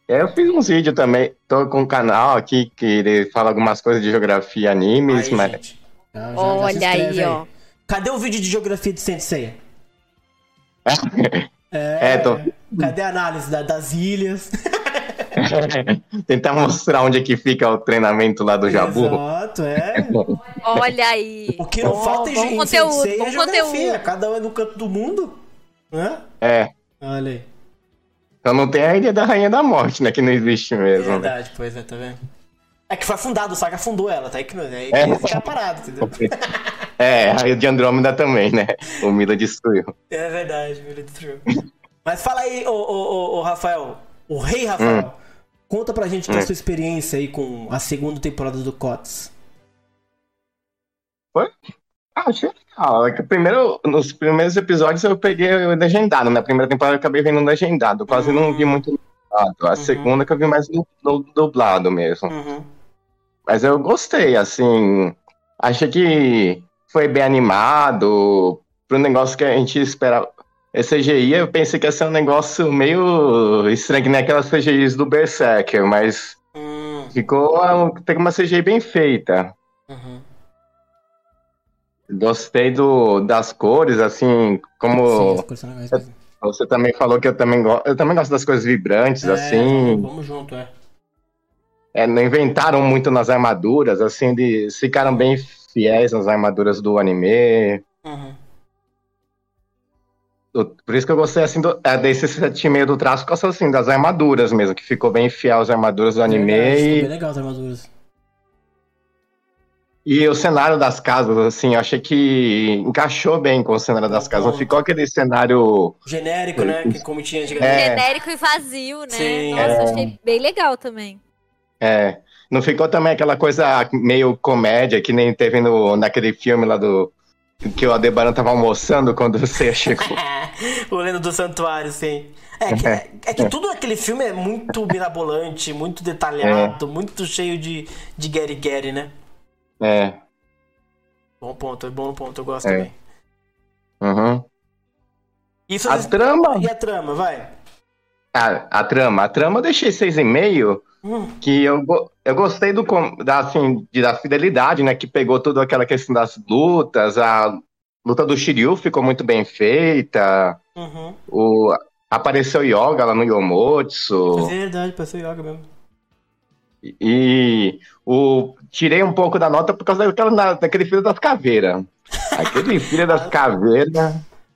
É. Eu fiz uns vídeos também. Tô com um canal aqui que ele fala algumas coisas de geografia, animes, Aí, mas. gente. Já- Olha inscreve aí, ó. Cadê o vídeo de geografia de Sensei? É, tô. Cadê a análise da- das ilhas? Tentar mostrar onde é que fica o treinamento lá do Jabu. Exato, é. Olha aí. O que não Bom, falta em, em conteúdo, Sensei bom é geografia. Cada um é no canto do mundo. Né? É. Olha aí. Então não tem a Ilha da Rainha da Morte, né? Que não existe mesmo. né? Verdade, pois é, tá vendo? É que foi afundado, o Saga afundou ela, tá aí que, aí É. que fica parado, entendeu? É, a de Andrômeda também, né? O Mila destruiu. É verdade, meu Deus. Mas fala aí, ô, ô, ô, ô, Rafael, o rei Rafael, conta pra gente é a Hum. sua experiência aí com a segunda temporada do COTS. Ah, achei legal. É primeiro, nos primeiros episódios eu peguei o legendado. Na primeira temporada eu acabei vendo legendado. Quase não vi muito dublado. A Uhum. segunda que eu vi mais no, no dublado mesmo. Uhum. Mas eu gostei, assim. Achei que foi bem animado. Pro negócio que a gente esperava. Esse CGI, eu pensei que ia ser um negócio meio estranho, nem aquelas CGIs do Berserker, mas Hum, ficou tem uma CGI bem feita. uhum. Gostei do, das cores, assim, Sim, como mesmo. você também falou que eu também, go eu também gosto das coisas vibrantes, É, assim. Vamos, vamos junto, é. É, não inventaram muito nas armaduras, assim, de, ficaram bem fiéis nas armaduras do anime. Uhum. Por isso que eu gostei, assim, do, é, desse sentimento do traço, causa, assim, das armaduras mesmo, que ficou bem fiel às armaduras do anime. Ficou e- bem legal as armaduras. E o cenário das casas, assim, eu achei que encaixou bem com o cenário das casas. Não ficou aquele cenário. Genérico, né? Que como tinha antigamente. É. Genérico e vazio, né? Sim, Nossa, é. achei bem legal também. É, não ficou também aquela coisa meio comédia que nem teve no, naquele filme lá do. Que o Adebaran tava almoçando quando você chegou. o Lendo do Santuário, sim. É que, é que tudo naquele filme é muito mirabolante, muito detalhado, muito cheio de, de Gary Gary, né? É. Bom ponto, é bom ponto, eu gosto É. também. Uhum. Isso A trama. E a trama, vai. A, a trama. A trama eu deixei 6,5. Que eu, eu gostei do, da, assim, de- da fidelidade, né? Que pegou toda aquela questão das lutas. A luta do Shiryu ficou muito bem feita. uhum. O, apareceu Yoga lá no É Yomotsu. verdade, pareceu yoga mesmo. E o, tirei um pouco da nota por causa daquela, daquele filho das caveiras. Aquele filho das caveiras.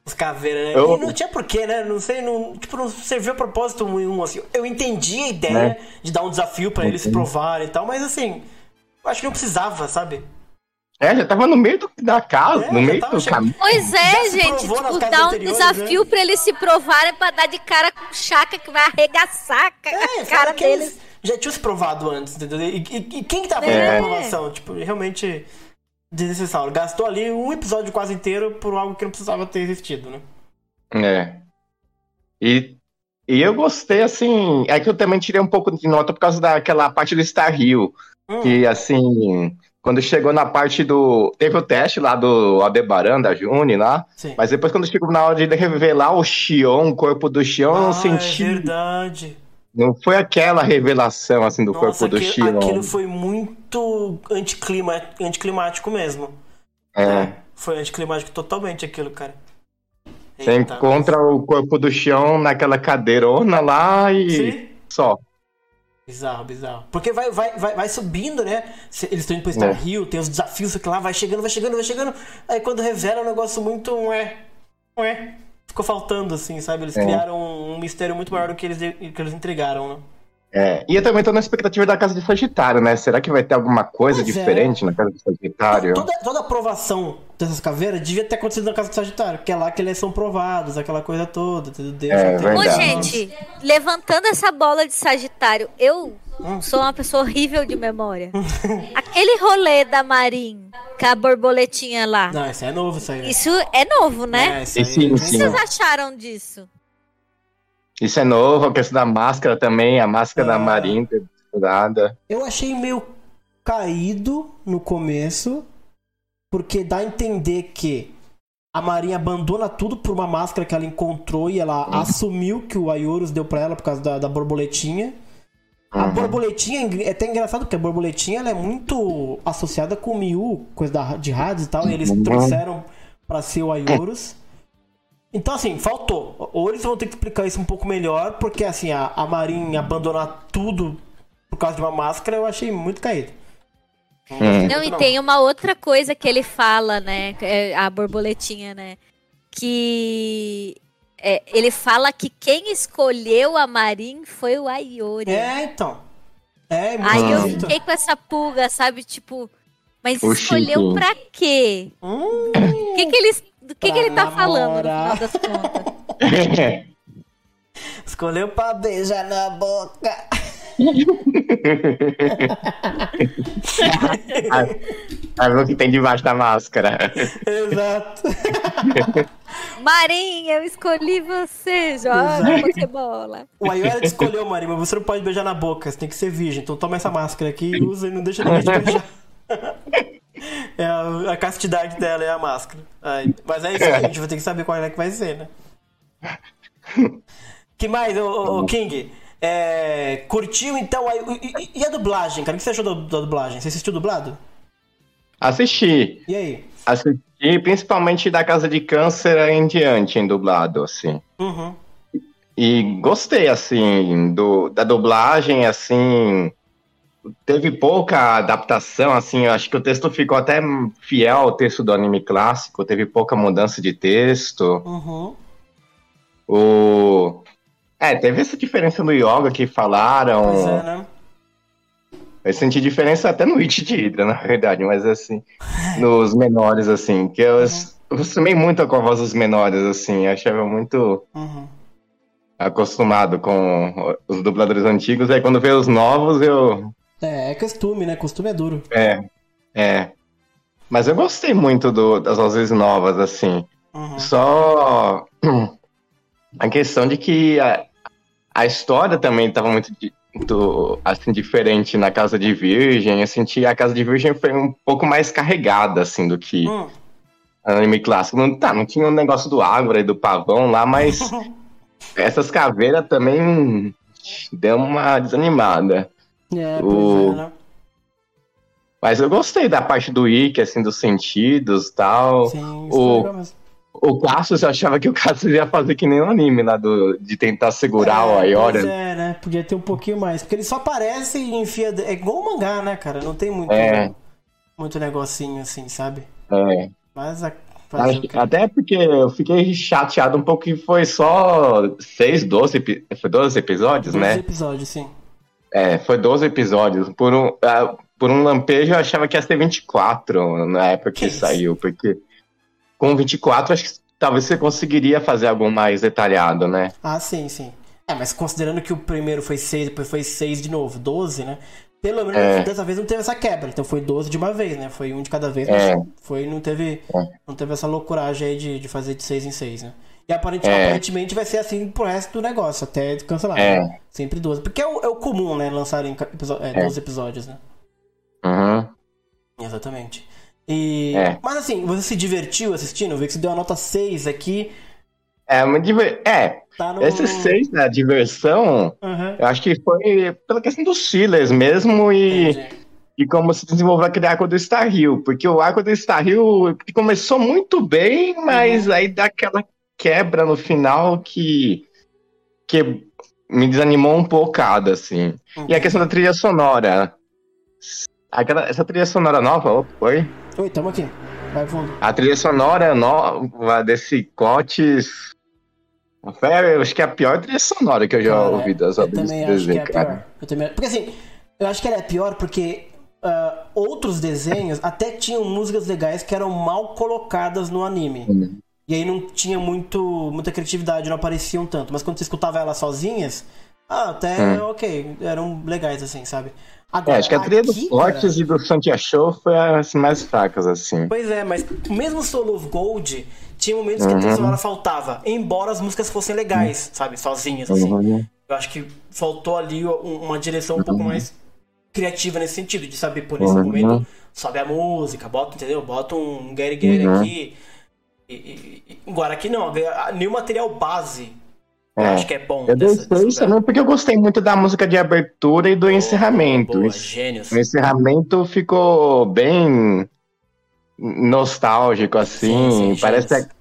Os caveiras, né? Eu- E não tinha porquê, né? Não sei, não, tipo, não serviu a propósito nenhum, assim. Eu entendi a ideia Né? de dar um desafio pra eles se provarem e tal, mas assim, eu acho que não precisava, sabe? É, já tava no meio do- da casa, É, no meio tava do caminho. Pois é, gente. Tipo, dá um anteriores, desafio né? pra eles se provarem pra dar de cara com o Chaka que vai arregaçar a É, cara deles. eles já tinham se provado antes, entendeu? E, e- e quem que tava É. fazendo a aprovação? Tipo, realmente desnecessário. Gastou ali um episódio quase inteiro por algo que não precisava ter existido, né? É. E, e eu gostei, assim. É que eu também tirei um pouco de nota por causa daquela parte do Star Hill. Hum, Que, assim, quando chegou na parte do. Teve o teste lá do Aldebaran, da Juni lá. sim. Mas depois, quando chegou na hora de revelar o Xion, o corpo do Xion, eu ah, senti. é verdade. Não foi aquela revelação, assim, do Nossa, corpo do aquilo, Xion. aquilo foi muito anticlima, anticlimático mesmo. É. Foi anticlimático totalmente aquilo, cara. Você Eita, encontra o corpo do Xion naquela cadeirona lá e Sim. só. Bizarro, bizarro. Porque vai, vai, vai, vai subindo, né? Eles estão indo pro Star É. Hill, tem os desafios aqui lá, vai chegando, vai chegando, vai chegando. Aí quando revela é um negócio muito. Ué, ué. Ficou faltando, assim, sabe? Eles É. criaram um, um mistério muito maior do que eles, que eles entregaram, né? É. E eu também tô na expectativa da casa de Sagitário, né? Será que vai ter alguma coisa Pois é. diferente na casa de Sagitário? Toda, toda a aprovação dessas caveiras devia ter acontecido na casa do Sagitário, que é lá que eles são provados, aquela coisa toda, entendeu? Deus É, Ô, gente, levantando essa bola de Sagitário, eu Hum. sou uma pessoa horrível de memória. Aquele rolê da Marin, com a borboletinha lá, Não, isso é novo, isso aí. né? isso é novo, né? É, isso aí. Sim, O que sim. vocês acharam disso? Isso é novo, a questão da máscara também, a máscara Ah. da Marinha nada. Eu achei meio caído no começo. porque dá a entender que a Marinha abandona tudo por uma máscara que ela encontrou e ela assumiu que o Ayorus deu pra ela por causa da, da borboletinha. A Uhum. borboletinha é até engraçado porque a borboletinha ela é muito associada com o Miu, coisa da, de rádios e tal, e eles Uhum. trouxeram pra ser o Ayorus. Então, assim, faltou. Ou eles vão ter que explicar isso um pouco melhor, porque, assim, a, a Marinha abandonar tudo por causa de uma máscara, eu achei muito caído. Hum. Não, e tem uma outra coisa que ele fala, né? é A borboletinha, né? Que é, ele fala que quem escolheu a Marin foi o Ayori. É, então. É, muito Aí eu fiquei com essa pulga, sabe? Tipo, mas O escolheu pra quê? Hum, O que, que ele, do que, que ele tá falando no final das contas? escolheu pra beijar na boca. Vai ver o que tem debaixo da máscara. Exato. Marin, eu escolhi você, joga. Pokébola. O Ayora te escolheu, Marinha, mas você não pode beijar na boca, você tem que ser virgem. Então toma essa máscara aqui e usa e não deixa ninguém te beijar. É a, a castidade dela é a máscara. Ai, mas é isso aí, a gente vai ter que saber qual é que vai ser, né? Que mais, ô, ô, ô, King? É, curtiu então a, e, e a dublagem, cara? O que você achou da, da dublagem? Você assistiu dublado? Assisti. E aí? Assisti principalmente da Casa de Câncer em diante, em dublado, assim. Uhum. E gostei, assim, do, da dublagem, assim. Teve pouca adaptação, assim, eu acho que o texto ficou até fiel ao texto do anime clássico, teve pouca mudança de texto. Uhum. O... É, teve essa diferença no yoga que falaram. Pois é, né? Eu senti diferença até no It de Hydra, na verdade, mas assim, nos menores, assim, que eu acostumei muito com a voz dos menores, assim, eu achava muito Uhum. acostumado com os dubladores antigos, aí quando veio os novos, eu. É, é costume, né? Costume é duro. É, é. Mas eu gostei muito do- das vozes novas, assim. Uhum. Só a questão de que a, a história também estava muito, muito, assim, diferente na Casa de Virgem. Eu senti a Casa de Virgem foi um pouco mais carregada, assim, do que Hum. o anime clássico. Não, tá, não tinha o negócio do Ágora e do Pavão lá, mas essas caveiras também deu uma desanimada. É, O- é, né? Mas eu gostei da parte do Ikki, assim, dos sentidos e tal. Sim, o- mesmo. O Cassius, eu achava que o Cassius ia fazer que nem o anime lá do, de tentar segurar o É, Ayora. Pois é, né? Podia ter um pouquinho mais. Porque ele só aparece e enfia. É igual o mangá, né, cara? Não tem muito, É. muito negocinho assim, sabe? É. Mas a. Acho- o? Até porque eu fiquei chateado um pouco que foi só 6, 12, epi- foi 12 episódios, Dois né? episódios, sim. É, foi 12 episódios. Por um, ah, por um lampejo eu achava que ia ser 24 na época que, Que isso? saiu, porque com 24 acho que talvez você conseguiria fazer algo mais detalhado, né? Ah, sim, sim. É, mas considerando que o primeiro foi 6, depois foi 6 de novo, 12, né? Pelo menos É. dessa vez não teve essa quebra. Então foi 12 de uma vez, né? Foi um de cada vez, É. mas foi, não teve, É. não teve essa loucuragem aí de, de fazer de 6 em 6, né? E aparente- É. aparentemente vai ser assim pro resto do negócio, até cancelar. É. né? Sempre 12. Porque é o, é o comum, né? Lançarem é, É. 12 episódios, né? Uhum. Exatamente. E... É. Mas assim, você se divertiu assistindo? Eu vi que você deu a nota 6 aqui. É, uma diver... é, Tá no. esse 6 da diversão, Uhum. eu acho que foi pela questão dos fillers mesmo e, Entendi. e como se desenvolveu aquele arco do Star Hill, porque o arco do Star Hill começou muito bem, mas Uhum. aí dá aquela quebra no final que, que me desanimou um bocado, assim. E a questão da trilha sonora. Aquela, essa trilha sonora nova, opa, oi? Oi, tamo aqui. Vai fundo. A trilha sonora nova desse Cotes. Eu acho que é a pior trilha sonora que eu já Cara, ouvi das obras desse é desenho, a cara. pior. Eu também... Porque assim, eu acho que ela é pior porque ah, outros desenhos até tinham músicas legais que eram mal colocadas no anime. Uhum. E aí não tinha muito, muita criatividade, não apareciam tanto. Mas quando você escutava elas sozinhas, ah, até ok, eram legais assim, sabe? É, Agora, acho que a trilha aqui, dos Fortes cara, e do Santia Show foi as mais fracas, assim. Pois é, mas mesmo Soul of Gold, tinha momentos que a Uhum. trilha sonora faltava. Embora as músicas fossem legais, sabe? Sozinhas, assim. Uhum. Eu acho que faltou ali um- uma direção um pouco mais criativa nesse sentido, de saber, por nesse Uhum. momento, sobe a música, bota, entendeu? Bota um Gary Gary Uhum. aqui. E, e- e- agora aqui não, nenhum material base. É. acho que é bom. Eu dessa- desse lugar. também porque eu gostei muito da música de abertura e do Boa, encerramento. Boa, O gênios. O encerramento ficou bem nostálgico, assim. Sim, sim, Parece gênios. que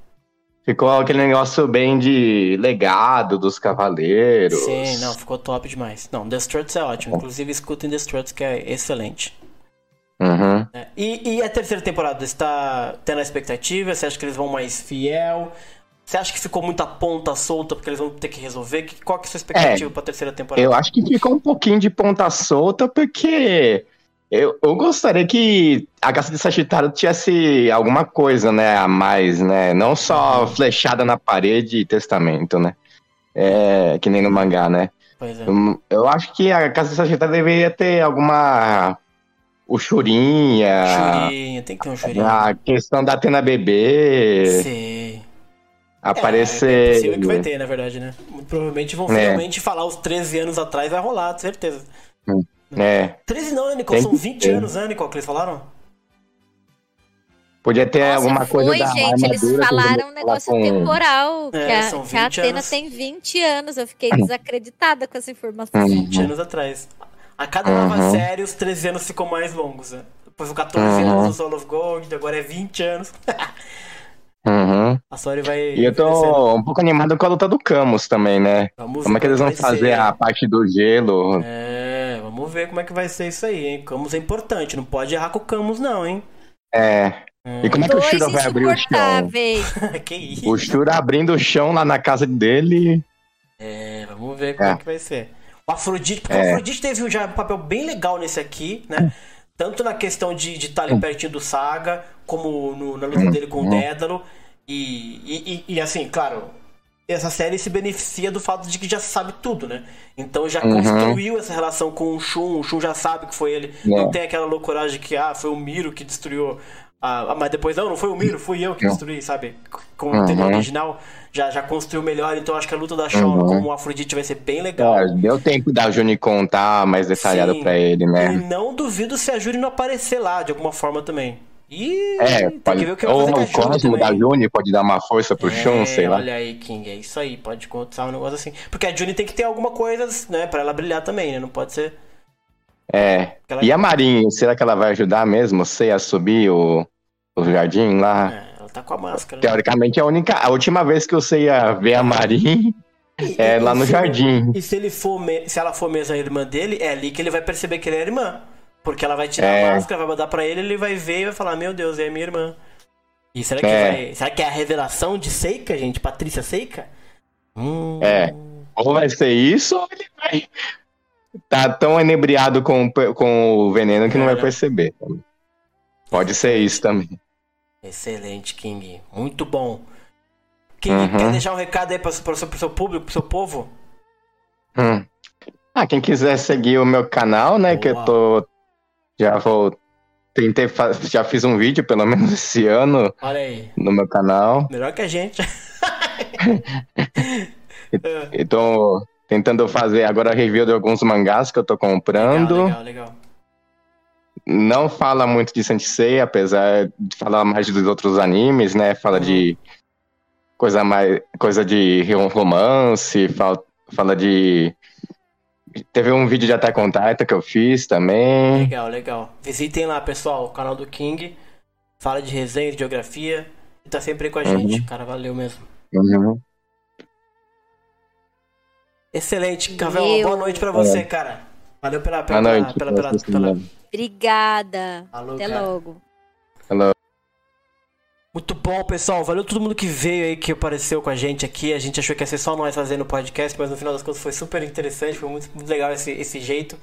ficou aquele negócio bem de legado dos cavaleiros. Sim, não, ficou top demais. Não, The Struts é ótimo. Inclusive, escutem The Struts, que é excelente. Uhum. É, E, e a terceira temporada, você está tendo a expectativa? Você acha que eles vão mais fiel? Você acha que ficou muita ponta solta porque eles vão ter que resolver? Qual que é a sua expectativa pra terceira temporada? Eu acho que ficou um pouquinho de ponta solta, porque eu, eu gostaria que a Caça de Sagitário tivesse alguma coisa, né, a mais, né? Não só flechada na parede e testamento, né? É, que nem no mangá, né? Pois é. Hum, Eu acho que a Casa de Sagitário deveria ter alguma. O Churinha, Churinha, tem que ter um churinho. a questão da Atena Bebê, Sim. É, é aparecer. possível que vai ter, na verdade, né? Provavelmente vão É. finalmente falar os 13 anos atrás, vai rolar, certeza. É, 13 não, né, Nicole? São que 20 ter. anos, né, Nicole, que eles falaram? podia ter Nossa, alguma coisa foi, da gente. armadura. Eles falaram um negócio colocam- temporal. É, que a, que a 20 Atena anos. tem 20 anos. Eu fiquei desacreditada com essa informação. Uhum. 20 anos atrás. A cada nova Uhum. série, os 13 anos ficam mais longos, né? Depois o 14 Uhum. anos do Soul of Gold, agora é 20 anos. Uhum. A Story vai. E eu tô um pouco animado com a luta do Camus também, né? Vamos Como é que eles vão fazer ser. a parte do gelo? É, vamos ver como é que vai ser isso aí, hein? Camus é importante, não pode errar com o Camus, não, hein? É. E como é que o Dois Shura vai abrir o chão? que isso? O Shura abrindo o chão lá na casa dele. É, vamos ver como é. É. que vai ser. O Afrodite, porque É. o Afrodite teve já um papel bem legal nesse aqui, né? Tanto na questão de estar ali pertinho do Saga, como no- na luta dele com o Dédalo. E, e, e- e, assim, claro, essa série se beneficia do fato de que já sabe tudo, né? Então já Uhum. construiu essa relação com o Shun, o Shun já sabe que foi ele. É. Não tem aquela loucuragem de que, ah, foi o Miro que destruiu. Ah, mas depois, não, não foi o Miro, fui eu que destruí, sabe? Com o tema Uhum. original, já, já construiu melhor. Então acho que a luta da Shawn Uhum. como o Afrodite vai ser bem legal. Ah, deu tempo da Juni contar mais detalhado Sim. pra ele, E né? não duvido se a Júri não aparecer lá de alguma forma também. E É, tem pode, que ver o que vai ou fazer com a o Cosmo da. Juni pode dar uma força pro Shun, É, sei lá. Olha aí, King, é isso aí. Pode contar um negócio assim. Porque a Juni tem que ter alguma coisa, né, pra ela brilhar também, né? Não pode ser. É. Aquela- E a Marinha, será que ela vai ajudar mesmo você a subir o, o jardim lá? É, ela tá com a máscara. né? Teoricamente, a única, a última vez que você ia ver a Marinha é E- lá no se- jardim. E se ele for, me- se ela for mesmo a irmã dele, é ali que ele vai perceber que ele é irmã. Porque ela vai tirar É. a máscara, vai mandar pra ele, ele vai ver e vai falar: Meu Deus, é minha irmã. E será que É. vai. Será que é a revelação de Seika, gente? Patrícia Seika? Hum. É. Ou vai ser isso, ou ele vai. Tá tão enebriado com, o- com o veneno que não vai Cara. perceber. Pode ser isso também. Excelente, King. Muito bom. King, Uhum. quer deixar um recado aí pro, pro, seu, seu público, pro seu povo? Hum. Ah, quem quiser seguir o meu canal, né? Que eu Boa. tô. Já vou. Tentei. Já fiz um vídeo, pelo menos esse ano, Olha aí. no meu canal. Melhor que a gente. É, E tô tentando fazer agora review de alguns mangás que eu tô comprando. legal, legal, legal. Não fala muito de Sensei, apesar de falar mais dos outros animes, né? Fala Uhum. de coisa mais coisa de romance, fala, fala de teve um vídeo de Attack on Titan que eu fiz também. Legal, legal. Visitem lá, pessoal, o canal do King. Fala de resenha, de geografia. E tá sempre aí com a Uhum. gente. Cara, valeu mesmo. Uhum. Excelente, Cavel. Boa noite pra você, cara. Valeu pela, pela, noite. pela, pela, pela-. Obrigada. Alô, Até cara. logo. Muito bom, pessoal. Valeu todo mundo que veio aí, que apareceu com a gente aqui. A gente achou que ia ser só nós fazendo o podcast, mas no final das contas foi super interessante, foi muito, muito legal esse, esse jeito.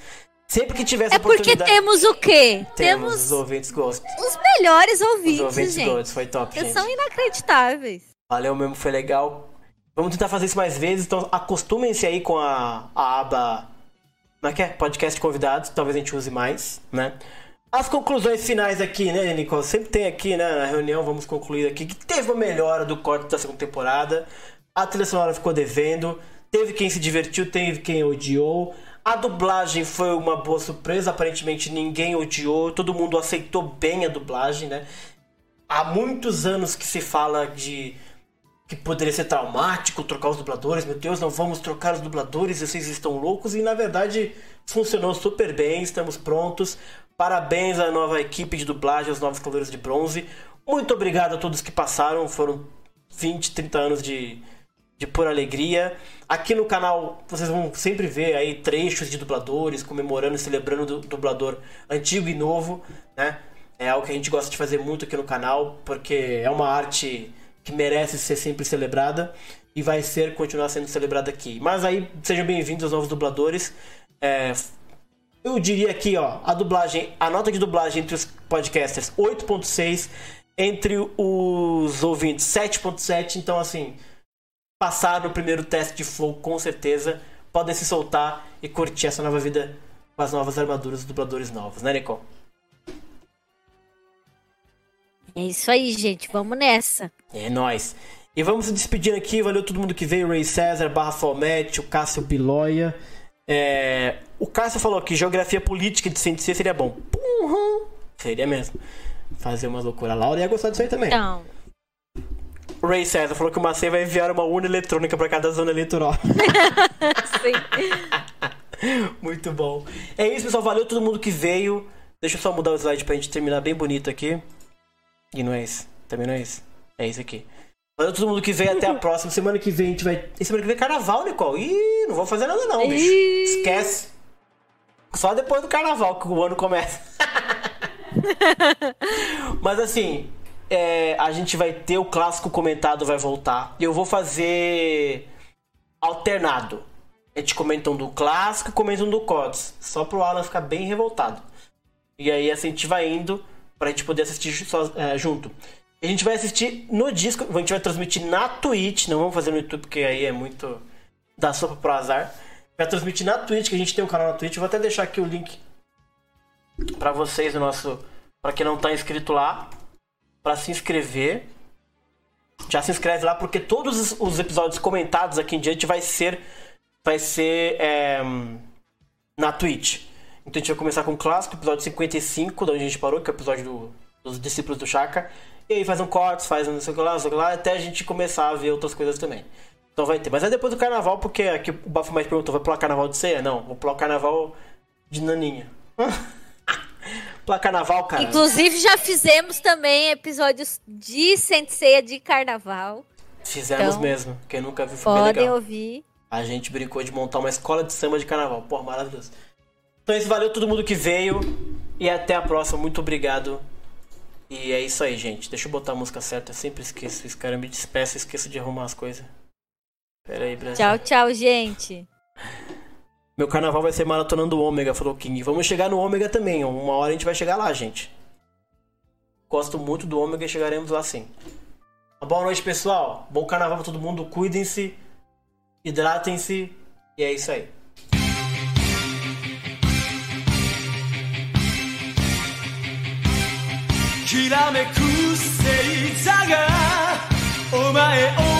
Sempre que tiver essa É porque oportunidade. temos o quê? Temos Temos os ouvintes Ghost. os melhores Os ouvintes, ouvintes gente. Foi top, Eles gente. são inacreditáveis. Valeu mesmo, foi legal. Vamos tentar fazer isso mais vezes, então acostumem-se aí com a, a aba. Como é que é? Podcast convidados, talvez a gente use mais, né? As conclusões finais aqui, né, Nicole? Sempre tem aqui, né, na reunião, vamos concluir aqui, que teve uma melhora do corte da segunda temporada. A trilha sonora ficou devendo. Teve quem se divertiu, teve quem odiou. A dublagem foi uma boa surpresa, aparentemente ninguém odiou, todo mundo aceitou bem a dublagem, né? Há muitos anos que se fala de que poderia ser traumático trocar os dubladores, meu Deus, não vamos trocar os dubladores, vocês estão loucos, e na verdade funcionou super bem, estamos prontos. Parabéns à nova equipe de dublagem, aos novos Cavaleiros de Bronze. Muito obrigado a todos que passaram, foram 20, 30 anos de, de pura alegria. Aqui no canal vocês vão sempre ver aí trechos de dubladores comemorando e celebrando o dublador antigo e novo, né? É algo que a gente gosta de fazer muito aqui no canal, porque é uma arte que merece ser sempre celebrada e vai ser continuar sendo celebrada aqui. Mas aí sejam bem-vindos aos novos dubladores. É, eu diria aqui, ó, a dublagem, a nota de dublagem entre os podcasters 8.6, entre os ouvintes 7.7, então assim, passaram o primeiro teste de flow com certeza, podem se soltar e curtir essa nova vida com as novas armaduras dos dubladores novos, né, Nicole? É isso aí, gente. Vamos nessa. É nóis. E vamos se despedindo aqui. Valeu todo mundo que veio. Ray César, Barra Fomete, o Cássio Piloia. É... O Cássio falou que geografia política de CNC seria bom. Uhum. Seria mesmo. Fazer umas loucuras. A Laura ia gostar disso aí também. Então. O Ray César falou que o Macei vai enviar uma urna eletrônica para cada zona eleitoral. Sim. Muito bom. É isso, pessoal. Valeu todo mundo que veio. Deixa eu só mudar o slide pra gente terminar bem bonito aqui. E não é esse. Também não é esse. É esse aqui. Valeu todo mundo que veio. Até a próxima. Semana que vem a gente vai. E semana que vem é carnaval, Nicole. Ih, não vou fazer nada não, bicho. Ih. Esquece. Só depois do carnaval que o ano começa. Mas assim, é, a gente vai ter o clássico comentado, vai voltar. E eu vou fazer alternado. A gente comenta um do clássico e comenta um do CODS. Só pro Alan ficar bem revoltado. E aí assim a gente vai indo pra gente poder assistir é, junto. A gente vai assistir no disco, a gente vai transmitir na Twitch, não vamos fazer no YouTube porque aí é muito da sopa pro azar. Vai transmitir na Twitch, que a gente tem um canal na Twitch. Vou até deixar aqui o link pra vocês no nosso, Pra quem não tá inscrito lá, Pra se inscrever. Já se inscreve lá porque todos os- os episódios comentados aqui em diante vai ser vai ser é, na Twitch. Então a gente vai começar com o clássico, episódio 55, da onde a gente parou, que é o episódio do- dos discípulos do Chaka. E aí faz um corte, faz um não sei o que lá, não sei o que lá, até a gente começar a ver outras coisas também. Então vai ter. Mas é depois do carnaval, porque aqui o Bafo mais perguntou, vai pular carnaval de ceia? Não, vou pular o carnaval de naninha. pular carnaval, cara. Inclusive, já fizemos também episódios de Senseia de carnaval. Fizemos então, mesmo. Quem nunca viu foi Podem legal. ouvir. A gente brincou de montar uma escola de samba de carnaval. Porra, maravilhoso. Então isso, valeu todo mundo que veio. E até a próxima. Muito obrigado. E é isso aí, gente. Deixa eu botar a música certa. Eu sempre esqueço isso, cara. Eu me despeço e esqueço de arrumar as coisas. Pera aí, Brasil. Tchau, tchau, gente. Meu carnaval vai ser maratonando o Ômega, falou King. Vamos chegar no Ômega também. Uma hora a gente vai chegar lá, gente. Gosto muito do Ômega e chegaremos lá sim. Uma boa noite, pessoal. Bom carnaval pra todo mundo. Cuidem-se. Hidratem-se. E é isso aí. きらめく星座がお前を